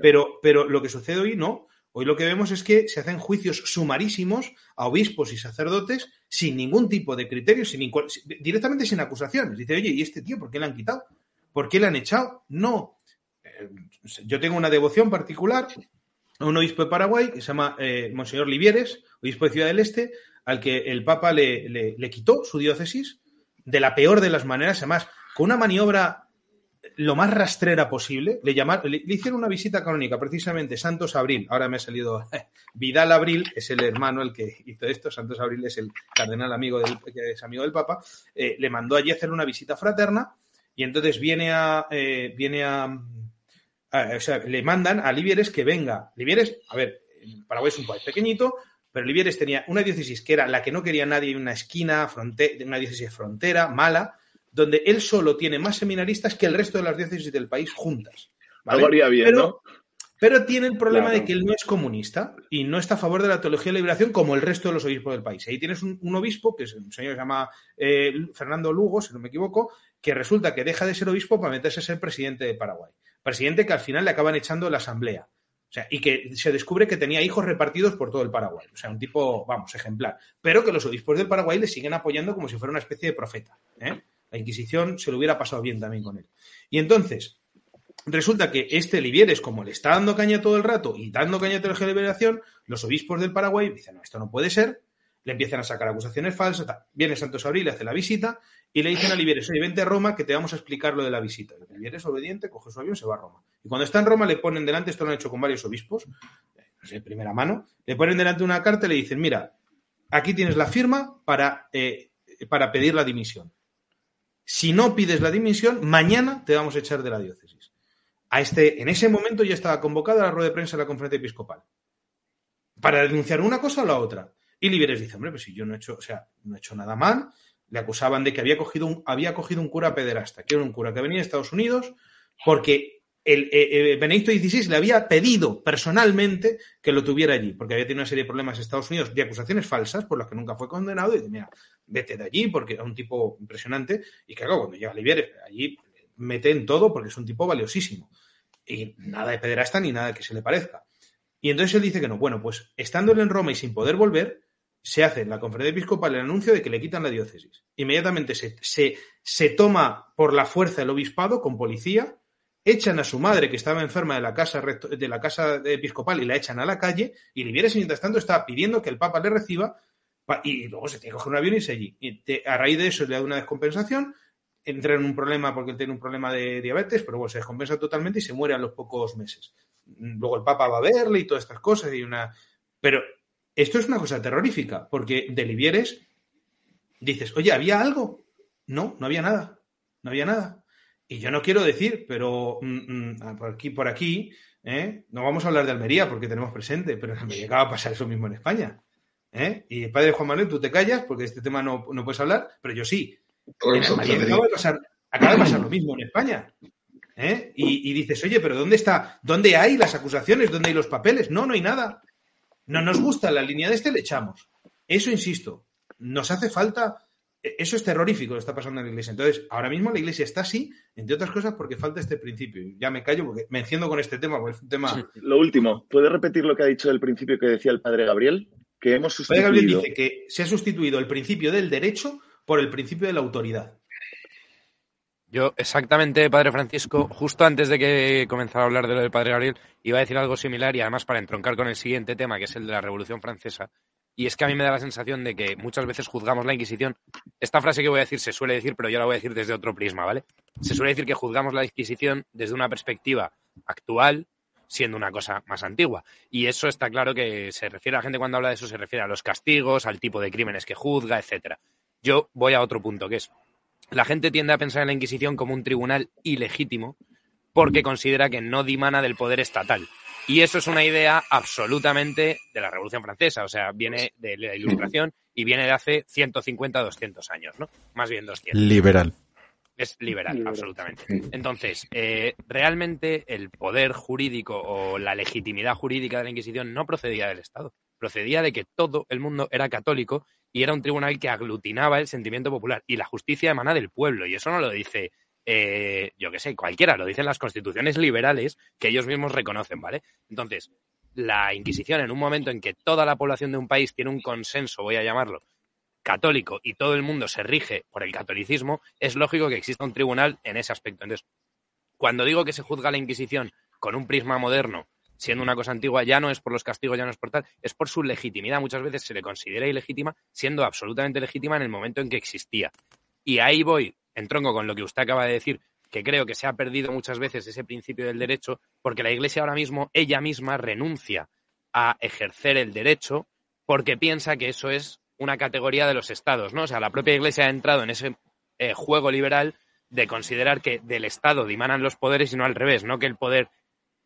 Pero, pero lo que sucede hoy, no. Hoy lo que vemos es que se hacen juicios sumarísimos a obispos y sacerdotes sin ningún tipo de criterio, directamente sin acusaciones. Dice, oye, ¿y este tío por qué le han quitado? ¿Por qué le han echado? No. Eh, yo tengo una devoción particular a un obispo de Paraguay que se llama eh, Monseñor Livieres, obispo de Ciudad del Este, al que el Papa le quitó su diócesis de la peor de las maneras, además, con una maniobra lo más rastrera posible. Le, llamaron, le, hicieron una visita canónica, precisamente Santos Abril. Ahora me ha salido Vidal Abril, es el hermano el que hizo esto. Santos Abril es el cardenal amigo del, que es amigo del Papa. Eh, le mandó allí a hacer una visita fraterna y entonces viene a. Eh, viene a, o sea, le mandan a Livieres que venga. Livieres, a ver, Paraguay es un país pequeñito, pero Livieres tenía una diócesis que era la que no quería nadie una esquina, una diócesis frontera, mala donde él solo tiene más seminaristas que el resto de las diócesis del país juntas. ¿vale? bien, pero, ¿no? Pero tiene el problema de que él no es comunista y no está a favor de la teología de la liberación como el resto de los obispos del país. Ahí tienes un, obispo, que es un señor que se llama eh, Fernando Lugo, si no me equivoco, que resulta que deja de ser obispo para meterse a ser presidente de Paraguay. Presidente que al final le acaban echando de la asamblea. O sea, y que se descubre que tenía hijos repartidos por todo el Paraguay. O sea, un tipo, vamos, ejemplar. Pero que los obispos del Paraguay le siguen apoyando como si fuera una especie de profeta. ¿eh? La Inquisición se lo hubiera pasado bien también con él. Y entonces, resulta que este Livieres, como le está dando caña todo el rato y dando caña a la liberación, los obispos del Paraguay dicen, no, esto no puede ser, le empiezan a sacar acusaciones falsas, viene Santos Abril, le hace la visita y le dicen a Livieres, oye, vente a Roma que te vamos a explicar lo de la visita. Livieres, obediente, coge su avión se va a Roma. Y cuando está en Roma le ponen delante, esto lo han hecho con varios obispos, no sé, primera mano, le ponen delante una carta y le dicen, mira, aquí tienes la firma para, eh, para pedir la dimisión. Si no pides la dimisión, mañana te vamos a echar de la diócesis. A este, en ese momento ya estaba convocada la rueda de prensa de la conferencia episcopal. Para denunciar una cosa o la otra. Y Liberes dice, hombre, pues si yo no he hecho, o sea, no he hecho nada mal, le acusaban de que había cogido un, había cogido un cura pederasta, que era un cura que venía de Estados Unidos porque el, eh, eh, Benedicto XVI le había pedido personalmente que lo tuviera allí, porque había tenido una serie de problemas en Estados Unidos de acusaciones falsas por las que nunca fue condenado y dice, mira, vete de allí porque era un tipo impresionante y que cuando llega a Libieres, allí mete en todo porque es un tipo valiosísimo. Y nada de pederasta ni nada que se le parezca. Y entonces él dice que no. Bueno, pues estando en Roma y sin poder volver, se hace en la conferencia episcopal el anuncio de que le quitan la diócesis. Inmediatamente se, se, se toma por la fuerza el obispado con policía, echan a su madre que estaba enferma de la casa, de la casa episcopal y la echan a la calle y Livieres mientras tanto está pidiendo que el Papa le reciba y luego se tiene que coger un avión y irse allí. Y a raíz de eso le da una descompensación, entra en un problema porque él tiene un problema de diabetes, pero bueno, se descompensa totalmente y se muere a los pocos meses. Luego el Papa va a verle y todas estas cosas y una... Pero esto es una cosa terrorífica, porque de Livieres dices, oye, ¿había algo? No, no había nada. No había nada. Y yo no quiero decir, pero mm, mm, por aquí, por aquí, ¿eh? no vamos a hablar de Almería porque tenemos presente, pero en Almería acaba de pasar eso mismo en España. ¿eh? Y padre Juan Manuel, tú te callas porque de este tema no, no puedes hablar, pero yo sí. En Almería acaba de, pasar, acaba de pasar lo mismo en España. ¿eh? Y, y, dices, oye, pero ¿dónde está? ¿Dónde hay las acusaciones? ¿Dónde hay los papeles? No, no hay nada. No nos gusta la línea de este, le echamos. Eso, insisto, nos hace falta. E-, eso es terrorífico lo que está pasando en la iglesia. Entonces, ahora mismo la iglesia está así, entre otras cosas, porque falta este principio. Ya me callo porque me enciendo con este tema, porque es un tema. Lo último, ¿puede repetir lo que ha dicho el principio que decía el padre Gabriel? Que hemos sustituido. El padre Gabriel dice que se ha sustituido el principio del derecho por el principio de la autoridad. Yo, exactamente, Padre Francisco, justo antes de que comenzara a hablar de lo del Padre Gabriel, iba a decir algo similar y además para entroncar con el siguiente tema, que es el de la Revolución Francesa. Y es que a mí me da la sensación de que muchas veces juzgamos la Inquisición. Esta frase que voy a decir se suele decir, pero yo la voy a decir desde otro prisma, ¿vale? Se suele decir que juzgamos la Inquisición desde una perspectiva actual, siendo una cosa más antigua. Y eso está claro que se refiere a la gente cuando habla de eso, se refiere a los castigos, al tipo de crímenes que juzga, etcétera. Yo voy a otro punto, que es la gente tiende a pensar en la Inquisición como un tribunal ilegítimo porque considera que no dimana del poder estatal. Y eso es una idea absolutamente de la Revolución Francesa, o sea, viene de la Ilustración y viene de hace 150, 200 años, ¿no? Más bien 200. Liberal. Es liberal, liberal. absolutamente. Entonces, eh, realmente el poder jurídico o la legitimidad jurídica de la Inquisición no procedía del Estado, procedía de que todo el mundo era católico y era un tribunal que aglutinaba el sentimiento popular y la justicia emana del pueblo y eso no lo dice eh, yo qué sé, cualquiera, lo dicen las constituciones liberales que ellos mismos reconocen, ¿vale? Entonces, la Inquisición en un momento en que toda la población de un país tiene un consenso, voy a llamarlo, católico y todo el mundo se rige por el catolicismo, es lógico que exista un tribunal en ese aspecto. Entonces, cuando digo que se juzga la Inquisición con un prisma moderno siendo una cosa antigua, ya no es por los castigos, ya no es por tal, es por su legitimidad. Muchas veces se le considera ilegítima, siendo absolutamente legítima en el momento en que existía. Y ahí voy, en tronco con lo que usted acaba de decir, que creo que se ha perdido muchas veces ese principio del derecho, porque la Iglesia ahora mismo, ella misma, renuncia a ejercer el derecho porque piensa que eso es una categoría de los estados, ¿no? O sea, la propia Iglesia ha entrado en ese eh, juego liberal de considerar que del Estado dimanan los poderes y no al revés, no que el poder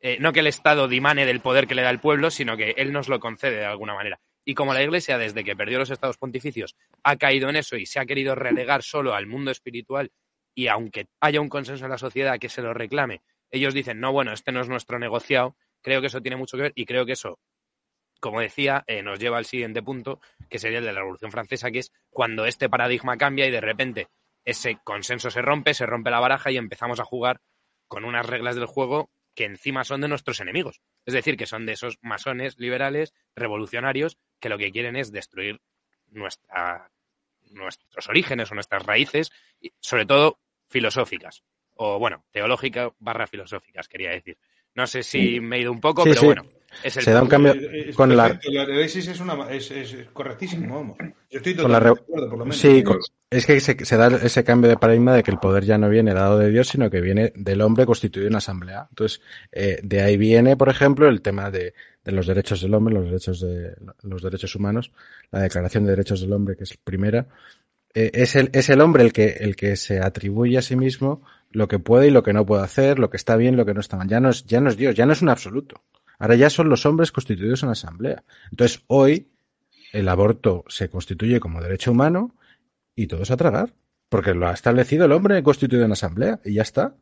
eh, no que el Estado dimane del poder que le da el pueblo, sino que él nos lo concede de alguna manera. Y como la Iglesia, desde que perdió los estados pontificios, ha caído en eso y se ha querido relegar solo al mundo espiritual, y aunque haya un consenso en la sociedad que se lo reclame, ellos dicen, no, bueno, este no es nuestro negociado, creo que eso tiene mucho que ver y creo que eso, como decía, eh, nos lleva al siguiente punto, que sería el de la Revolución Francesa, que es cuando este paradigma cambia y de repente ese consenso se rompe, se rompe la baraja y empezamos a jugar con unas reglas del juego que encima son de nuestros enemigos. Es decir, que son de esos masones liberales, revolucionarios, que lo que quieren es destruir nuestra, nuestros orígenes o nuestras raíces, sobre todo filosóficas, o bueno, teológicas barra filosóficas, quería decir. No sé si me he ido un poco, pero bueno. Se da un cambio con la. La tesis es, una, es, es correctísimo, vamos. Yo estoy totalmente de acuerdo, por lo menos. Sí, es que se, se, da ese cambio de paradigma de que el poder ya no viene dado de Dios, sino que viene del hombre constituido en asamblea. Entonces, eh, de ahí viene, por ejemplo, el tema de, de, los derechos del hombre, los derechos de los derechos humanos, la Declaración de Derechos del Hombre, que es primera. Eh, es, el, es el hombre el que, el que se atribuye a sí mismo lo que puede y lo que no puede hacer, lo que está bien, lo que no está mal. Ya no es, ya no es Dios, ya no es un absoluto. Ahora ya son los hombres constituidos en asamblea. Entonces, hoy el aborto se constituye como derecho humano y todos a tragar. Porque lo ha establecido el hombre constituido en asamblea y ya está.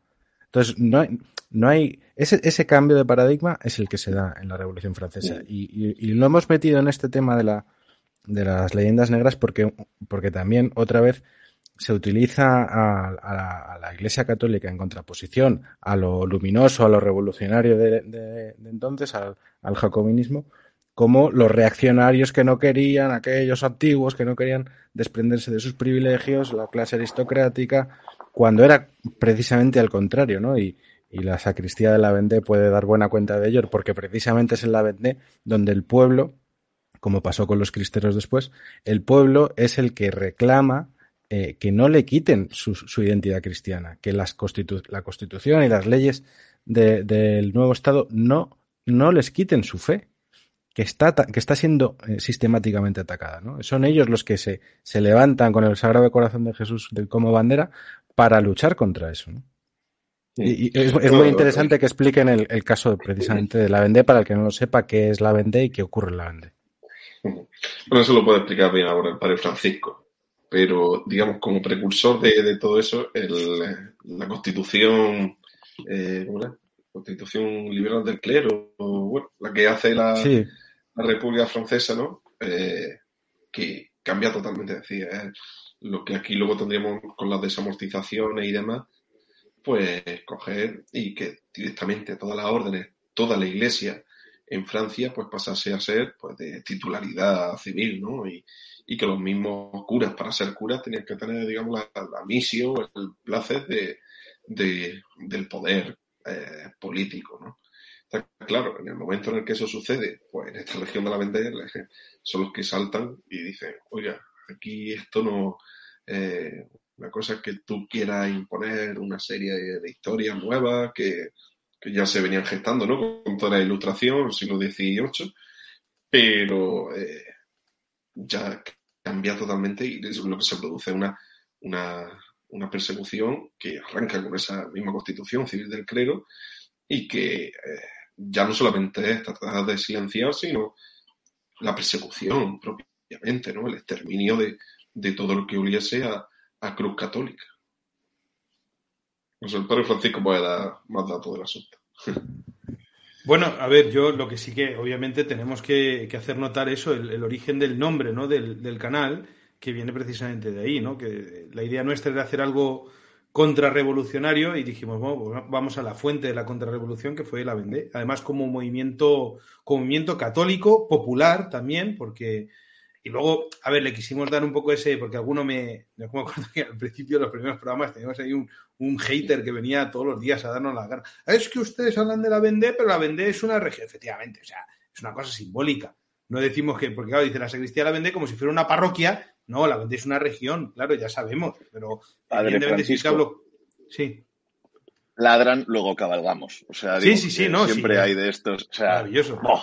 Entonces, no hay, no hay ese, ese cambio de paradigma es el que se da en la Revolución Francesa. Y, y, y lo hemos metido en este tema de, la, de las leyendas negras porque, porque también otra vez se utiliza a, a, la, a, la, Iglesia Católica en contraposición a lo luminoso, a lo revolucionario de, entonces, al, al, jacobinismo, como los reaccionarios que no querían, aquellos antiguos que no querían desprenderse de sus privilegios, la clase aristocrática, cuando era precisamente al contrario, ¿no? Y, y la sacristía de la Vendée puede dar buena cuenta de ello, porque precisamente es en la Vendée donde el pueblo, como pasó con los cristeros después, el pueblo es el que reclama eh, que no le quiten su, su identidad cristiana, que las constitu la constitución y las leyes de, del nuevo Estado no, no les quiten su fe, que está, que está siendo eh, sistemáticamente atacada. ¿no? Son ellos los que se, se levantan con el Sagrado Corazón de Jesús como bandera para luchar contra eso. ¿no? Y, y es, es, muy interesante que expliquen el, el, caso precisamente de la Vendée para el que no lo sepa qué es la Vendée y qué ocurre en la Vendée. Bueno, eso lo puede explicar bien ahora el padre Francisco pero digamos como precursor de, de todo eso, el, la constitución, eh, constitución liberal del clero, o, bueno, la que hace la, sí. la República Francesa, ¿no? Eh, que cambia totalmente, eh, lo que aquí luego tendríamos con las desamortizaciones y demás, pues coger y que directamente todas las órdenes, toda la iglesia en Francia, pues pasase a ser pues de titularidad civil, ¿no? Y, y que los mismos curas, para ser curas, tenían que tener, digamos, la, la misión, el placer de, de, del poder eh, político, ¿no? Claro, en el momento en el que eso sucede, pues en esta región de la Vendée son los que saltan y dicen, oiga, aquí esto no... Eh, una cosa es que tú quieras imponer una serie de, de historias nuevas que, que, ya se venían gestando, ¿no? Con toda la ilustración, siglo XVIII, pero eh, ya cambia totalmente y es lo que se produce una, una, persecución que arranca con esa misma constitución civil del clero y que eh, ya no solamente es tratar de silenciar, sino la persecución propiamente, ¿no? El exterminio de, de todo lo que oliese a, a Cruz Católica. Pues el padre Francisco puede dar más datos del asunto. Bueno, a ver, yo lo que sí que obviamente tenemos que, hacer notar eso, el, origen del nombre ¿no? del, canal, que viene precisamente de ahí, ¿no? Que la idea nuestra era hacer algo contrarrevolucionario y dijimos, pues vamos a la fuente de la contrarrevolución que fue la Vendée. Además, como movimiento, como movimiento católico, popular también, porque y luego, a ver, le quisimos dar un poco ese, porque alguno me, me acuerdo que al principio de los primeros programas teníamos ahí un, un hater que venía todos los días a darnos la cara. Es que ustedes hablan de la Vendée, pero la Vendée es una región, efectivamente, o sea, es una cosa simbólica. No decimos que, porque claro, dice la sacristía de la Vendée como si fuera una parroquia. No, la Vendée es una región, claro, ya sabemos, pero Padre Francisco, hablo... Sí. Ladran, luego cabalgamos. O sea, digo, sí, sí, sí, no, siempre sí, hay de estos. O sea, maravilloso. Boh,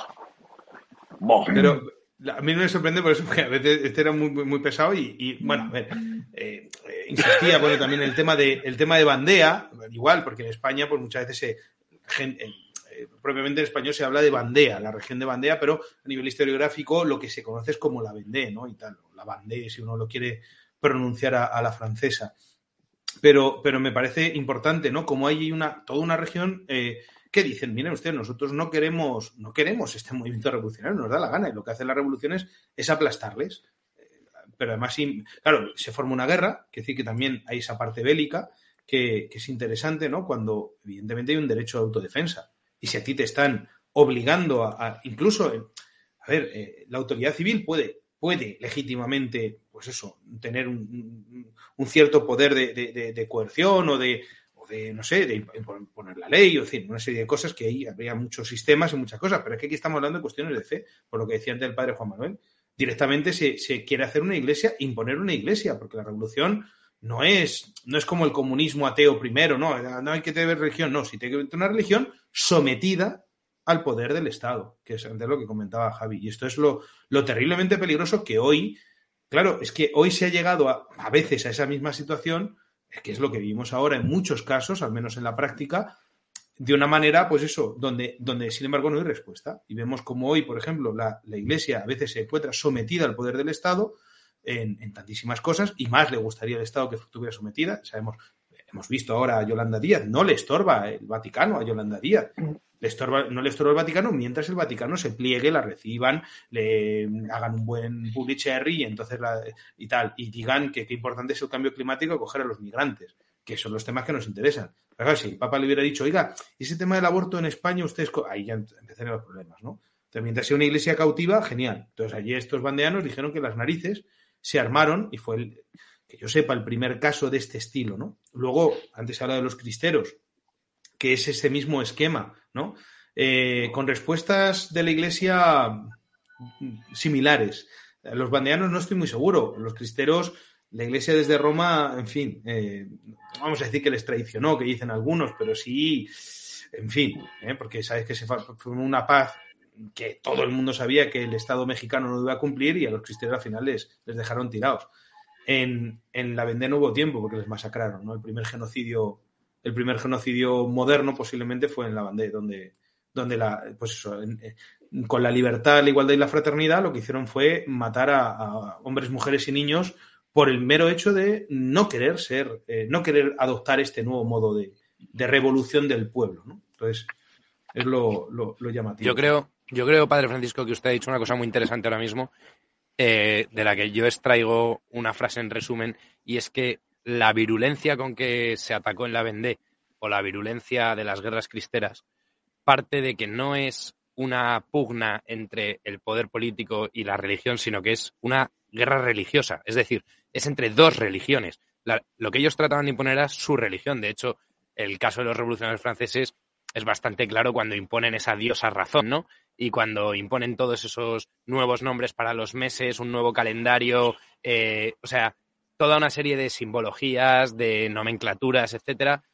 boh. Pero, a mí no me sorprende por eso, porque a veces este era muy, muy pesado y, bueno, a ver, eh, eh, insistía, bueno, también el tema de, el tema de bandea, igual, porque en España, pues muchas veces se, eh, propiamente en español se habla de bandea, la región de bandea, pero a nivel historiográfico lo que se conoce es como la vendée, ¿no? Y tal, la bandée, si uno lo quiere pronunciar a, la francesa. Pero, pero me parece importante, ¿no? Como hay una, toda una región que dicen, miren ustedes, nosotros no queremos, no queremos este movimiento revolucionario, nos da la gana, y lo que hacen las revoluciones es aplastarles. Pero además, claro, se forma una guerra, que decir que también hay esa parte bélica, que, es interesante, ¿no? Cuando evidentemente hay un derecho de autodefensa. Y si a ti te están obligando a, incluso, a ver, eh, la autoridad civil puede, puede legítimamente, pues eso, tener un, cierto poder de, de, de, coerción o de, de, no sé, de imponer la ley, o decir, una serie de cosas que ahí habría muchos sistemas y muchas cosas, pero es que aquí estamos hablando de cuestiones de fe, por lo que decía antes el padre Juan Manuel. Directamente se, se quiere hacer una iglesia, imponer una iglesia, porque la revolución no es, no es como el comunismo ateo primero, no, no hay que tener religión, no, si tiene que tener una religión sometida al poder del Estado, que es lo que comentaba Javi. Y esto es lo, lo terriblemente peligroso que hoy, claro, es que hoy se ha llegado a, a veces a esa misma situación que es lo que vivimos ahora en muchos casos, al menos en la práctica, de una manera, pues eso, donde, donde sin embargo no hay respuesta. Y vemos como hoy, por ejemplo, la, la Iglesia a veces se encuentra sometida al poder del Estado, en, en tantísimas cosas y más le gustaría al Estado que estuviera sometida. Sabemos, hemos visto ahora a Yolanda Díaz, no le estorba el Vaticano a Yolanda Díaz. No le estorba el Vaticano mientras el Vaticano se pliegue, la reciban, le hagan un buen public cherry y entonces y tal, y digan que qué importante es el cambio climático y coger a los migrantes, que son los temas que nos interesan. Pero claro, si el Papa le hubiera dicho, oiga, ese tema del aborto en España, ustedes, ahí ya empezarían los problemas, ¿no? Entonces, mientras sea una iglesia cautiva, genial. Entonces, allí estos bandeanos dijeron que las narices se armaron y fue, el, que yo sepa, el primer caso de este estilo, ¿no? Luego, antes se habla de los cristeros, que es ese mismo esquema, ¿no? Eh, con respuestas de la iglesia similares. Los bandeanos no estoy muy seguro. Los cristeros, la iglesia desde Roma, en fin, eh, vamos a decir que les traicionó, que dicen algunos, pero sí, en fin, ¿eh? porque sabes que se fue una paz que todo el mundo sabía que el Estado mexicano no iba a cumplir y a los cristianos al final les, les dejaron tirados. En, en, la Vendée no hubo tiempo porque les masacraron, ¿no? El primer genocidio, el primer genocidio moderno posiblemente fue en la Vendée, donde, donde la, pues eso, en, con la libertad, la igualdad y la fraternidad, lo que hicieron fue matar a, hombres, mujeres y niños por el mero hecho de no querer ser, eh, no querer adoptar este nuevo modo de, de revolución del pueblo. Entonces, es lo, lo, lo llamativo. Yo creo, yo creo, Padre Francisco, que usted ha dicho una cosa muy interesante ahora mismo, eh, de la que yo extraigo una frase en resumen, y es que la virulencia con que se atacó en la Vendée, o la virulencia de las guerras cristeras, parte de que no es una pugna entre el poder político y la religión, sino que es una guerra religiosa. Es decir, es entre dos religiones. Lo que ellos trataban de imponer era su religión. De hecho, el caso de los revolucionarios franceses es bastante claro cuando imponen esa diosa razón, ¿no? Y cuando imponen todos esos nuevos nombres para los meses, un nuevo calendario, eh, o sea, toda una serie de simbologías, de nomenclaturas, etcétera,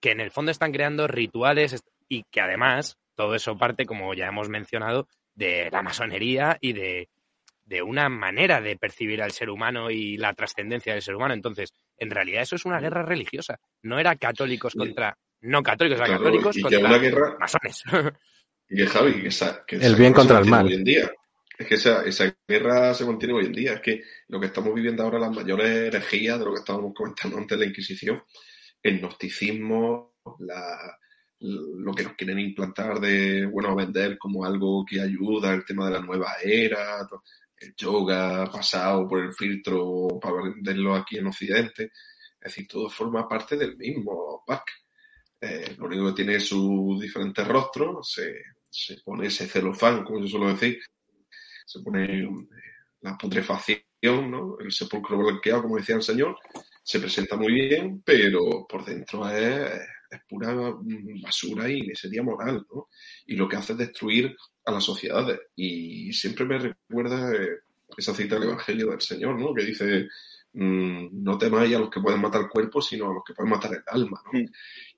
que en el fondo están creando rituales y que además todo eso parte, como ya hemos mencionado, de la masonería y de, de una manera de percibir al ser humano y la trascendencia del ser humano. Entonces, en realidad eso es una guerra religiosa. No era católicos contra no católicos, Claro, católicos y que contra una guerra- masones. Y que Javi, que esa, que El bien contra el mal. Hoy en día. Es que esa, esa guerra se mantiene hoy en día. Es que lo que estamos viviendo ahora, las mayores herejías de lo que estábamos comentando antes de la Inquisición, el gnosticismo, la, lo que nos quieren implantar de, bueno, vender como algo que ayuda, el tema de la nueva era, to- el yoga pasado por el filtro para venderlo aquí en Occidente. Es decir, todo forma parte del mismo pack. Eh, lo único que tiene es sus diferentes rostros, se, se pone ese celofán, como yo suelo decir, se pone eh, la putrefacción, ¿no? el sepulcro blanqueado, como decía el señor, se presenta muy bien, pero por dentro es, es pura basura y miseria moral, ¿no? Y lo que hace es destruir a las sociedades. Y siempre me recuerda eh, esa cita del Evangelio del Señor, ¿no? Que dice, mm, no temáis a los que pueden matar el cuerpo, sino a los que pueden matar el alma, ¿no? Mm.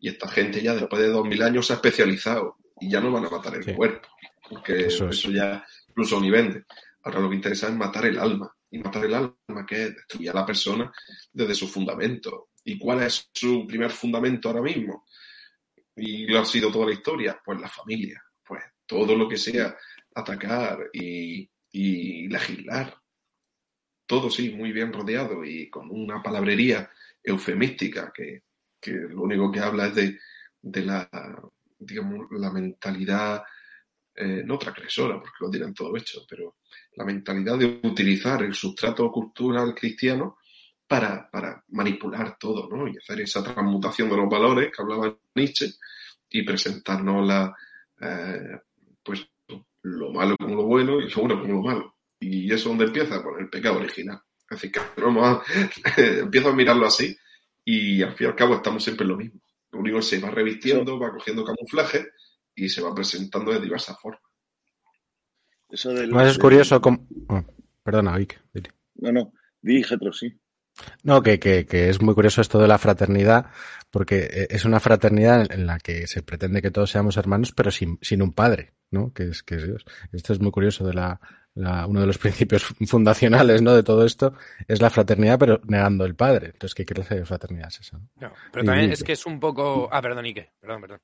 Y esta gente ya después de dos mil años se ha especializado y ya no van a matar el Sí. cuerpo, porque Eso eso, es. ya incluso ni vende. Ahora lo que interesa es matar el alma. Y matar el alma, que es destruir a la persona desde su fundamento. ¿Y cuál es su primer fundamento ahora mismo? Y lo ha sido toda la historia, pues la familia. Pues todo lo que sea atacar y, y legislar. Todo sí, muy bien rodeado y con una palabrería eufemística que, que lo único que habla es de, de la, digamos, la mentalidad eh, no transgresora, porque lo tienen todo hecho, pero la mentalidad de utilizar el sustrato cultural cristiano para, para manipular todo, ¿no? Y hacer esa transmutación de los valores que hablaba Nietzsche y presentarnos la, eh, pues, lo malo como lo bueno y lo bueno como lo malo. Y eso es donde empieza con el pecado original. Es decir, que vamos a, empiezo a mirarlo así y al fin y al cabo estamos siempre en lo mismo. Lo único que se va revistiendo, va cogiendo camuflaje y se va presentando de diversas formas. Eso del, Además es curioso cómo... oh, perdona, Vic. dile. No, no, dije otro sí. No, que, que, que es muy curioso esto de la fraternidad, porque eh, es una fraternidad en la que se pretende que todos seamos hermanos, pero sin, sin un padre, ¿no? Que es, que es Dios. Esto es muy curioso de la, la- uno de los principios fundacionales, ¿no? De todo esto es la fraternidad, pero negando el padre. Entonces, ¿qué clase de fraternidad es esa? no? Pero Y- también es que es un poco. Ah, perdón, Ike. Perdón, perdón.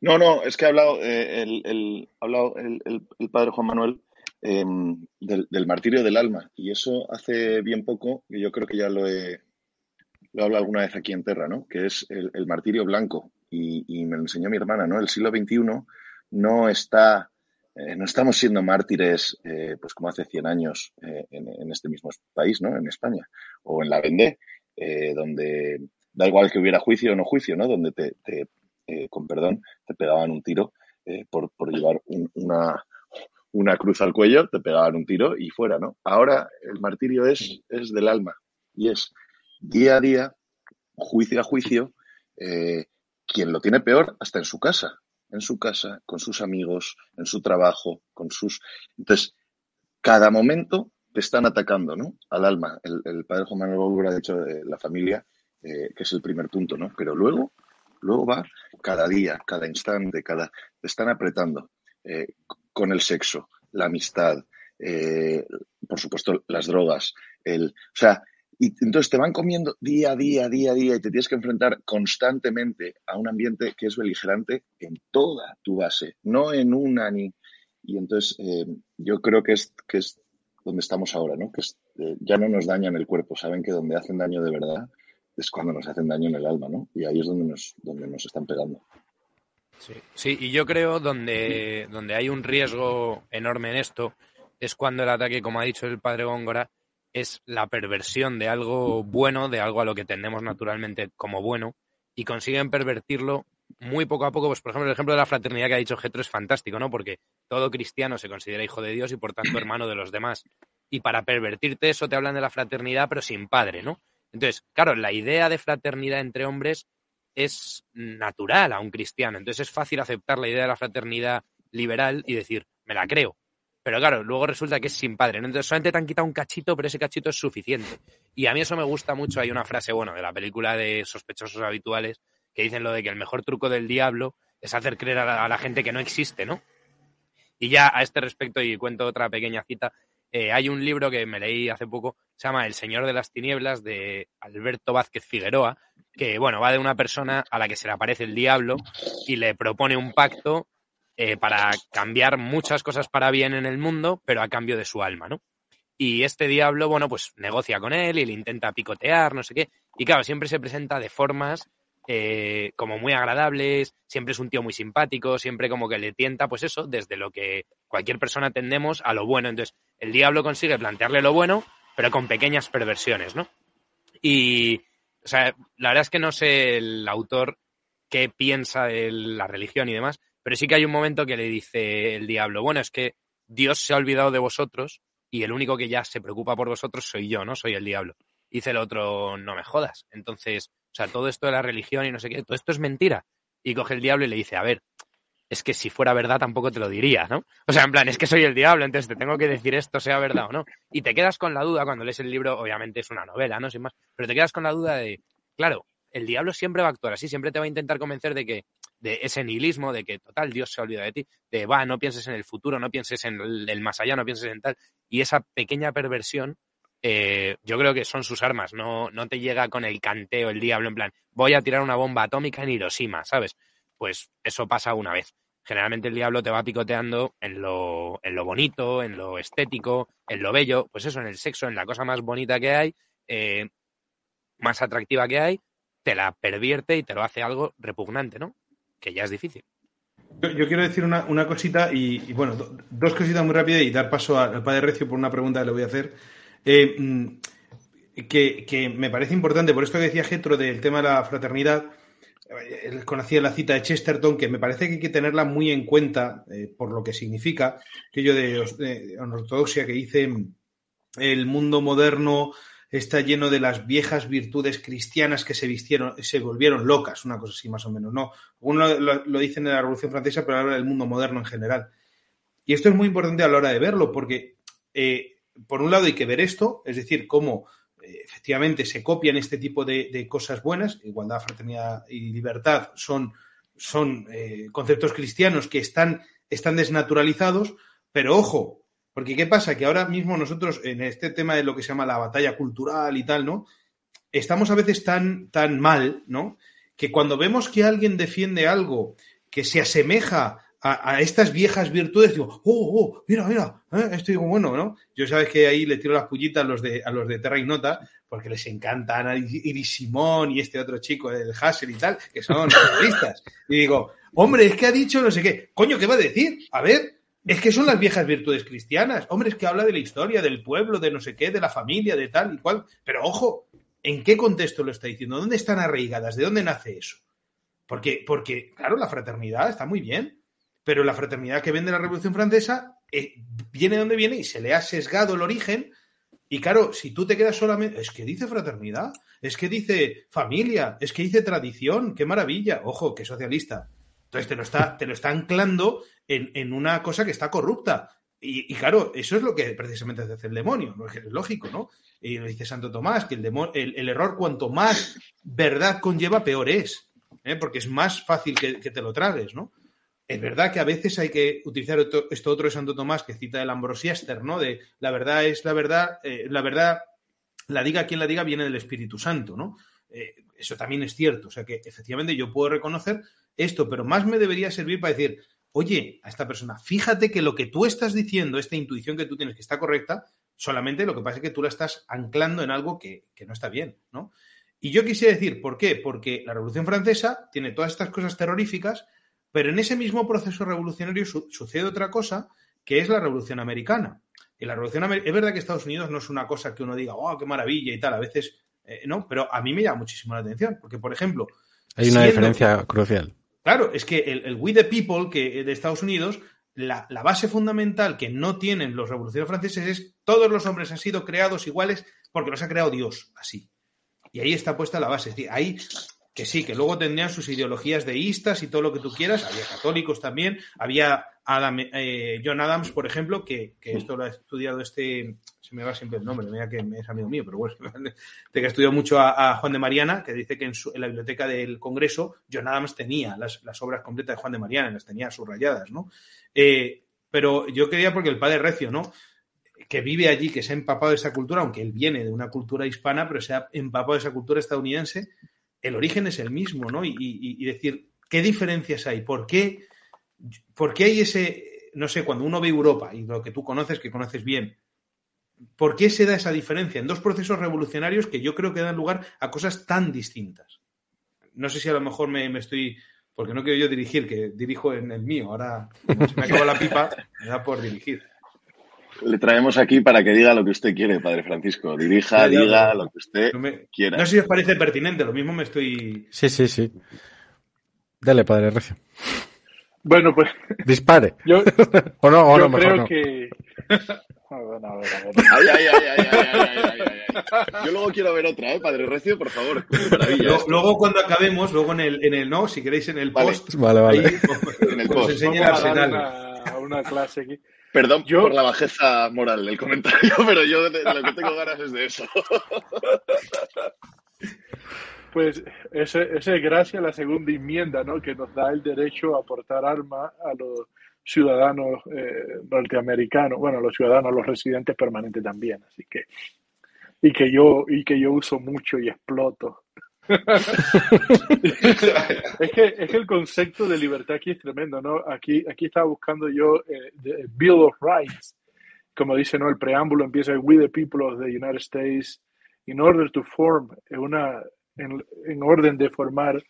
No, no, es que ha hablado, eh, el, el- ha hablado el, el- el padre Juan Manuel em, del, martirio del alma. Y eso hace bien poco, y yo creo que ya lo he, lo he hablado alguna vez aquí en Terra, ¿no? Que es el, martirio blanco. Y, me lo enseñó mi hermana, ¿no? El siglo XXI no está, eh, no estamos siendo mártires, eh, pues como hace 100 años eh, en, este mismo país, ¿no? En España. O en la Vendée, donde da igual que hubiera juicio o no juicio, ¿no? Donde te, con perdón, te pegaban un tiro por, por, llevar una, una cruz al cuello, te pegaban un tiro y fuera, ¿no? Ahora el martirio es, es del alma y es día a día, juicio a juicio, eh, quien lo tiene peor hasta en su casa, en su casa, con sus amigos, en su trabajo, con sus... Entonces, cada momento te están atacando, ¿no? Al alma. El, padre Juan Manuel Góngora ha dicho de la familia, eh, que es el primer punto, ¿no? Pero luego, luego va cada día, cada instante, cada... Te están apretando eh, con el sexo, la amistad, por supuesto, las drogas, el... O sea, y entonces te van comiendo día a día, día a día y te tienes que enfrentar constantemente a un ambiente que es beligerante en toda tu base, no en una ni... Y entonces eh, yo creo que es, que es donde estamos ahora, ¿no? Que eh, ya no nos dañan el cuerpo, saben que donde hacen daño de verdad es cuando nos hacen daño en el alma, ¿no? Y ahí es donde nos, donde nos están pegando. Sí, sí, y yo creo donde, donde hay un riesgo enorme en esto es cuando el ataque, como ha dicho el padre Góngora, es la perversión de algo bueno, de algo a lo que tendemos naturalmente como bueno, y consiguen pervertirlo muy poco a poco. Pues, por ejemplo, el ejemplo de la fraternidad que ha dicho Getro es fantástico, ¿no? Porque todo cristiano se considera hijo de Dios y por tanto hermano de los demás. Y para pervertirte eso te hablan de la fraternidad, pero sin padre, ¿no? Entonces, claro, la idea de fraternidad entre hombres es natural a un cristiano. Entonces es fácil aceptar la idea de la fraternidad liberal y decir, me la creo. Pero claro, luego resulta que es sin padre. Entonces solamente te han quitado un cachito, pero ese cachito es suficiente. Y a mí eso me gusta mucho. Hay una frase, bueno, de la película de sospechosos habituales que dicen lo de que el mejor truco del diablo es hacer creer a la, gente que no existe, ¿no? Y ya a este respecto, y cuento otra pequeña cita, eh, hay un libro que me leí hace poco, se llama El Señor de las Tinieblas, de Alberto Vázquez Figueroa, que, bueno, va de una persona a la que se le aparece el diablo y le propone un pacto eh, para cambiar muchas cosas para bien en el mundo, pero a cambio de su alma, ¿no? Y este diablo, bueno, pues negocia con él y le intenta picotear, no sé qué. Y claro, siempre se presenta de formas eh, como muy agradables, siempre es un tío muy simpático, siempre como que le tienta, pues eso, desde lo que cualquier persona tendemos a lo bueno. Entonces, el diablo consigue plantearle lo bueno, pero con pequeñas perversiones, ¿no? Y, o sea, la verdad es que no sé el autor qué piensa de la religión y demás, pero sí que hay un momento que le dice el diablo, bueno, es que Dios se ha olvidado de vosotros y el único que ya se preocupa por vosotros soy yo, ¿no? Soy el diablo. Dice el otro, no me jodas. Entonces, o sea, todo esto de la religión y no sé qué, todo esto es mentira. Y coge el diablo y le dice, a ver, es que si fuera verdad tampoco te lo diría, ¿no? O sea, en plan, es que soy el diablo, entonces te tengo que decir esto, sea verdad o no. Y te quedas con la duda cuando lees el libro, obviamente es una novela, ¿no? Sin más, pero te quedas con la duda de, claro, el diablo siempre va a actuar así, siempre te va a intentar convencer de que de ese nihilismo, de que total Dios se olvida de ti, de va, no pienses en el futuro, no pienses en el, más allá, no pienses en tal. Y esa pequeña perversión, eh, yo creo que son sus armas, no, no te llega con el canteo, el diablo, en plan, voy a tirar una bomba atómica en Hiroshima, ¿sabes? Pues eso pasa una vez. Generalmente el diablo te va picoteando en lo, en lo bonito, en lo estético, en lo bello, pues eso, en el sexo, en la cosa más bonita que hay, eh, más atractiva que hay, te la pervierte y te lo hace algo repugnante, ¿no? Que ya es difícil. Yo, quiero decir una, cosita y, bueno, dos cositas muy rápidas y dar paso al padre Recio por una pregunta que le voy a hacer. Eh, mm, que, me parece importante, por esto que decía Getro del tema de la fraternidad, eh, conocía la cita de Chesterton, que me parece que hay que tenerla muy en cuenta eh, por lo que significa aquello de, de ortodoxia que dice el mundo moderno está lleno de las viejas virtudes cristianas que se vistieron, se volvieron locas, una cosa así más o menos. No, uno lo, dicen en la Revolución Francesa, pero habla del mundo moderno en general. Y esto es muy importante a la hora de verlo, porque eh, por un lado hay que ver esto, es decir, cómo eh, efectivamente se copian este tipo de, cosas buenas, igualdad, fraternidad y libertad son, son eh, conceptos cristianos que están, están desnaturalizados, pero ojo, porque ¿qué pasa? Que ahora mismo nosotros, en este tema de lo que se llama la batalla cultural y tal, ¿no? Estamos a veces tan, tan mal, ¿no? Que cuando vemos que alguien defiende algo que se asemeja a, estas viejas virtudes, digo, oh, oh, mira, mira, ¿eh? esto digo, bueno, ¿no? Yo sabes que ahí le tiro las pullitas a los de, a los de Terra Ignota, porque les encantan Iris Simón y este otro chico, el Hassel y tal, que son artistas. Y digo, hombre, es que ha dicho no sé qué. Coño, ¿qué va a decir? A ver, es que son las viejas virtudes cristianas. Hombre, es que habla de la historia, del pueblo, de no sé qué, de la familia, de tal y cual. Pero ojo, ¿en qué contexto lo está diciendo? ¿Dónde están arraigadas? ¿De dónde nace eso? Porque, porque claro, la fraternidad está muy bien pero la fraternidad que vende la Revolución Francesa eh, viene de donde viene y se le ha sesgado el origen. Y claro, si tú te quedas solamente. Es que dice fraternidad, es que dice familia, es que dice tradición, qué maravilla. Ojo, qué socialista. Entonces te lo está, te lo está anclando en, una cosa que está corrupta. Y, claro, eso es lo que precisamente hace el demonio, es lógico, ¿no? Y lo dice Santo Tomás, que el, el, error cuanto más verdad conlleva, peor es, ¿eh? porque es más fácil que, te lo tragues, ¿no? Es verdad que a veces hay que utilizar esto otro de Santo Tomás que cita el Ambrosiaster, ¿no? De la verdad es la verdad, eh, la verdad, la diga quien la diga, viene del Espíritu Santo, ¿no? Eh, eso también es cierto. O sea que efectivamente yo puedo reconocer esto, pero más me debería servir para decir, oye, a esta persona, fíjate que lo que tú estás diciendo, esta intuición que tú tienes que está correcta, solamente lo que pasa es que tú la estás anclando en algo que, que no está bien, ¿no? Y yo quisiera decir, ¿por qué? Porque la Revolución Francesa tiene todas estas cosas terroríficas pero en ese mismo proceso revolucionario sucede otra cosa, que es la revolución americana. Y la revolución es verdad que Estados Unidos no es una cosa que uno diga, oh, qué maravilla y tal, a veces eh, no, pero a mí me llama muchísimo la atención, porque por ejemplo... Hay una diferencia crucial. Claro, es que el, We the People que, de Estados Unidos, la, la, base fundamental que no tienen los revolucionarios franceses es todos los hombres han sido creados iguales porque los ha creado Dios, así. Y ahí está puesta la base. Es decir, ahí que sí, que luego tendrían sus ideologías deístas y todo lo que tú quieras, había católicos también, había eh, John Adams, por ejemplo, que, esto lo ha estudiado este, se me va siempre el nombre, mira que es amigo mío, pero bueno, de que ha estudiado mucho a, Juan de Mariana, que dice que en, la biblioteca del Congreso John Adams tenía las, obras completas de Juan de Mariana, las tenía subrayadas, ¿no? Eh, pero yo quería, porque el padre Recio, ¿no? que vive allí, que se ha empapado de esa cultura, aunque él viene de una cultura hispana, pero se ha empapado de esa cultura estadounidense, el origen es el mismo, ¿no? Y, decir, ¿qué diferencias hay? ¿Por qué, ¿Por qué hay ese, no sé, cuando uno ve Europa y lo que tú conoces, que conoces bien, ¿por qué se da esa diferencia en dos procesos revolucionarios que yo creo que dan lugar a cosas tan distintas? No sé si a lo mejor me, me estoy porque no quiero yo dirigir, que dirijo en el mío. Ahora, como se me acabó la pipa, me da por dirigir. Le traemos aquí para que diga lo que usted quiere, Padre Francisco. Dirija, diga lo que usted quiera. No sé si os parece pertinente, lo mismo me estoy. Sí, sí, sí. Dale, Padre Recio. Bueno, pues. Dispare. Yo, o no, o yo no, creo no. que. Bueno, a ver, a ver. Ay, ay, ay, ay, ay, ay, ay, Yo luego quiero ver otra, ¿eh, Padre Recio? Por favor. Luego, luego, cuando acabemos, luego en el, en el no, si queréis en el post. Vale, vale. Ahí, en el post. Os enseña el arsenal. Una, una clase aquí. Perdón por la bajeza moral del comentario, pero yo lo que tengo ganas es de eso. Pues ese, ese es gracias a la segunda enmienda, ¿no? Que nos da el derecho a aportar armas a los ciudadanos eh, norteamericanos, bueno, los ciudadanos, los residentes permanentes también, así que y que yo y que yo uso mucho y exploto es, que, es que el concepto de libertad aquí es tremendo, ¿no? Aquí, aquí estaba buscando yo eh, Bill of Rights, como dice, ¿no? El preámbulo empieza, We the people of the United States, in order to form una, en, en orden de formar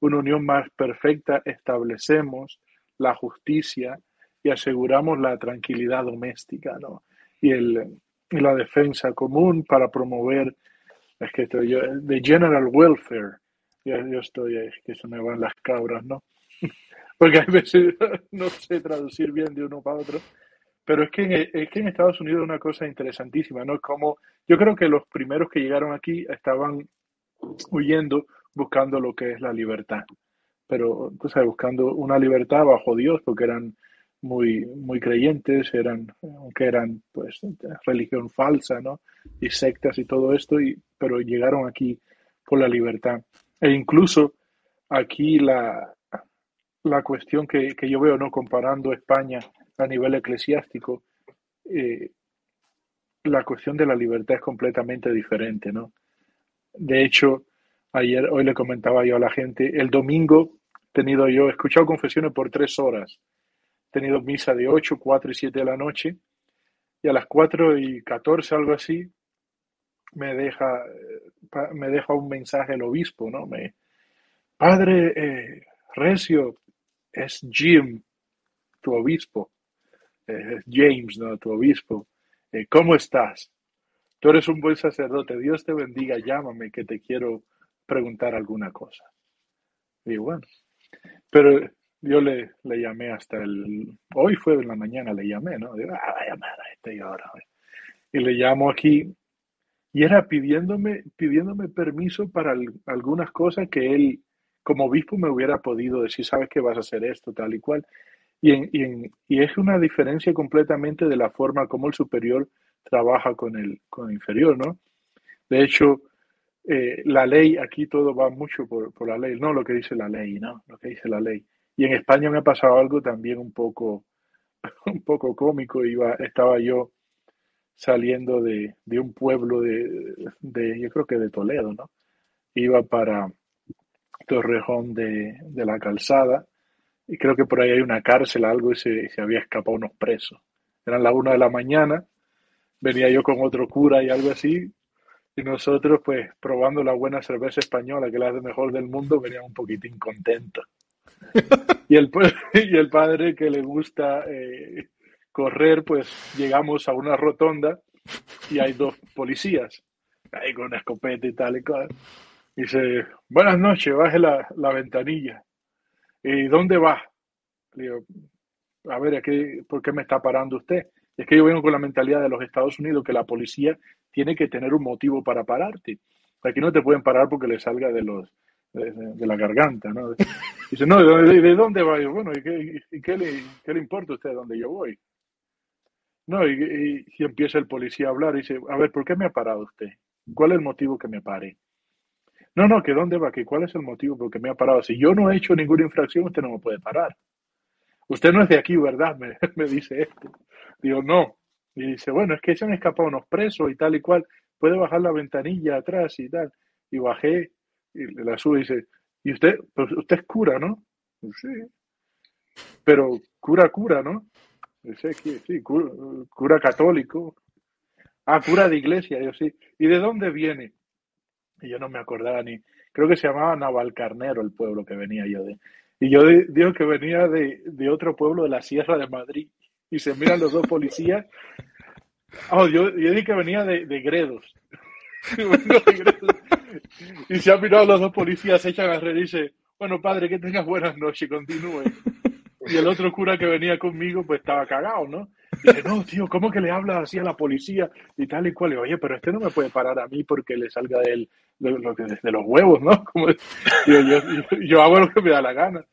una unión más perfecta, establecemos la justicia y aseguramos la tranquilidad doméstica, ¿no? Y, el, y la defensa común para promover es que estoy yo, de general welfare, yo, yo estoy, es que se me van las cabras, ¿no? Porque a veces no sé traducir bien de uno para otro. Pero es que, es que en Estados Unidos es una cosa interesantísima, ¿no? Como yo creo que los primeros que llegaron aquí estaban huyendo, buscando lo que es la libertad. Pero, tú buscando una libertad bajo Dios, porque eran muy, muy creyentes, eran, aunque eran pues religión falsa, ¿no? Y sectas y todo esto, y, pero llegaron aquí por la libertad. E incluso aquí la, la cuestión que, que yo veo, ¿no? Comparando España a nivel eclesiástico, eh, la cuestión de la libertad es completamente diferente, ¿no? De hecho, ayer, hoy le comentaba yo a la gente, el domingo he tenido yo, he escuchado confesiones por tres horas tenido misa de 8, 4 y 7 de la noche, y a las 4 y 14, algo así, me deja, eh, me deja un mensaje el obispo, ¿no? Me, Padre eh, Recio, es Jim, tu obispo, eh, James, ¿no? Tu obispo. ¿Cómo estás? Tú eres un buen sacerdote, Dios te bendiga, llámame que te quiero preguntar alguna cosa. Y bueno, pero yo le, le llamé hasta el, hoy fue en la mañana, le llamé, ¿no? Digo, ah, a y ahora. Y le llamo aquí y era pidiéndome, pidiéndome permiso para algunas cosas que él, como obispo, me hubiera podido decir, sabes que vas a hacer esto, tal y cual. Y, y, y, es una diferencia completamente de la forma como el superior trabaja con el, con el inferior, ¿no? De hecho, eh, la ley, aquí todo va mucho por, por, la ley, no lo que dice la ley, ¿no? Lo que dice la ley. Y en España me ha pasado algo también un poco, un poco cómico. Iba, estaba yo saliendo de, de un pueblo de, de, yo creo que de Toledo, ¿no? Iba para Torrejón de, de la Calzada y creo que por ahí hay una cárcel, algo, y se, se había escapado unos presos. Eran las una de la mañana, venía yo con otro cura y algo así, y nosotros, pues, probando la buena cerveza española, que es la mejor del mundo, veníamos un poquitín contentos. y, el, y el padre que le gusta eh, correr, pues llegamos a una rotonda y hay dos policías, ahí con una escopeta y tal y cual. Dice, buenas noches, baje la, la ventanilla. ¿Y dónde va? Le digo, a ver, ¿por qué me está parando usted? Es que yo vengo con la mentalidad de los Estados Unidos que la policía tiene que tener un motivo para pararte. Aquí no te pueden parar porque le salga de los de, la garganta, ¿no? Dice, no, ¿de, dónde va? bueno, ¿y, qué, y qué, le, qué, le, importa a usted dónde yo voy? No, y, y, empieza el policía a hablar y dice, a ver, ¿por qué me ha parado usted? ¿Cuál es el motivo que me pare? No, no, que dónde va, que cuál es el motivo por que me ha parado. Si yo no he hecho ninguna infracción, usted no me puede parar. Usted no es de aquí, ¿verdad? Me, me dice esto. Digo, no. Y dice, bueno, es que se han escapado unos presos y tal y cual. Puede bajar la ventanilla atrás y tal. Y bajé y la sube y dice, ¿y usted? Pues usted es cura, ¿no? sí. Pero cura, cura, ¿no? Dice, sí, cura, cura católico. Ah, cura de iglesia, yo sí. ¿Y de dónde viene? Y yo no me acordaba ni. Creo que se llamaba Navalcarnero el pueblo que venía yo de. Y yo digo que venía de, de otro pueblo de la Sierra de Madrid y se miran los dos policías. Oh, yo, yo dije que venía de, de Gredos. y se han mirado los dos policías, se echan a reír y dice, bueno, padre, que tengas buenas noches, continúe. Y el otro cura que venía conmigo, pues estaba cagado, ¿no? Dice, no, tío, ¿cómo que le hablas así a la policía? Y tal y cual. Y, Oye, pero este no me puede parar a mí porque le salga de, él, de, de los huevos, ¿no? Como, yo, yo, yo hago lo que me da la gana.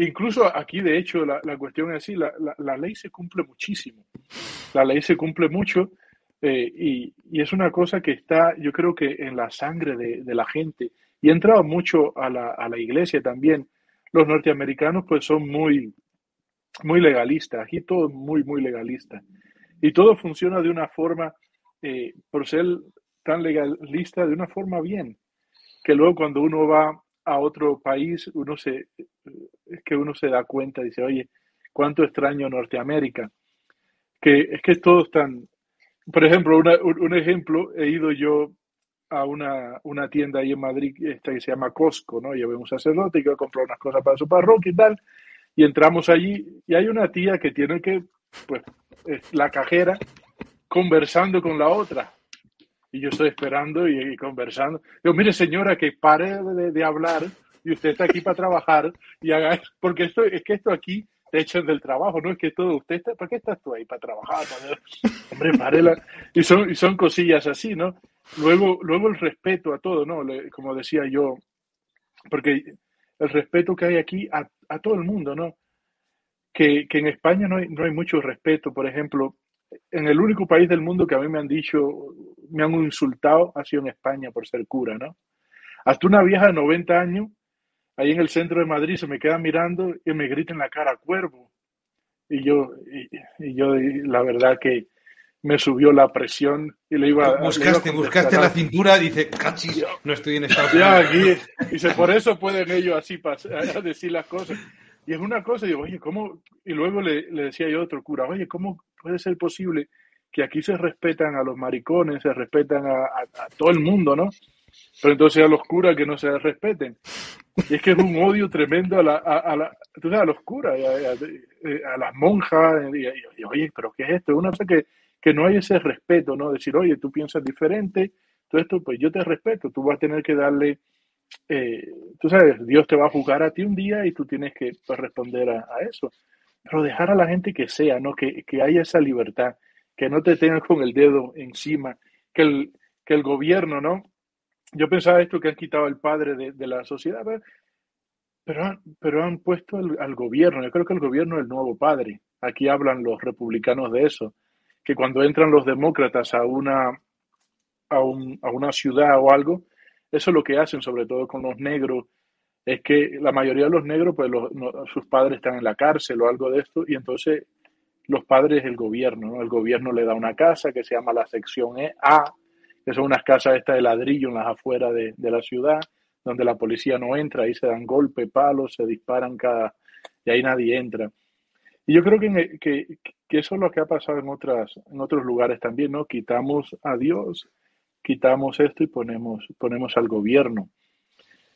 Incluso aquí, de hecho, la, la cuestión es así, la, la, la, ley se cumple muchísimo. La ley se cumple mucho eh, y, y, es una cosa que está, yo creo que en la sangre de, de la gente y ha entrado mucho a la, a la iglesia también. Los norteamericanos pues son muy, muy legalistas, aquí todo es muy, muy legalista. Y todo funciona de una forma, eh, por ser tan legalista, de una forma bien, que luego cuando uno va a otro país, uno se, es que uno se da cuenta, dice, oye, cuánto extraño Norteamérica, que es que todos están, por ejemplo, una, un, ejemplo, he ido yo a una, una tienda ahí en Madrid esta que se llama Costco, ¿no? Llevé un sacerdote que comprar unas cosas para su parroquia y tal, y entramos allí y hay una tía que tiene que, pues, la cajera conversando con la otra. Y yo estoy esperando y, y conversando. Digo, mire señora, que pare de, de, hablar y usted está aquí para trabajar y haga porque esto, es que esto aquí te echan del trabajo, no es que todo, usted está, ¿para qué estás tú ahí? Para trabajar, hombre, párela. Y son, y son cosillas así, ¿no? Luego, luego el respeto a todo, ¿no? Como decía yo, porque el respeto que hay aquí a, a todo el mundo, ¿no? Que, que en España no hay, no hay mucho respeto, por ejemplo, en el único país del mundo que a mí me han dicho, me han insultado, ha sido en España por ser cura, ¿no? Hasta una vieja de 90 años, ahí en el centro de Madrid, se me queda mirando y me grita en la cara, cuervo. Y yo, y, y yo, y la verdad que me subió la presión y le iba, buscaste, le iba buscaste la cintura, dice, cachis, no estoy en Estados Unidos. Ya, aquí, dice, por eso pueden ellos así pasar, a decir las cosas. Y es una cosa, digo, oye, ¿cómo? Y luego le, le decía yo a otro cura, oye, ¿cómo puede ser posible que aquí se respetan a los maricones, se respetan a, a- a todo el mundo, ¿no? Pero entonces a los curas que no se respeten. Y es que es un odio tremendo a, la, a, a la, tú sabes, a los curas, a, a- las monjas. Y, y- y, oye, pero ¿qué es esto? Es una cosa que, que no hay ese respeto, ¿no? Decir, oye, tú piensas diferente, todo esto, pues yo te respeto, tú vas a tener que darle, eh, tú sabes, Dios te va a juzgar a ti un día y tú tienes que pues, responder a, eso. Pero dejar a la gente que sea, ¿no? Que, que haya esa libertad, que no te tengan con el dedo encima, que el, que el gobierno, ¿no? Yo pensaba esto que han quitado al padre de, de la sociedad, pero- han, pero han puesto al, al gobierno. Yo creo que el gobierno es el nuevo padre. Aquí hablan los republicanos de eso, que cuando entran los demócratas a una, a, un- a una ciudad o algo, eso es lo que hacen, sobre todo con los negros, es que la mayoría de los negros, pues los- no- sus padres están en la cárcel o algo de esto, y entonces los padres el gobierno, ¿no? El gobierno le da una casa que se llama la sección E A, que son unas casas estas de ladrillo en las afueras de, de la ciudad, donde la policía no entra, ahí se dan golpes, palos, se disparan cada... y ahí nadie entra. Y yo creo que, que, que eso es lo que ha pasado en, otras, en otros lugares también, ¿no? Quitamos a Dios, quitamos esto y ponemos, ponemos al gobierno.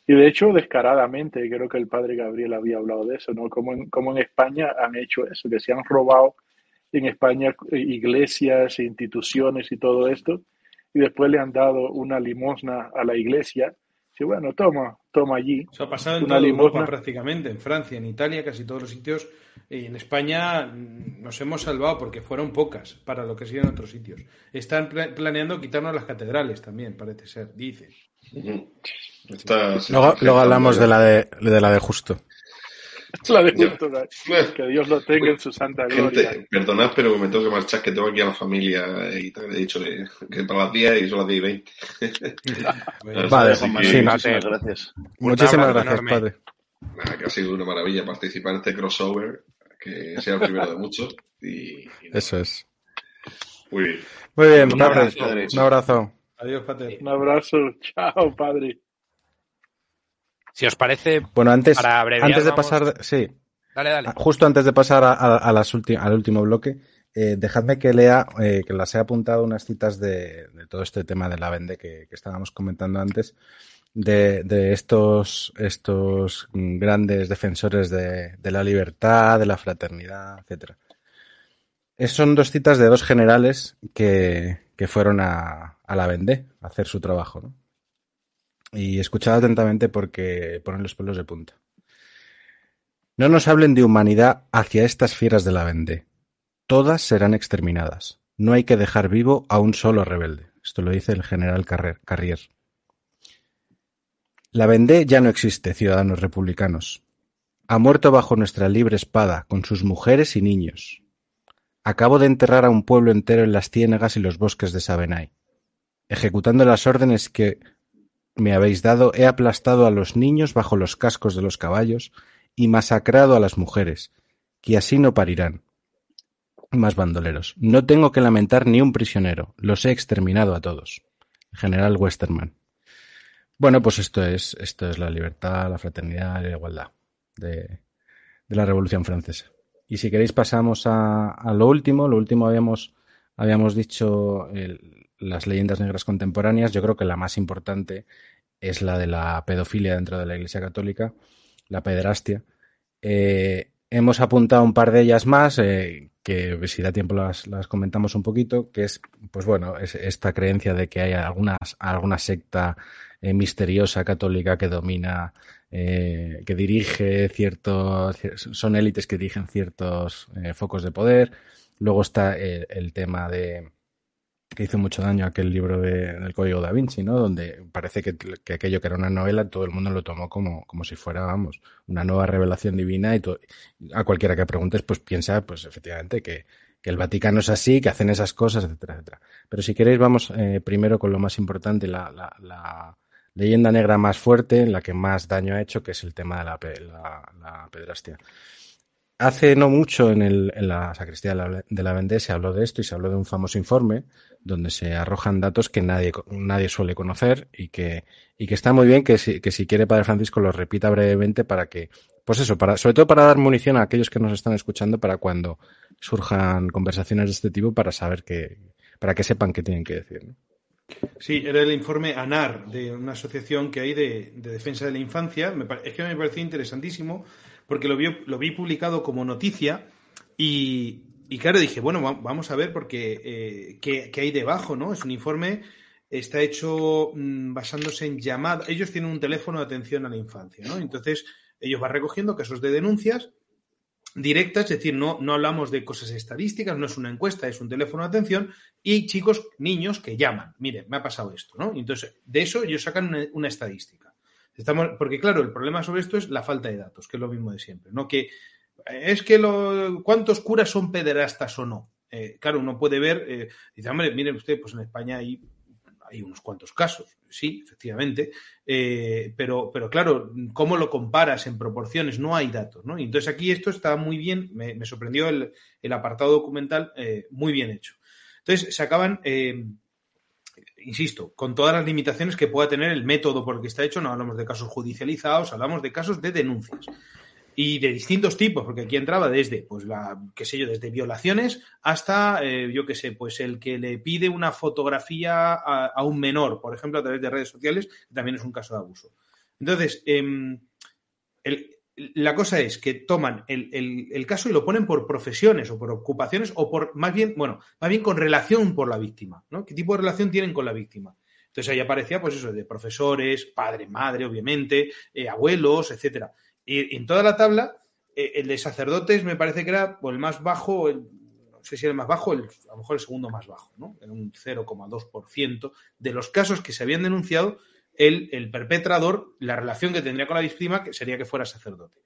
Y de hecho, descaradamente, creo que el padre Gabriel había hablado de eso, ¿no? Como en, como en España han hecho eso, que se han robado en España eh, iglesias, e instituciones y todo esto, y después le han dado una limosna a la iglesia. Sí, bueno, toma, toma allí. Eso ha pasado en Una toda Europa prácticamente, en Francia, en Italia, casi todos los sitios. Y en España mm, nos hemos salvado porque fueron pocas para lo que sí en otros sitios. Están pla- planeando quitarnos las catedrales también, parece ser. Está- se Luego, luego hablamos de la de, de la de justo. La de ya. que Dios lo tenga en su santa gloria. Gente, perdonad, pero me tengo que marchar, que tengo aquí a la familia y tal. He dicho que, que para las 10 y son las 10 y 20. Vale, Así que- sí, Muchísimas gracias. Muchísimas gracias, enorme. padre. Nada, que ha sido una maravilla participar en este crossover, que sea el primero de muchos. Y, y Eso es. Muy bien. Muy bien, Un padre. abrazo, padre. Un abrazo. Adiós, Pater. Un abrazo. Chao, padre. Si os parece, Bueno, antes, Para abreviar, antes de vamos- pasar, sí, dale, dale. Ah, Justo antes de pasar a, a- a las ulti- al último bloque, eh, dejadme que lea, eh, que las he apuntado unas citas de, de todo este tema de la vende que, que estábamos comentando antes, de, de estos, estos grandes defensores de, de la libertad, de la fraternidad, etcétera. Es- son dos citas de dos generales que, que fueron a, a la Vendée a hacer su trabajo. ¿no? Y escuchad atentamente porque ponen los pelos de punta. No nos hablen de humanidad hacia estas fieras de la Vendée. Todas serán exterminadas. No hay que dejar vivo a un solo rebelde. Esto lo dice el general Carrer- Carrier. La Vendée ya no existe, ciudadanos republicanos. Ha muerto bajo nuestra libre espada, con sus mujeres y niños. Acabo de enterrar a un pueblo entero en las ciénagas y los bosques de Sabenay. Ejecutando las órdenes que me habéis dado, he aplastado a los niños bajo los cascos de los caballos y masacrado a las mujeres, que así no parirán. Más bandoleros. No tengo que lamentar ni un prisionero. Los he exterminado a todos. General Westerman. Bueno, pues esto es, esto es la libertad, la fraternidad y la igualdad de, de la Revolución Francesa. Y si queréis pasamos a, a lo último. Lo último habíamos, habíamos dicho el- las leyendas negras contemporáneas. Yo creo que la más importante es la de la pedofilia dentro de la Iglesia Católica, la pederastia. Eh, hemos apuntado un par de ellas más, eh, que si da tiempo las, comentamos un poquito, que es, pues bueno, es esta creencia de que hay algunas, alguna secta eh, misteriosa católica que domina, eh, que dirige ciertos, son élites que dirigen ciertos focos de poder. Luego está el tema de que hizo mucho daño aquel libro de, del Código da Vinci, ¿no? Donde parece que, que, aquello que era una novela, todo el mundo lo tomó como, como si fuera, vamos, una nueva revelación divina y a cualquiera que preguntes, pues piensa, pues efectivamente, que, que, el Vaticano es así, que hacen esas cosas, etcétera, etcétera. Pero si queréis, vamos eh, primero con lo más importante, la, la, la, leyenda negra más fuerte, la que más daño ha hecho, que es el tema de la, la, la pedrastia. hace no mucho en, el, en la sacristía de la Vendée se habló de esto y se habló de un famoso informe donde se arrojan datos que nadie, nadie suele conocer y que, y que está muy bien que si, que si quiere Padre Francisco lo repita brevemente para que, pues eso, para, sobre todo para dar munición a aquellos que nos están escuchando para cuando surjan conversaciones de este tipo para saber que, para que sepan qué tienen que decir. Sí, era el informe ANAR, de una asociación que hay de, de defensa de la infancia. Me, es que me pareció interesantísimo porque lo vi, lo vi publicado como noticia y, y claro, dije, bueno, vamos a ver porque eh, ¿qué, ¿qué, hay debajo, ¿no? Es un informe, está hecho mmm, basándose en llamadas. Ellos tienen un teléfono de atención a la infancia, ¿no? Entonces, ellos van recogiendo casos de denuncias directas, es decir, no, no hablamos de cosas estadísticas, no es una encuesta, es un teléfono de atención y chicos, niños que llaman, miren, me ha pasado esto, ¿no? Entonces, de eso ellos sacan una, una estadística. Estamos, porque claro, el problema sobre esto es la falta de datos, que es lo mismo de siempre, ¿no? Que es que lo, cuántos curas son pederastas o no. Eh, claro, uno puede ver, eh, dice, hombre, miren usted, pues en España hay, unos cuantos casos, sí, efectivamente, eh, pero, pero claro, ¿cómo lo comparas en proporciones? No hay datos, ¿no? Y entonces aquí esto está muy bien, me, sorprendió el, el, apartado documental, eh, muy bien hecho. Entonces, se acaban, insisto, con todas las limitaciones que pueda tener el método por el que está hecho, no hablamos de casos judicializados, hablamos de casos de denuncias y de distintos tipos, porque aquí entraba desde, pues, la, qué sé yo, desde violaciones hasta, eh, yo qué sé, pues el que le pide una fotografía a, un menor, por ejemplo, a través de redes sociales, también es un caso de abuso. Entonces, el, la cosa es que toman el, el, el, caso y lo ponen por profesiones o por ocupaciones o por, más bien, bueno, más bien con relación por la víctima, ¿no? ¿Qué tipo de relación tienen con la víctima? Entonces ahí aparecía, pues eso, de profesores, padre, madre, obviamente, eh, abuelos, etcétera. Y en toda la tabla, eh, el de sacerdotes me parece que era el más bajo, el, no sé si era el más bajo, el, a lo mejor el segundo más bajo, ¿no? Era un 0,2% de los casos que se habían denunciado, el, el, perpetrador, la relación que tendría con la víctima que sería que fuera sacerdote.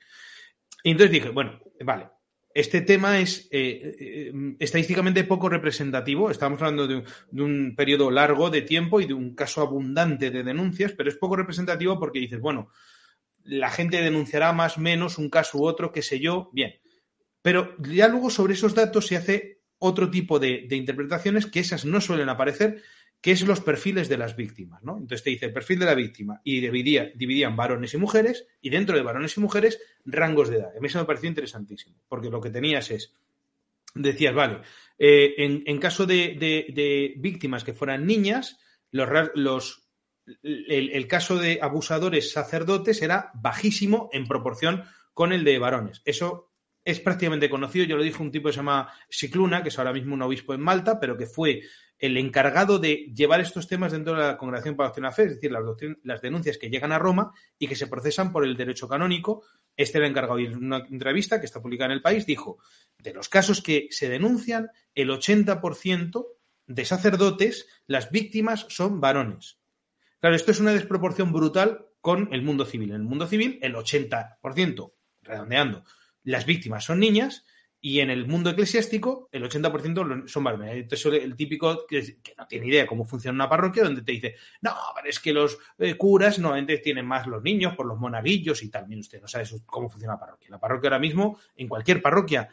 Y entonces dije, bueno, vale, este tema es eh, eh, estadísticamente poco representativo. Estamos hablando de un, de un, periodo largo de tiempo y de un caso abundante de denuncias, pero es poco representativo porque dices, bueno, la gente denunciará más, menos, un caso u otro, qué sé yo, bien. Pero ya luego sobre esos datos se hace otro tipo de, interpretaciones que esas no suelen aparecer, que es los perfiles de las víctimas, ¿no? Entonces te dice el perfil de la víctima y dividía, dividían varones y mujeres y dentro de varones y mujeres rangos de edad. A mí eso me pareció interesantísimo, porque lo que tenías es, decías, vale, eh, en, caso de, de, de, víctimas que fueran niñas, los, los el, caso de abusadores sacerdotes era bajísimo en proporción con el de varones. Eso es prácticamente conocido. Yo lo dije un tipo que se llama Cicluna, que es ahora mismo un obispo en Malta, pero que fue el encargado de llevar estos temas dentro de la Congregación para la Doctrina de la Fe, es decir, las, las, denuncias que llegan a Roma y que se procesan por el derecho canónico. Este era encargado y en una entrevista que está publicada en el país dijo, de los casos que se denuncian, el 80% de sacerdotes, las víctimas son varones. Claro, esto es una desproporción brutal con el mundo civil. En el mundo civil, el 80%, redondeando, las víctimas son niñas y en el mundo eclesiástico el 80% son varones. Entonces, el típico que, no tiene idea cómo funciona una parroquia, donde te dice, no, pero es que los eh, curas normalmente tienen más los niños por los monaguillos y tal. Mire usted, no sabe cómo funciona la parroquia. La parroquia ahora mismo, en cualquier parroquia,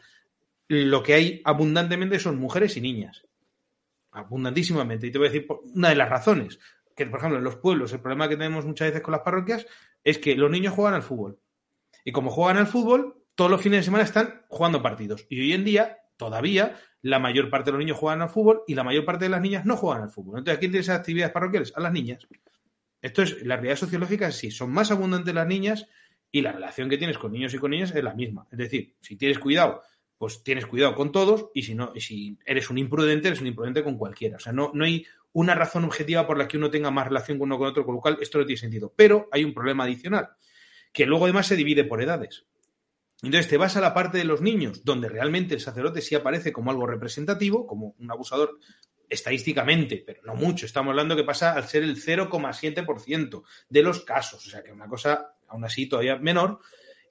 lo que hay abundantemente son mujeres y niñas. Abundantísimamente. Y te voy a decir una de las razones que, por ejemplo, en los pueblos, el problema que tenemos muchas veces con las parroquias es que los niños juegan al fútbol. Y como juegan al fútbol, todos los fines de semana están jugando partidos. Y hoy en día, todavía, la mayor parte de los niños juegan al fútbol y la mayor parte de las niñas no juegan al fútbol. Entonces, ¿a quién tiene esas actividades parroquiales? A las niñas. Esto es, la realidad sociológica es. Son más abundantes las niñas y la relación que tienes con niños y con niñas es la misma. Es decir, si tienes cuidado, pues tienes cuidado con todos y si no, y si eres un imprudente, eres un imprudente con cualquiera. O sea, no, no hay una razón objetiva por la que uno tenga más relación con uno con otro, con lo cual esto no tiene sentido. Pero hay un problema adicional, que luego además se divide por edades. Entonces te vas a la parte de los niños, donde realmente el sacerdote sí aparece como algo representativo, como un abusador estadísticamente, pero no mucho. Estamos hablando que pasa al ser el 0,7% de los casos, o sea que una cosa aún así todavía menor.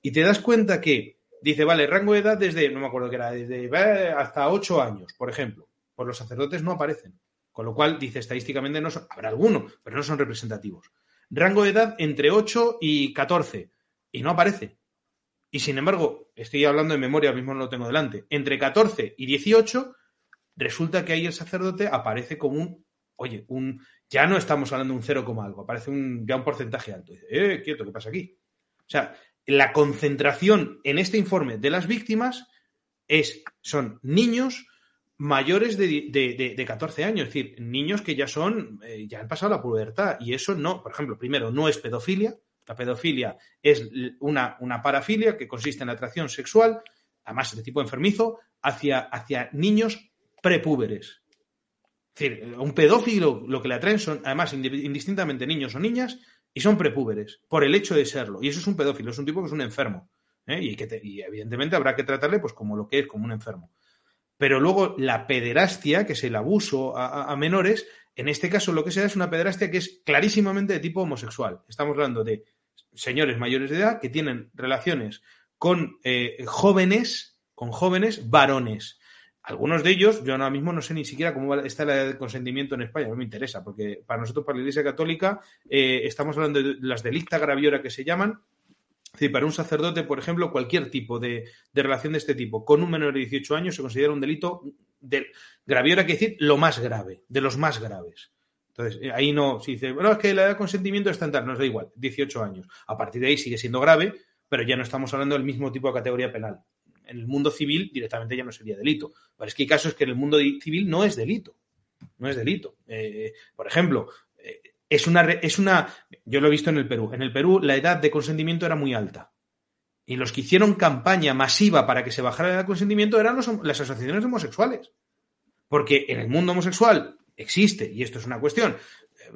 Y te das cuenta que dice, vale, rango de edad desde, no me acuerdo qué era, desde hasta 8 años, por ejemplo. Pues los sacerdotes no aparecen. Con lo cual, dice, estadísticamente no son, habrá alguno, pero no son representativos. Rango de edad entre 8 y 14. Y no aparece. Y sin embargo, estoy hablando de memoria, mismo no lo tengo delante, entre 14 y 18, resulta que ahí el sacerdote aparece como un, oye, un, ya no estamos hablando de un 0, algo, aparece un, ya un porcentaje alto. dice, eh, quieto, ¿qué pasa aquí? O sea, la concentración en este informe de las víctimas es, son niños mayores de, de, de, 14 años, es decir, niños que ya son, eh, ya han pasado la pubertad. Y eso no, por ejemplo, primero, no es pedofilia. La pedofilia es una, una parafilia que consiste en la atracción sexual, además de tipo enfermizo, hacia, hacia niños prepúberes. Es decir, un pedófilo lo que le atraen son, además, indistintamente niños o niñas, y son prepúberes, por el hecho de serlo. Y eso es un pedófilo, es un tipo que es un enfermo. ¿eh? Y, que y evidentemente habrá que tratarle pues como lo que es, como un enfermo. Pero luego la pederastia, que es el abuso a, menores, en este caso lo que se da es una pederastia que es clarísimamente de tipo homosexual. Estamos hablando de señores mayores de edad que tienen relaciones con eh, jóvenes, con jóvenes varones. Algunos de ellos, yo ahora mismo no sé ni siquiera cómo está la edad de consentimiento en España, no me interesa, porque para nosotros, para la Iglesia Católica, eh, estamos hablando de las delicta graviora que se llaman, es decir, para un sacerdote, por ejemplo, cualquier tipo de, relación de este tipo con un menor de 18 años se considera un delito de graviora, que decir lo más grave, de los más graves. Entonces, eh, ahí no, si dice, bueno, es que la edad de consentimiento está en tal, nos da igual, 18 años. A partir de ahí sigue siendo grave, pero ya no estamos hablando del mismo tipo de categoría penal. En el mundo civil directamente ya no sería delito. Pero es que hay casos que en el mundo civil no es delito. No es delito. Eh, por ejemplo, es una, es una, yo lo he visto en el Perú, en el Perú la edad de consentimiento era muy alta. Y los que hicieron campaña masiva para que se bajara la edad de consentimiento eran las asociaciones homosexuales. Porque en el mundo homosexual existe, y esto es una cuestión,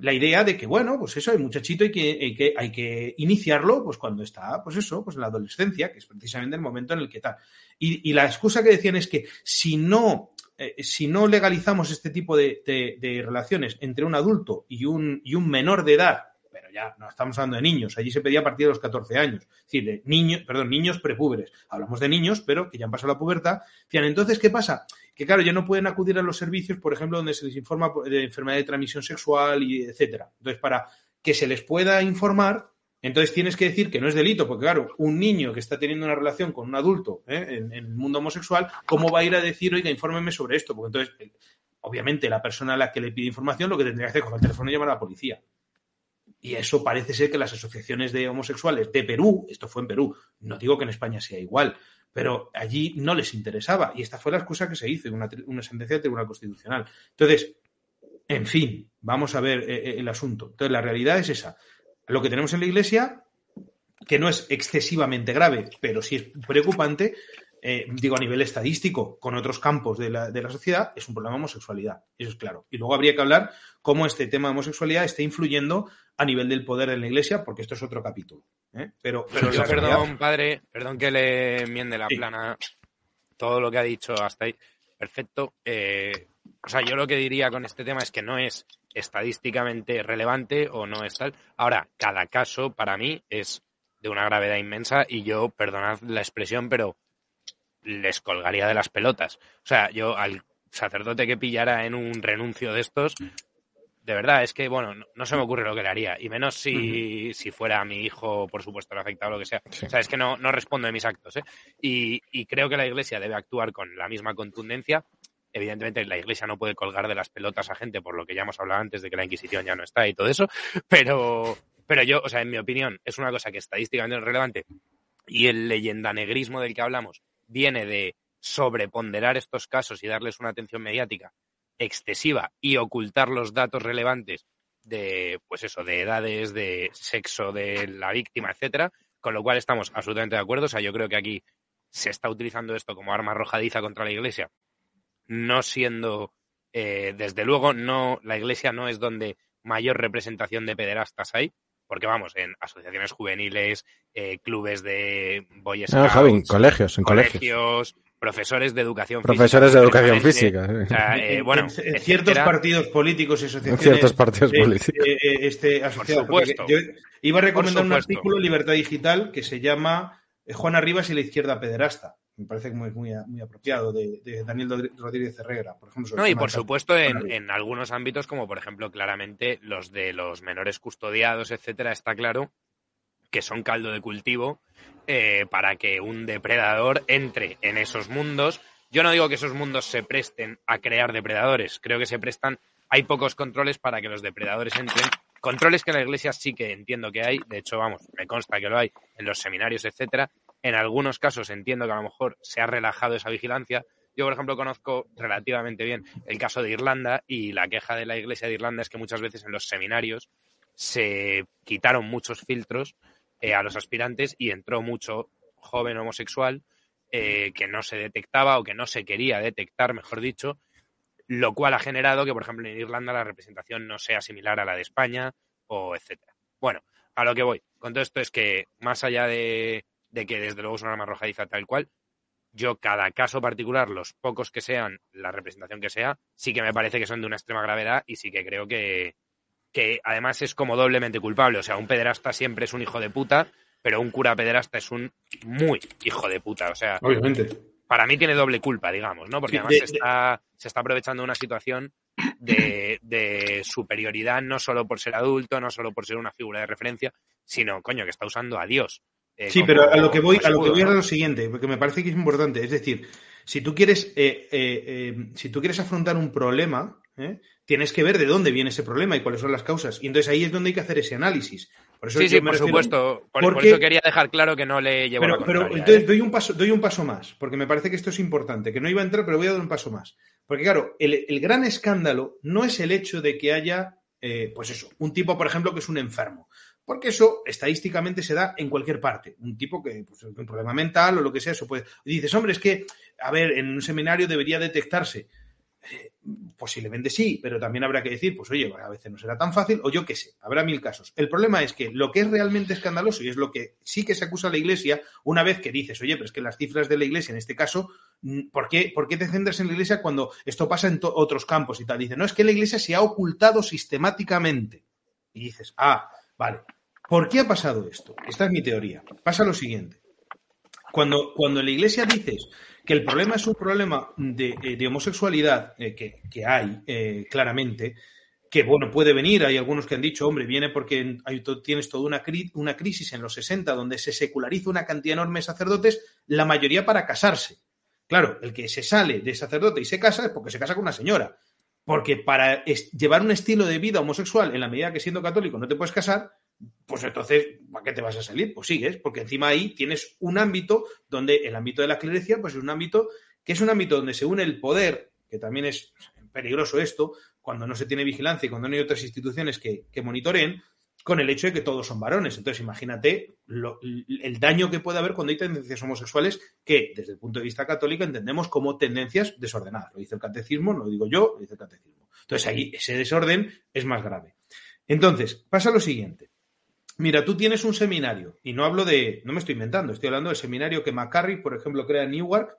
la idea de que, bueno, pues eso, hay muchachito y que, hay que, hay que iniciarlo pues cuando está, pues eso, pues en la adolescencia, que es precisamente el momento en el que tal. Y la excusa que decían es que si no eh, si no legalizamos este tipo de, relaciones entre un adulto y un, y un menor de edad, pero ya no estamos hablando de niños, allí se pedía a partir de los 14 años, es decir, de niños, perdón, niños prepúberes. Hablamos de niños, pero que ya han pasado la pubertad. Decían, entonces, ¿qué pasa? Que claro, ya no pueden acudir a los servicios, por ejemplo, donde se les informa de enfermedad de transmisión sexual y etcétera. Entonces, para que se les pueda informar, entonces tienes que decir que no es delito, porque claro, un niño que está teniendo una relación con un adulto ¿eh? en, el mundo homosexual, ¿cómo va a ir a decir, oiga, infórmeme sobre esto? Porque entonces, obviamente, la persona a la que le pide información lo que tendría que hacer con el teléfono es llamar a la policía. Y eso parece ser que las asociaciones de homosexuales de Perú, esto fue en Perú, no digo que en España sea igual, pero allí no les interesaba. Y esta fue la excusa que se hizo en una, sentencia del Tribunal Constitucional. Entonces, en fin, vamos a ver eh, eh, el asunto. Entonces, la realidad es esa lo que tenemos en la Iglesia, que no es excesivamente grave, pero sí es preocupante, eh, digo a nivel estadístico, con otros campos de la, de la, sociedad, es un problema de homosexualidad. Eso es claro. Y luego habría que hablar cómo este tema de homosexualidad está influyendo a nivel del poder en la Iglesia, porque esto es otro capítulo. ¿eh? Pero, pero perdón, padre, perdón que le enmiende la plana todo lo que ha dicho hasta ahí. Perfecto. Eh, o sea, yo lo que diría con este tema es que no es estadísticamente relevante o no es tal. Ahora, cada caso para mí es de una gravedad inmensa y yo, perdonad la expresión, pero les colgaría de las pelotas. O sea, yo al sacerdote que pillara en un renuncio de estos, de verdad, es que, bueno, no, se me ocurre lo que le haría. Y menos si, si fuera mi hijo, por supuesto, el afectado o lo que sea. O sea, es que no, no respondo de mis actos. ¿eh? Y, y creo que la Iglesia debe actuar con la misma contundencia Evidentemente la Iglesia no puede colgar de las pelotas a gente por lo que ya hemos hablado antes de que la Inquisición ya no está y todo eso, pero, pero yo, o sea, en mi opinión, es una cosa que estadísticamente es relevante y el leyendanegrismo del que hablamos viene de sobreponderar estos casos y darles una atención mediática excesiva y ocultar los datos relevantes de, pues eso, de edades, de sexo de la víctima, etcétera, con lo cual estamos absolutamente de acuerdo. O sea, yo creo que aquí se está utilizando esto como arma arrojadiza contra la Iglesia no siendo, eh, desde luego, no, la iglesia no es donde mayor representación de pederastas hay, porque vamos, en asociaciones juveniles, eh, clubes de boy scouts, no, Javi, colegios, en colegios, profesores de educación profesores de educación física. Eh, bueno, en, ciertos partidos políticos y asociaciones. En ciertos partidos políticos. este asociado, Yo iba a recomendar un artículo en Libertad Digital que se llama Juana Rivas y la izquierda pederasta me parece muy, muy, muy apropiado, de, Daniel Rodríguez Herrera, por ejemplo. No, y por supuesto en, en, algunos ámbitos, como por ejemplo claramente los de los menores custodiados, etcétera, está claro que son caldo de cultivo eh, para que un depredador entre en esos mundos. Yo no digo que esos mundos se presten a crear depredadores, creo que se prestan, hay pocos controles para que los depredadores entren. Controles que en la iglesia sí que entiendo que hay, de hecho, vamos, me consta que lo hay en los seminarios, etcétera. En algunos casos entiendo que a lo mejor se ha relajado esa vigilancia. Yo, por ejemplo, conozco relativamente bien el caso de Irlanda y la queja de la Iglesia de Irlanda es que muchas veces en los seminarios se quitaron muchos filtros eh, a los aspirantes y entró mucho joven homosexual eh, que no se detectaba o que no se quería detectar, mejor dicho, lo cual ha generado que, por ejemplo, en Irlanda la representación no sea similar a la de España o etcétera. Bueno, a lo que voy con todo esto es que más allá de, de que desde luego es una arma arrojadiza tal cual, yo cada caso particular, los pocos que sean, la representación que sea, sí que me parece que son de una extrema gravedad y sí que creo que, que además es como doblemente culpable. O sea, un pederasta siempre es un hijo de puta, pero un cura pederasta es un muy hijo de puta. O sea, Obviamente. para mí tiene doble culpa, digamos, ¿no? Porque además de- se, está, se está aprovechando una situación de, de superioridad, no solo por ser adulto, no solo por ser una figura de referencia, sino, coño, que está usando a Dios. Eh, Sí, pero a lo que voy, a lo que voy es a lo siguiente, porque me parece que es importante. Es decir, si tú quieres, eh, eh, eh, si tú quieres afrontar un problema, ¿eh? tienes que ver de dónde viene ese problema y cuáles son las causas. Y entonces ahí es donde hay que hacer ese análisis. Por eso Sí, sí, por supuesto. Por, por porque- eso quería dejar claro que no le llevo Pero, la pero entonces doy un paso, doy un paso más, porque me parece que esto es importante, que no iba a entrar, pero voy a dar un paso más. Porque claro, el, el gran escándalo no es el hecho de que haya, pues eso, un tipo, por ejemplo, que es un enfermo. Porque eso estadísticamente se da en cualquier parte. Un tipo que, pues, un problema mental o lo que sea, eso puede. Dices, hombre, es que, a ver, en un seminario debería detectarse. Eh, Posiblemente sí, pero también habrá que decir, pues oye, a veces no será tan fácil, o yo qué sé, habrá mil casos. El problema es que lo que es realmente escandaloso, y es lo que sí que se acusa a la Iglesia, una vez que dices, oye, pero es que las cifras de la Iglesia en este caso, mm, ¿por qué, por qué te centras en la Iglesia cuando esto pasa en otros campos y tal? Dice, no, es que la Iglesia se ha ocultado sistemáticamente. Y dices, ah, vale, ¿por qué ha pasado esto? Esta es mi teoría. Pasa lo siguiente. Cuando, cuando en la Iglesia dices que el problema es un problema de, eh, homosexualidad, eh, que, que hay eh, claramente, que bueno, puede venir, hay algunos que han dicho, hombre, viene porque tienes toda una, cri- una crisis en los 60 donde se seculariza una cantidad enorme de sacerdotes, la mayoría para casarse. Claro, el que se sale de sacerdote y se casa es porque se casa con una señora. Porque para llevar un estilo de vida homosexual en la medida que siendo católico no te puedes casar, pues entonces, ¿para qué te vas a salir? Pues sigues, porque encima ahí tienes un ámbito donde el ámbito de la clerecía, pues es un ámbito que es un ámbito donde se une el poder, que también es peligroso esto, cuando no se tiene vigilancia y cuando no hay otras instituciones que, que monitoreen, con el hecho de que todos son varones. Entonces, imagínate el daño que puede haber cuando hay tendencias homosexuales que, desde el punto de vista católico, entendemos como tendencias desordenadas. Lo dice el catecismo, no lo digo yo, lo dice el catecismo. Entonces, ahí ese desorden es más grave. Entonces, pasa lo siguiente. Mira, tú tienes un seminario, y no hablo de, no me estoy inventando, estoy hablando del seminario que McCarry, por ejemplo, crea en Newark,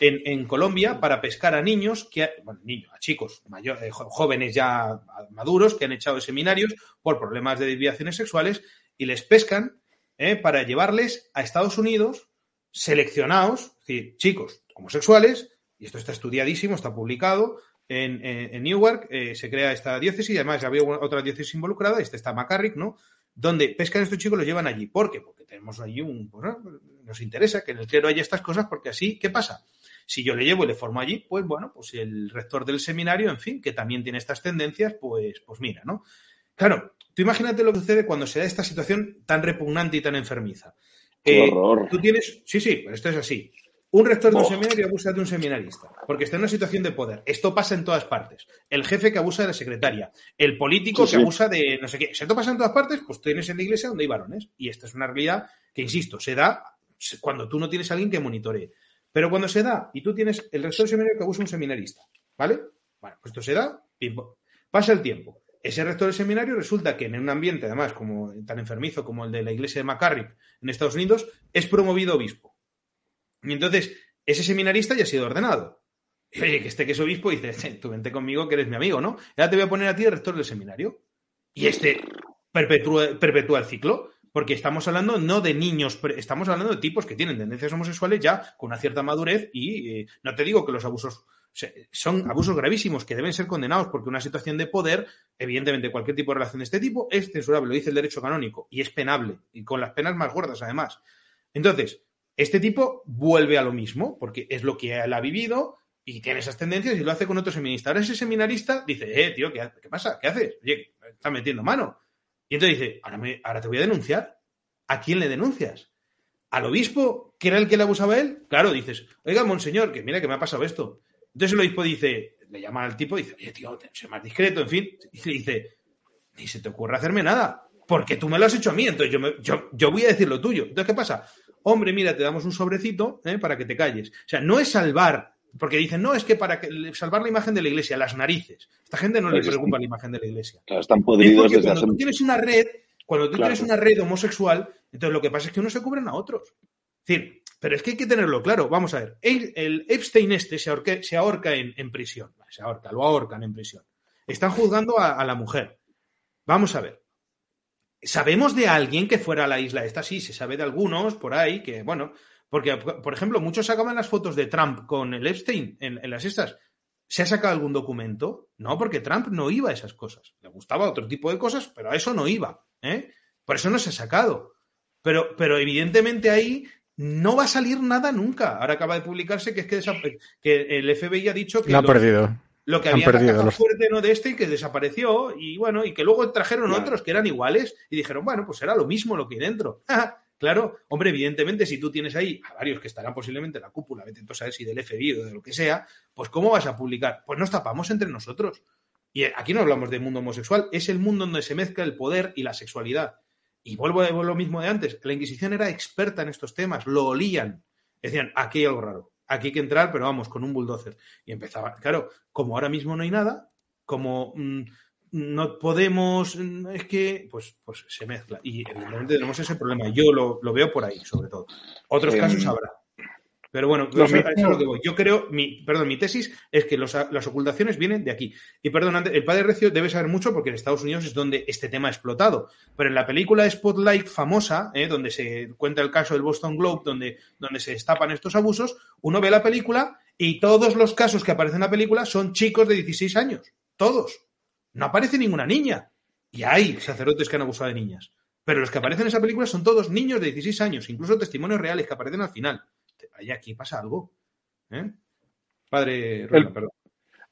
en, Colombia, para pescar a niños, que, bueno, niños, a chicos eh, jóvenes ya maduros que han echado de seminarios por problemas de desviaciones sexuales, y les pescan eh, para llevarles a Estados Unidos seleccionados, es decir, chicos homosexuales, y esto está estudiadísimo, está publicado, en, Newark eh, se crea esta diócesis, y además había otra diócesis involucrada, este está McCarrick, ¿no? Donde pescan estos chicos los llevan allí. ¿Por qué? Porque tenemos allí un. pues, ¿no? nos interesa que en el clero haya estas cosas, porque así, ¿qué pasa? Si yo le llevo y le formo allí, pues bueno, pues el rector del seminario, en fin, que también tiene estas tendencias, pues, pues mira, ¿no? Claro, tú imagínate lo que sucede cuando se da esta situación tan repugnante y tan enfermiza. Eh, horror. Tú tienes, sí, sí, pero esto es así. Un rector de un seminario abusa de un seminarista, porque está en una situación de poder. Esto pasa en todas partes. El jefe que abusa de la secretaria, el político Sí, que sí. abusa de no sé qué. Si esto pasa en todas partes, pues tienes en la iglesia donde hay varones. Y esta es una realidad que, insisto, se da cuando tú no tienes a alguien que monitoree. Pero cuando se da y tú tienes el rector del seminario que abusa de un seminarista, ¿vale? Bueno, pues esto se da, pim, pasa el tiempo. Ese rector del seminario resulta que en un ambiente, además, como tan enfermizo como el de la iglesia de McCarrick en Estados Unidos, es promovido obispo. Y entonces, ese seminarista ya ha sido ordenado. Y oye, que este que es obispo dice, "Eh, tú vente conmigo que eres mi amigo, ¿no? Ahora te voy a poner a ti el rector del seminario. Y este perpetúa, perpetúa el ciclo, porque estamos hablando no de niños, estamos hablando de tipos que tienen tendencias homosexuales ya con una cierta madurez y eh, no te digo que los abusos son abusos gravísimos que deben ser condenados porque una situación de poder, evidentemente cualquier tipo de relación de este tipo, es censurable, lo dice el derecho canónico, y es penable, y con las penas más gordas además. Entonces, este tipo vuelve a lo mismo, porque es lo que él ha vivido y tiene esas tendencias y lo hace con otro seminarista. Ahora ese seminarista dice, eh, tío, ¿qué, pasa? ¿Qué haces? Oye, estás metiendo mano. Y entonces dice, ahora, ahora te voy a denunciar. ¿A quién le denuncias? ¿Al obispo, que era el que le abusaba a él? Claro, dices, oiga, monseñor, que mira que me ha pasado esto. Entonces el obispo dice, le llama al tipo y dice, oye, tío, sé más discreto, en fin. Y dice, ni se te ocurre hacerme nada, porque tú me lo has hecho a mí, entonces yo, yo, yo voy a decir lo tuyo. Entonces, ¿qué pasa? Hombre, mira, te damos un sobrecito ¿eh? para que te calles. O sea, no es salvar, porque dicen, no, es que para que, salvar la imagen de la iglesia, las narices. Esta gente no le preocupa la imagen de la iglesia. Claro, están podridos desde cuando tú tienes una red, cuando tú tienes una red homosexual, entonces lo que pasa es que unos se cubren a otros. Es decir, pero es que hay que tenerlo claro. Vamos a ver. El, Epstein este se, ahorca en, prisión. Se ahorca, lo ahorcan en prisión. Están juzgando a, la mujer. Vamos a ver. ¿Sabemos de alguien que fuera a la isla esta? Sí, se sabe de algunos por ahí que, bueno, porque, por ejemplo, muchos sacaban las fotos de Trump con el Epstein en, en las estas. ¿Se ha sacado algún documento? No, porque Trump no iba a esas cosas. Le gustaba otro tipo de cosas, pero a eso no iba. ¿eh? Por eso no se ha sacado. Pero, pero evidentemente ahí no va a salir nada nunca. Ahora acaba de publicarse que es que, que el FBI ha dicho que lo, ha perdido. Lo que había perdido fuerte ¿no? de este y que desapareció y bueno, y que luego trajeron otros que eran iguales y dijeron, bueno, pues era lo mismo lo que hay dentro. claro, hombre, evidentemente si tú tienes ahí a varios que estarán posiblemente en la cúpula, vete entonces a ver si del FBI o de lo que sea, pues ¿cómo vas a publicar? Pues nos tapamos entre nosotros. Y aquí no hablamos de mundo homosexual, es el mundo donde se mezcla el poder y la sexualidad. Y vuelvo a lo mismo de antes. La Inquisición era experta en estos temas, lo olían. Decían, aquí hay algo raro, aquí hay que entrar, pero vamos, con un bulldozer. Y empezaba, claro, como ahora mismo no hay nada, como mm, no podemos, mm, es que, pues, pues se mezcla. Y evidentemente tenemos ese problema. Yo lo, veo por ahí, sobre todo. Otros em, casos habrá. Pero bueno, eso, es lo que voy. Yo creo, mi, perdón, mi tesis es que las ocultaciones vienen de aquí. Y perdón, el padre Recio debe saber mucho porque en Estados Unidos es donde este tema ha explotado. Pero en la película Spotlight famosa, eh, donde se cuenta el caso del Boston Globe, donde, donde se destapan estos abusos, uno ve la película y todos los casos que aparecen en la película son chicos de 16 años. Todos. No aparece ninguna niña. Y hay sacerdotes que han abusado de niñas. Pero los que aparecen en esa película son todos niños de 16 años, incluso testimonios reales que aparecen al final aquí pasa algo. ¿eh? Padre, perdón.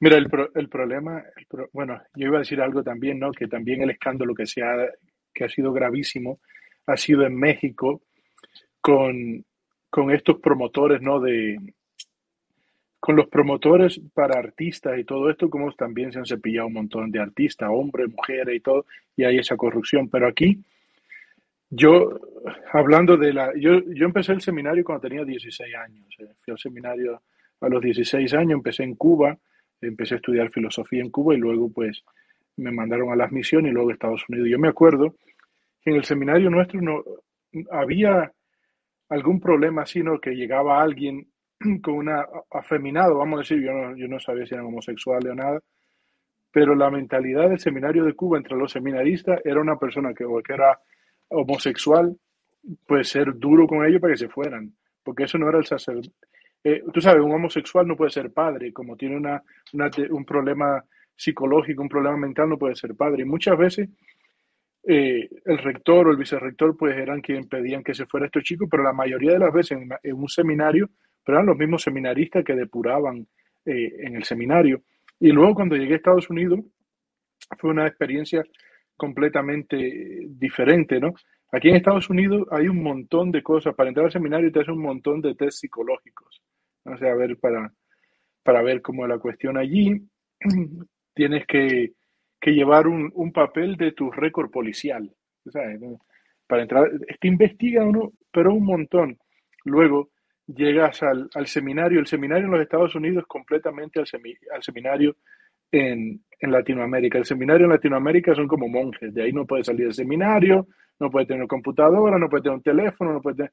Mira, el, el problema, bueno, yo iba a decir algo también, ¿no? Que también el escándalo que, se ha, que ha sido gravísimo ha sido en México con, con estos promotores, ¿no? De, con los promotores para artistas y todo esto, como también se han cepillado un montón de artistas, hombres, mujeres y todo, y hay esa corrupción. Pero aquí yo, hablando de la... Yo, yo empecé el seminario cuando tenía 16 años. Eh, fui al seminario a los 16 años, empecé en Cuba, empecé a estudiar filosofía en Cuba y luego pues me mandaron a las misiones y luego a Estados Unidos. Yo me acuerdo que en el seminario nuestro no había algún problema así, ¿no? Que llegaba alguien con una afeminado, vamos a decir, yo no, yo no sabía si eran homosexuales o nada, pero la mentalidad del seminario de Cuba entre los seminaristas era una persona que, que era homosexual, puede ser duro con ellos para que se fueran, porque eso no era el sacerdote. Eh, tú sabes, un homosexual no puede ser padre, como tiene una, un problema psicológico, un problema mental, no puede ser padre. Y muchas veces eh, el rector o el vicerrector pues eran quienes pedían que se fuera estos chicos, pero la mayoría de las veces en, un seminario, pero eran los mismos seminaristas que depuraban eh, en el seminario. Y luego cuando llegué a Estados Unidos, fue una experiencia completamente diferente, ¿no? Aquí en Estados Unidos hay un montón de cosas. Para entrar al seminario te hace un montón de test psicológicos. O sea, a ver, para, para ver cómo es la cuestión allí, tienes que, llevar un, papel de tu récord policial. Para entrar, te investiga uno, pero un montón. Luego llegas al, seminario. El seminario en los Estados Unidos es completamente al, al seminario en, en Latinoamérica. El seminario en Latinoamérica son como monjes, de ahí no puede salir del seminario, no puede tener computadora, no puede tener un teléfono, no puede tener...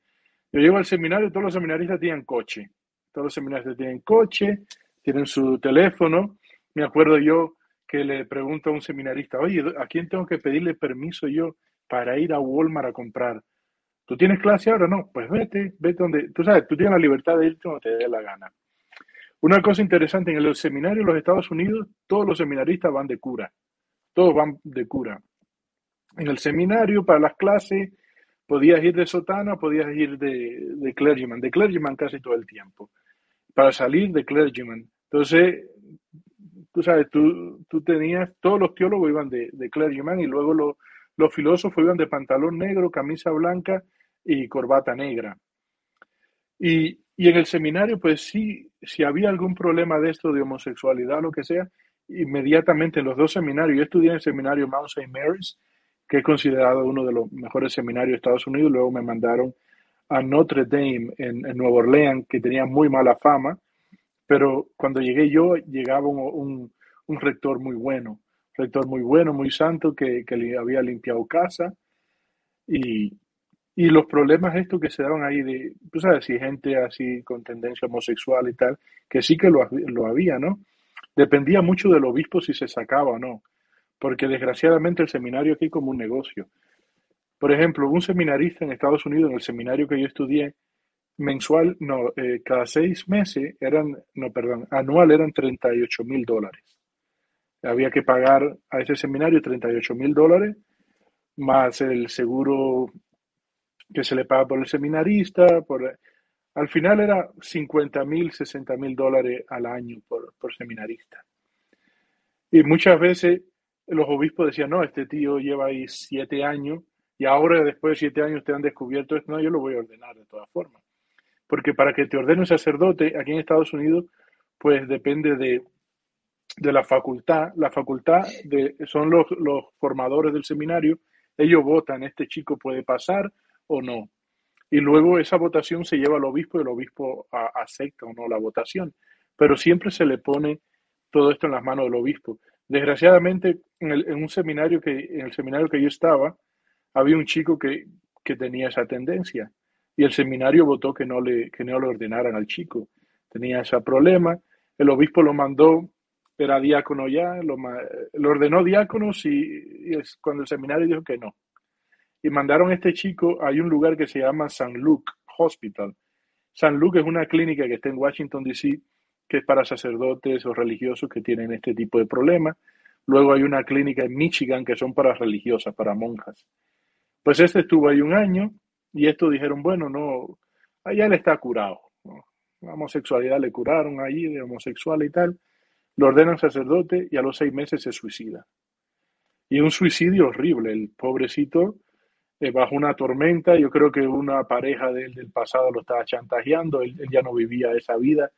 Yo llego al seminario, todos los seminaristas tienen coche, todos los seminaristas tienen coche, tienen su teléfono. Me acuerdo yo que le pregunto a un seminarista, oye, ¿a quién tengo que pedirle permiso yo para ir a Walmart a comprar? ¿Tú tienes clase ahora? No, pues vete, vete donde, tú sabes, tú tienes la libertad de irte donde te dé la gana. Una cosa interesante, en el seminario de los Estados Unidos, todos los seminaristas van de cura. Todos van de cura. En el seminario, para las clases, podías ir de sotana, podías ir de, de clergyman, de clergyman casi todo el tiempo. Para salir de clergyman. Entonces, tú sabes, tú, tú tenías, todos los teólogos iban de, de clergyman y luego los, los filósofos iban de pantalón negro, camisa blanca y corbata negra. Y, y en el seminario, pues sí, si había algún problema de esto, de homosexualidad lo que sea, inmediatamente en los dos seminarios, yo estudié en el seminario Mount St. Mary's, que es considerado uno de los mejores seminarios de Estados Unidos, luego me mandaron a Notre Dame en, Nueva Orleans, que tenía muy mala fama, pero cuando llegué yo, llegaba un, un, un rector muy bueno, rector muy bueno, muy santo, que, que le había limpiado casa, y, y los problemas estos que se daban ahí de, tú sabes, si gente así con tendencia homosexual y tal, que sí que lo, lo había, ¿no? Dependía mucho del obispo si se sacaba o no, porque desgraciadamente el seminario aquí es como un negocio. Por ejemplo, un seminarista en Estados Unidos, en el seminario que yo estudié, mensual, no, eh, cada seis meses eran, no, perdón, anual eran 38 mil dólares. Había que pagar a ese seminario 38 mil dólares, más el seguro que se le paga por el seminarista, por, al final era 50 mil, 60 mil dólares al año por, por seminarista. Y muchas veces los obispos decían, no, este tío lleva ahí siete años y ahora después de siete años te han descubierto esto, no, yo lo voy a ordenar de todas formas. Porque para que te ordene un sacerdote aquí en Estados Unidos, pues depende de, de la facultad. La facultad de, son los, los formadores del seminario, ellos votan, este chico puede pasar o no. Y luego esa votación se lleva al obispo y el obispo acepta o no la votación. Pero siempre se le pone todo esto en las manos del obispo. Desgraciadamente, en, el, en un seminario que, en el seminario que yo estaba, había un chico que, que tenía esa tendencia y el seminario votó que no le, que no le ordenaran al chico. Tenía ese problema, el obispo lo mandó, era diácono ya, lo, lo ordenó diácono y, y es cuando el seminario dijo que no, y mandaron a este chico, hay un lugar que se llama San Luke Hospital. San Luke es una clínica que está en Washington, D.C., que es para sacerdotes o religiosos que tienen este tipo de problemas. Luego hay una clínica en Michigan que son para religiosas, para monjas. Pues este estuvo ahí un año y estos dijeron, bueno, no, allá él está curado. La homosexualidad le curaron allí de homosexual y tal. Lo ordenan sacerdote y a los seis meses se suicida. Y un suicidio horrible. El pobrecito eh, bajo una tormenta. Yo creo que una pareja del pasado lo estaba chantajeando, él ya no vivía esa vida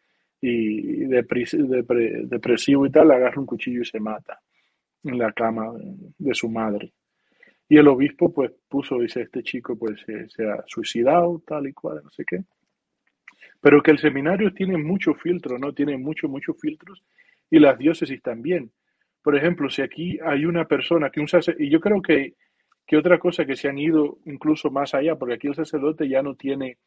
y depres, depre, depresivo y tal, agarra un cuchillo y se mata en la cama de su madre. Y el obispo pues puso, dice, este chico pues se, ha suicidado, tal y cual, no sé qué. Pero que el seminario tiene muchos filtros, ¿no? Tiene muchos, muchos filtros y las diócesis también. Por ejemplo, si aquí hay una persona que un sacerdote, y yo creo que que otra cosa que se han ido incluso más allá, porque aquí el sacerdote ya no tiene,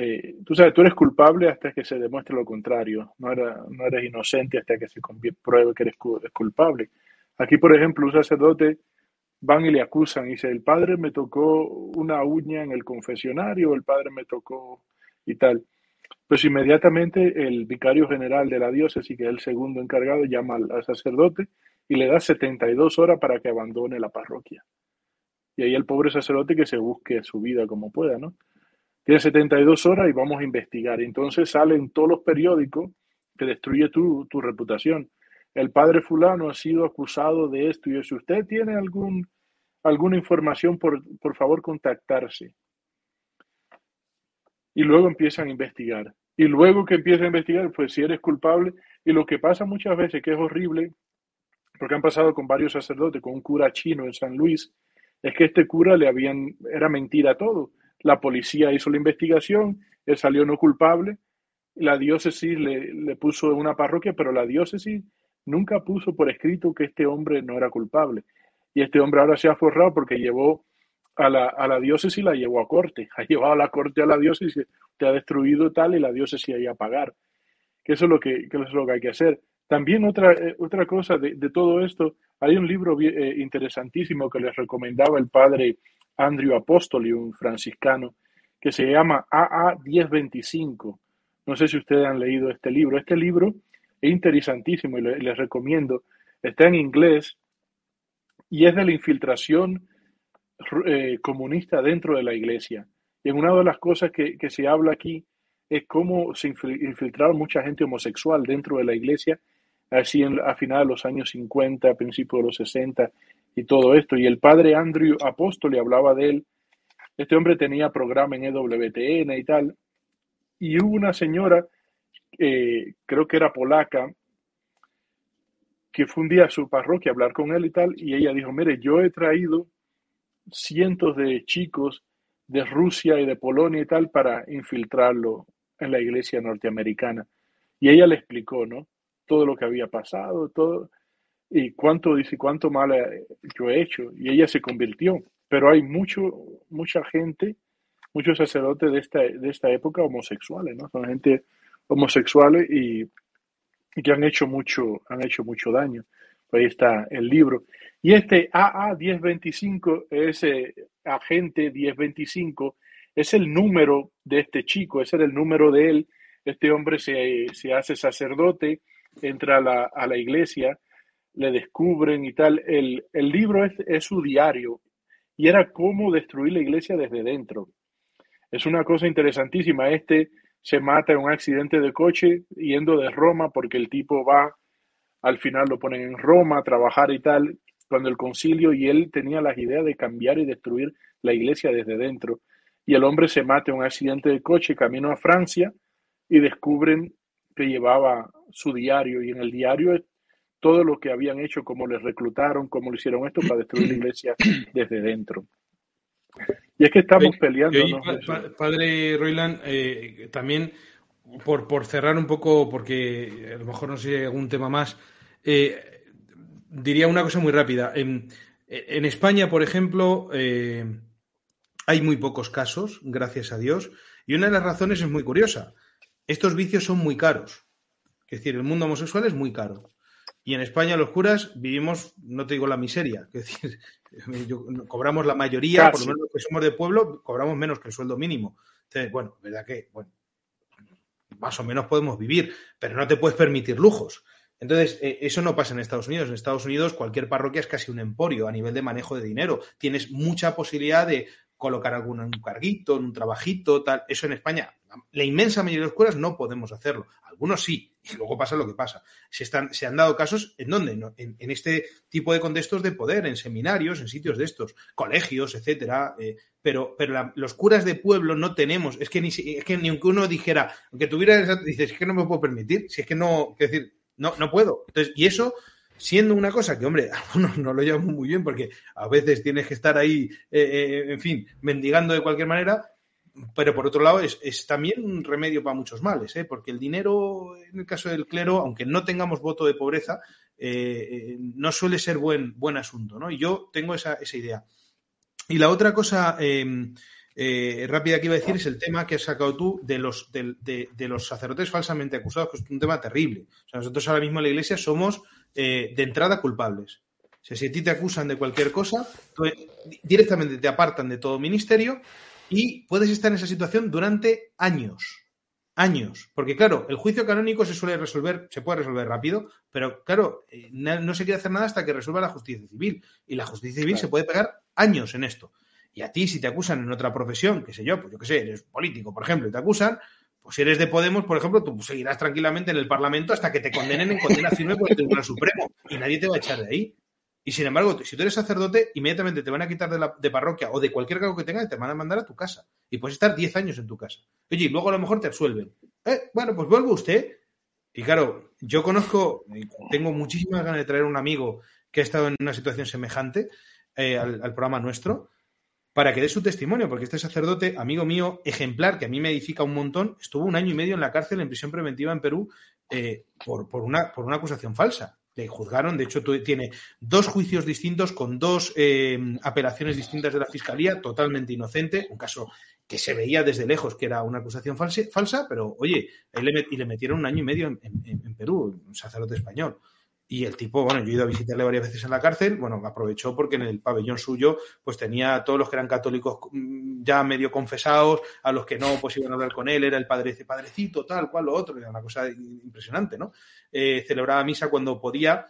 eh, tú sabes, tú eres culpable hasta que se demuestre lo contrario, no, era, no eres inocente hasta que se pruebe que eres culpable. Aquí, por ejemplo, un sacerdote van y le acusan y dice, el padre me tocó una uña en el confesionario, el padre me tocó y tal. Pues inmediatamente el vicario general de la diócesis, que es el segundo encargado, llama al, sacerdote y le da 72 horas para que abandone la parroquia. Y ahí el pobre sacerdote que se busque su vida como pueda, ¿no? Tiene 72 horas y vamos a investigar. Entonces sale en todos los periódicos que destruye tu, tu reputación. El padre fulano ha sido acusado de esto y. Si usted tiene algún, alguna información, por, por favor, contactarse. Y luego empiezan a investigar. Y luego que empiezan a investigar, pues si eres culpable. Y lo que pasa muchas veces, que es horrible, porque han pasado con varios sacerdotes, con un cura chino en San Luis, es que este cura le habían, era mentira todo. La policía hizo la investigación, él salió no culpable, la diócesis le, le puso en una parroquia, pero la diócesis nunca puso por escrito que este hombre no era culpable. Y este hombre ahora se ha forrado porque llevó a la, a la diócesis, la llevó a corte, ha llevado a la corte a la diócesis, te ha destruido tal y la diócesis ahí a pagar. Que eso es lo que, que, eso es lo que hay que hacer. También otra, eh, otra cosa de, de, todo esto, hay un libro eh, interesantísimo que les recomendaba el padre Andrew Apostoli, un franciscano, que se llama AA 1025, No sé si ustedes han leído este libro. Este libro es interesantísimo y les recomiendo. Está en inglés y es de la infiltración eh, comunista dentro de la iglesia. Y en una de las cosas que, se habla aquí es cómo se infiltraron mucha gente homosexual dentro de la iglesia, así en, a finales de los años 50, a principios de los 60 y todo esto. Y el padre Andrew Apóstol hablaba de él. Este hombre tenía programa en EWTN y tal. Y hubo una señora, eh, creo que era polaca, que fue un día a su parroquia a hablar con él y tal, y ella dijo, mire, yo he traído cientos de chicos de Rusia y de Polonia y tal para infiltrarlo en la iglesia norteamericana. Y ella le explicó, ¿no? Todo lo que había pasado, todo, y cuánto, dice, cuánto mal yo he hecho. Y ella se convirtió. Pero hay mucho, mucha gente, muchos sacerdotes de esta, de esta época homosexuales, ¿no? Son gente homosexuales y, que han hecho mucho, han hecho mucho daño. Ahí está el libro. Y este AA 1025, ese agente 1025, es el número de este chico, ese era el número de él. Este hombre se, hace sacerdote, entra a la, iglesia, le descubren y tal. El, el libro es, es, su diario y era cómo destruir la iglesia desde dentro. Es una cosa interesantísima. Este se mata en un accidente de coche yendo de Roma porque el tipo va, al final lo ponen en Roma a trabajar y tal, cuando el concilio y él tenía las ideas de cambiar y destruir la iglesia desde dentro y el hombre se mata en un accidente de coche camino a Francia y descubren que llevaba su diario y en el diario todo lo que habían hecho, cómo les reclutaron, cómo lo hicieron esto para destruir la iglesia desde dentro. Y es que estamos peleando. padre Royland, eh, también por, por cerrar un poco, porque a lo mejor no sé algún tema más, eh, diría una cosa muy rápida. En, en España, por ejemplo, eh, hay muy pocos casos, gracias a Dios, y una de las razones es muy curiosa. Estos vicios son muy caros. Es decir, el mundo homosexual es muy caro. Y en España los curas vivimos, no te digo la miseria, es decir, cobramos la mayoría, por lo menos los que somos de pueblo, cobramos menos que el sueldo mínimo. Entonces, bueno, verdad que, bueno, más o menos podemos vivir, pero no te puedes permitir lujos. Entonces, eh, eso no pasa en Estados Unidos. En Estados Unidos cualquier parroquia es casi un emporio a nivel de manejo de dinero. Tienes mucha posibilidad de colocar algún un carguito, en un trabajito, tal. Eso en España, la inmensa mayoría de los curas no podemos hacerlo. Algunos sí, y luego pasa lo que pasa. Se, están, se han dado casos en dónde, en, este tipo de contextos de poder, en seminarios, en sitios de estos, colegios, etcétera. Eh, pero pero los curas de pueblo no tenemos. Es que ni, es que ni aunque uno dijera, aunque tuviera, dices, es que no me puedo permitir, si es que no, es decir, no, no puedo. Entonces, y eso siendo una cosa que, hombre, algunos no lo llevan muy bien porque a veces tienes que estar ahí, eh, eh, en fin, mendigando de cualquier manera, pero por otro lado es, también un remedio para muchos males, ¿eh? porque el dinero, en el caso del clero, aunque no tengamos voto de pobreza, no suele ser buen, buen asunto, ¿no? Y yo tengo esa, esa idea. Y la otra cosa em, rápida que iba a decir es el tema que has sacado tú de los, de, de los sacerdotes falsamente acusados, que es un tema terrible. O sea, nosotros ahora mismo en la Iglesia somos eh, de entrada culpables. O sea, si a ti te acusan de cualquier cosa, directamente te apartan de todo ministerio y puedes estar en esa situación durante años. Años. Porque, claro, el juicio canónico se suele resolver, se puede resolver rápido, pero, claro, eh, no, se quiere hacer nada hasta que resuelva la justicia civil. Y la justicia civil se puede pegar años en esto. Y a ti, si te acusan en otra profesión, qué sé yo, pues yo qué sé, eres político, por ejemplo, y te acusan, pues si eres de Podemos, por ejemplo, tú seguirás tranquilamente en el Parlamento hasta que te condenen en condena firme por el Tribunal Supremo y nadie te va a echar de ahí. Y sin embargo, si tú eres sacerdote, inmediatamente te van a quitar de, parroquia o de cualquier cargo que tengas y te van a mandar a tu casa. Y puedes estar 10 años en tu casa. Oye, y luego a lo mejor te absuelven. Eh, bueno, pues vuelve usted. Y claro, yo conozco, tengo muchísimas ganas de traer un amigo que ha estado en una situación semejante eh, al programa nuestro para que dé su testimonio, porque este sacerdote, amigo mío, ejemplar, que a mí me edifica un montón, estuvo un año y medio en la cárcel en prisión preventiva en Perú eh, por, por, una, por una acusación falsa. Le juzgaron, de hecho, tiene dos juicios distintos con dos eh, apelaciones distintas de la fiscalía, totalmente inocente, un caso que se veía desde lejos que era una acusación falsa, pero oye, y le metieron un año y medio en Perú, un sacerdote español. Y el tipo, bueno, yo he ido a visitarle varias veces en la cárcel, bueno, aprovechó porque en el pabellón suyo, pues tenía a todos los que eran católicos mm, ya medio confesados, a los que no, pues iban a hablar con él, era el padre, padrecito, tal, cual, lo otro, era una cosa impresionante, ¿no? Eh, celebraba misa cuando podía,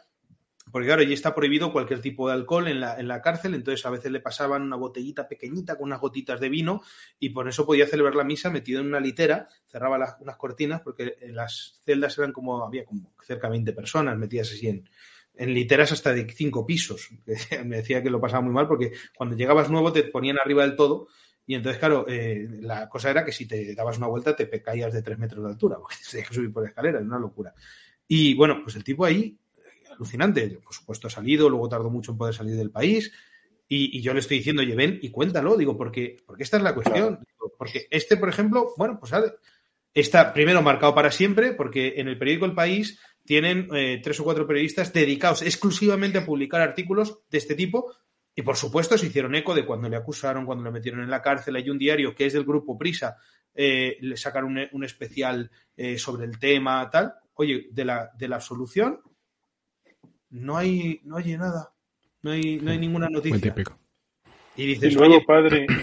porque claro, allí está prohibido cualquier tipo de alcohol en la, en la cárcel, entonces a veces le pasaban una botellita pequeñita con unas gotitas de vino y por eso podía celebrar la misa metido en una litera, cerraba las, unas cortinas porque las celdas eran como, había como cerca de 20 personas metidas así en, en literas hasta de cinco pisos. Me decía que lo pasaba muy mal porque cuando llegabas nuevo te ponían arriba del todo y entonces, claro, eh, la cosa era que si te dabas una vuelta te caías de tres metros de altura porque tenías que subir por la escalera, era una locura. Y bueno, pues el tipo ahí alucinante. Por supuesto, ha salido, luego tardó mucho en poder salir del país. Y, yo le estoy diciendo, oye, ven y cuéntalo, digo, porque, porque esta es la cuestión. porque este, por ejemplo, bueno, pues está primero marcado para siempre, porque en el periódico El País tienen eh, tres o cuatro periodistas dedicados exclusivamente a publicar artículos de este tipo. Y por supuesto se hicieron eco de cuando le acusaron, cuando le metieron en la cárcel. Hay un diario que es del grupo Prisa, eh, le sacaron un, especial eh, sobre el tema, tal. Oye, de la, de la absolución no hay, no hay nada, no hay, no hay ninguna noticia. Y dices, luego, padre.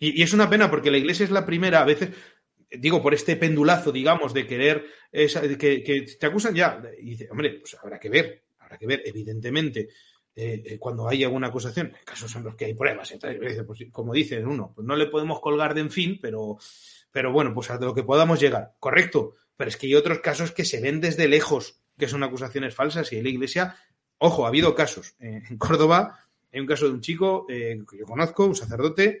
Y, es una pena porque la iglesia es la primera, a veces, digo, por este pendulazo, digamos, de querer que, te acusan ya. Y dice, hombre, pues habrá que ver, habrá que ver, evidentemente. Eh, eh, cuando hay alguna acusación, casos en los que hay pruebas, entonces, pues, como dice uno, pues no le podemos colgar de en fin, pero, pero bueno, pues a lo que podamos llegar, correcto, pero es que hay otros casos que se ven desde lejos que son acusaciones falsas y en la iglesia, ojo, ha habido casos. Eh, en Córdoba hay un caso de un chico eh, que yo conozco, un sacerdote,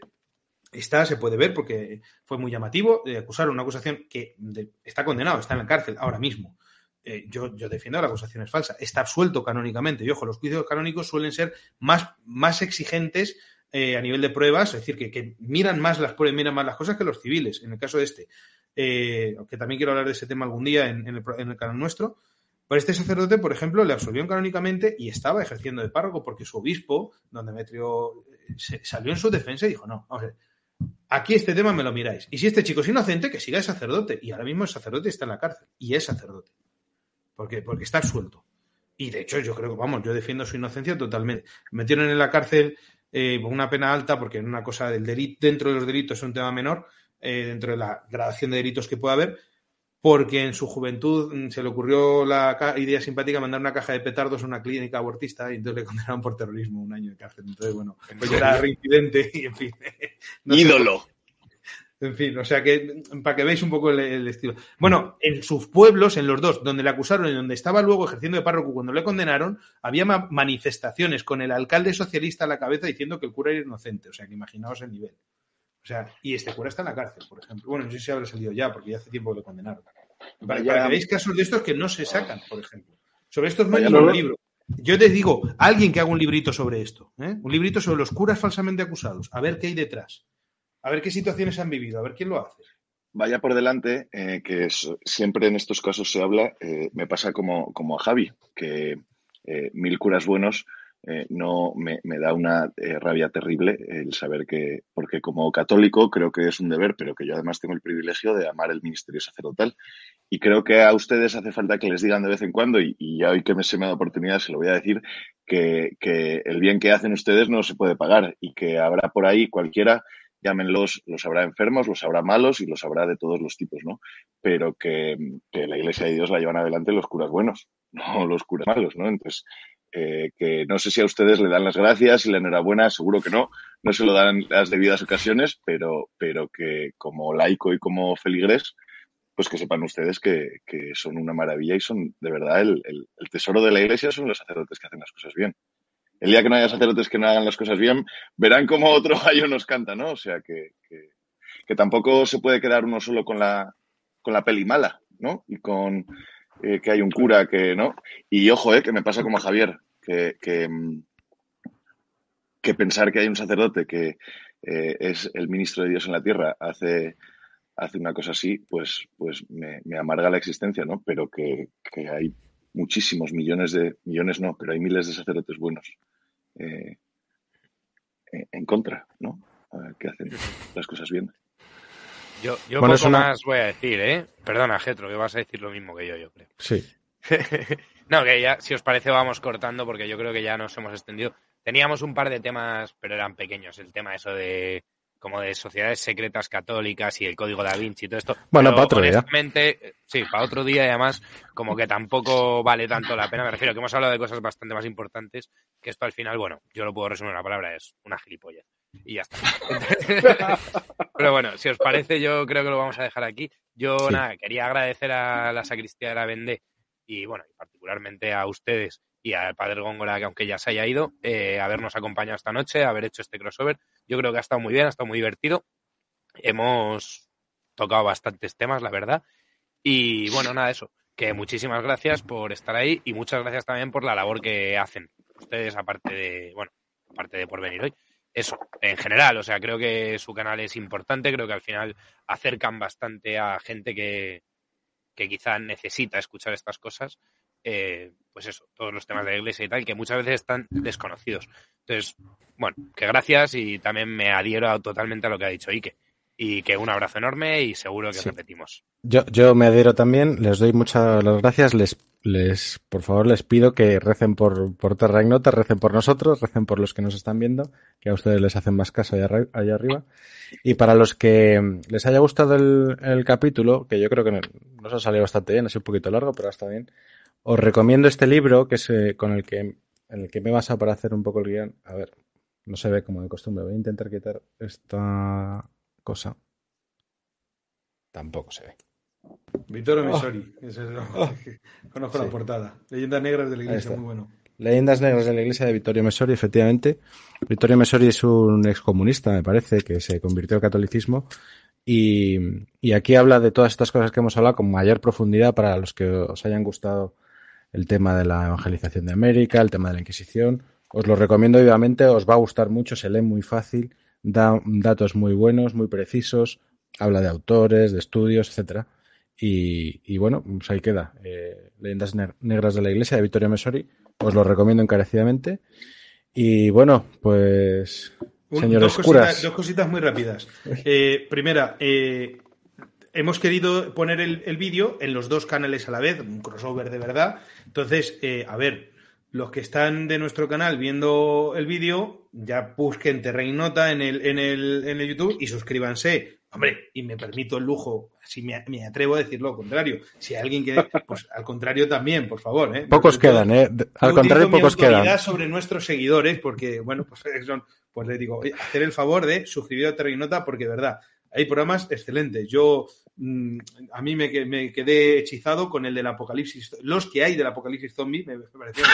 está, se puede ver porque fue muy llamativo, de acusar una acusación que está condenado, está en la cárcel ahora mismo. Eh, yo, yo, defiendo la acusación es falsa. Está absuelto canónicamente. Y ojo, los juicios canónicos suelen ser más, más exigentes a nivel de pruebas, es decir, que, miran más las pruebas, miran más las cosas que los civiles. En el caso de este, aunque también quiero hablar de ese tema algún día en, el, en el canal nuestro, pues este sacerdote, por ejemplo, le absolvió canónicamente y estaba ejerciendo de párroco porque su obispo, don Demetrio, salió en su defensa y dijo, no, vamos a ver, aquí este tema me lo miráis. Y si este chico es inocente, que siga de sacerdote. Y ahora mismo el sacerdote está en la cárcel y es sacerdote. Porque, porque está absuelto. Y de hecho, yo creo que, vamos, yo defiendo su inocencia totalmente. Metieron en la cárcel eh, una pena alta porque en una cosa del delito, dentro de los delitos es un tema menor, eh, dentro de la gradación de delitos que pueda haber, porque en su juventud mm, se le ocurrió la idea simpática mandar una caja de petardos a una clínica abortista y entonces le condenaron por terrorismo un año de cárcel. Entonces, bueno, pues era reincidente y en fin. Ídolo. en fin, o sea que para que veáis un poco el, estilo. Bueno, en sus pueblos, en los dos, donde le acusaron y donde estaba luego ejerciendo de párroco cuando le condenaron, había manifestaciones con el alcalde socialista a la cabeza diciendo que el cura era inocente. O sea que imaginaos el nivel. O sea, y este cura está en la cárcel, por ejemplo. Bueno, no sé si habrá salido ya, porque ya hace tiempo que lo condenaron. Para, que veáis casos de estos que no se sacan, por ejemplo. Sobre estos no hay ningún libro. Yo te digo, alguien que haga un librito sobre esto, ¿eh? un librito sobre los curas falsamente acusados, a ver qué hay detrás, a ver qué situaciones han vivido, a ver quién lo hace. Vaya por delante, eh, que siempre en estos casos se habla, eh, me pasa como, como a Javi, que mil curas buenos eh, no me, da una eh, rabia terrible el saber que, porque como católico creo que es un deber, pero que yo además tengo el privilegio de amar el ministerio sacerdotal. Y creo que a ustedes hace falta que les digan de vez en cuando, y, ya hoy que me se me da oportunidad se lo voy a decir, que, que, el bien que hacen ustedes no se puede pagar y que habrá por ahí cualquiera, llámenlos, los habrá enfermos, los habrá malos y los habrá de todos los tipos, ¿no? Pero que, que la Iglesia de Dios la llevan adelante los curas buenos, no los curas malos, ¿no? Entonces, eh, que no sé si a ustedes le dan las gracias y la enhorabuena, seguro que no, no se lo dan las debidas ocasiones, pero, pero que como laico y como feligres, pues que sepan ustedes que, son una maravilla y son de verdad el, tesoro de la iglesia son los sacerdotes que hacen las cosas bien. El día que no haya sacerdotes que no hagan las cosas bien, verán como otro gallo nos canta, ¿no? O sea que, que, tampoco se puede quedar uno solo con la, con la peli mala, ¿no? Y con, eh, que hay un cura que no. Y ojo, eh, que me pasa como a Javier, que, que, mm, pensar que hay un sacerdote que eh, es el ministro de Dios en la tierra hace, hace una cosa así, pues, pues me, amarga la existencia, ¿no? Pero que, hay muchísimos millones de, millones no, pero hay miles de sacerdotes buenos en contra, ¿no? que hacen las cosas bien. Yo, yo poco más voy a decir, ¿eh? Perdona, Getro, que vas a decir lo mismo que yo, yo creo. Sí. no, que ya, si os parece, vamos cortando porque yo creo que ya nos hemos extendido. Teníamos un par de temas, pero eran pequeños. El tema eso de como de sociedades secretas católicas y el código da Vinci y todo esto. Bueno, Pero, para otro día. Sí, para otro día y además como que tampoco vale tanto la pena. Me refiero que hemos hablado de cosas bastante más importantes que esto al final, bueno, yo lo puedo resumir en una palabra, es una gilipollas. Y ya está. Pero bueno, si os parece, yo creo que lo vamos a dejar aquí. Yo Sí. nada, quería agradecer a la sacristía de la Vendée y bueno, y particularmente a ustedes y al padre Góngora, que aunque ya se haya ido, eh, habernos acompañado esta noche, haber hecho este crossover. Yo creo que ha estado muy bien, ha estado muy divertido. Hemos tocado bastantes temas, la verdad. Y bueno, nada, eso. Que muchísimas gracias por estar ahí y muchas gracias también por la labor que hacen ustedes, aparte de, bueno, aparte de por venir hoy. Eso, en general, o sea, creo que su canal es importante, creo que al final acercan bastante a gente que, que quizá necesita escuchar estas cosas. eh, pues eso, todos los temas de la iglesia y tal, que muchas veces están desconocidos. Entonces, bueno, que gracias y también me adhiero totalmente a lo que ha dicho Ike. Y que un abrazo enorme y seguro que Sí. repetimos. Yo, yo me adhiero también, les doy muchas las gracias, les, les, por favor, les pido que recen por, por Terra Ignota, recen por nosotros, recen por los que nos están viendo, que a ustedes les hacen más caso allá, allá arriba. Y para los que les haya gustado el, el capítulo, que yo creo que no- nos ha salido bastante bien, ha sido un poquito largo, pero está bien, os recomiendo este libro, que es eh, con el que, en el que me he basado para hacer un poco el guion. A ver, no se ve como de costumbre, voy a intentar quitar esta cosa. Tampoco se ve. Vittorio Messori. ese es lo- Conozco Sí. la portada. Leyendas negras de la iglesia, muy bueno. Leyendas negras de la iglesia de Vittorio Messori, efectivamente. Vittorio Messori es un excomunista, me parece, que se convirtió al catolicismo. Y, y aquí habla de todas estas cosas que hemos hablado con mayor profundidad para los que os hayan gustado el tema de la evangelización de América, el tema de la Inquisición. Os lo recomiendo vivamente, os va a gustar mucho, se lee muy fácil, da datos muy buenos, muy precisos, habla de autores, de estudios, etcétera. Y, y bueno, pues ahí queda. Eh, Leyendas ne- negras de la iglesia de Vittorio Messori. Os lo recomiendo encarecidamente. Y bueno, pues, Un- señores dos, curas. cositas, dos cositas muy rápidas. Eh, primera, eh, hemos querido poner el, el vídeo en los dos canales a la vez, un crossover de verdad. Entonces, eh, a ver, los que están de nuestro canal viendo el vídeo, ya busquen Terrain Nota en el, en, el, en el YouTube y suscríbanse. Hombre, y me permito el lujo, si me, me atrevo a decir lo contrario. Si hay alguien que, pues al contrario también, por favor. ¿eh? Pocos quedan, ¿eh? Al contrario, mi pocos quedan. sobre nuestros seguidores, porque, bueno, pues son, pues les digo, hacer el favor de suscribir a Terrinota, porque de verdad, hay programas excelentes. Yo, a mí me, que- me quedé hechizado con el del Apocalipsis, los que hay del Apocalipsis Zombie, me, parecieron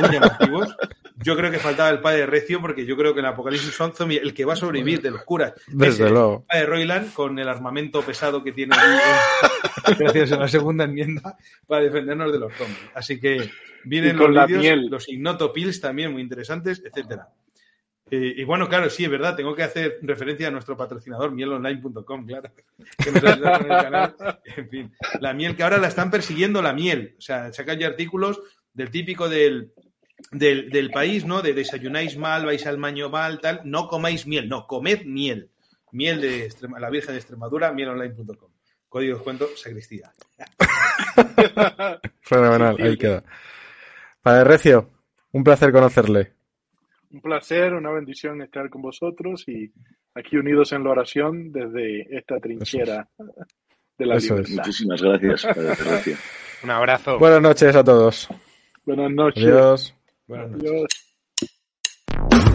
muy, llamativos. Yo creo que faltaba el padre Recio, porque yo creo que el Apocalipsis Zombie, el que va a sobrevivir de los curas, Desde es el luego. padre Royland, con el armamento pesado que tiene allí, eh, gracias a la segunda enmienda, para defendernos de los zombies. Así que vienen los vídeos, los Ignoto Pills también muy interesantes, etcétera. Y bueno, claro, sí, es verdad, tengo que hacer referencia a nuestro patrocinador, mielonline.com, claro. Que nos con el canal. En fin, la miel, que ahora la están persiguiendo la miel. O sea, sacan ya artículos del típico del, del, del país, ¿no? De desayunáis mal, vais al baño mal, tal. No comáis miel, no, comed miel. Miel de la Virgen de Extremadura, mielonline.com. Código de descuento, sacristía. Fenomenal, ahí queda. Padre Recio, un placer conocerle. Un placer, una bendición estar con vosotros y aquí unidos en la oración desde esta trinchera de la Eso es. libertad. Muchísimas gracias, Terracio. Un abrazo. Buenas noches a todos. Buenas noches. Adiós. Buenas noches. Adiós.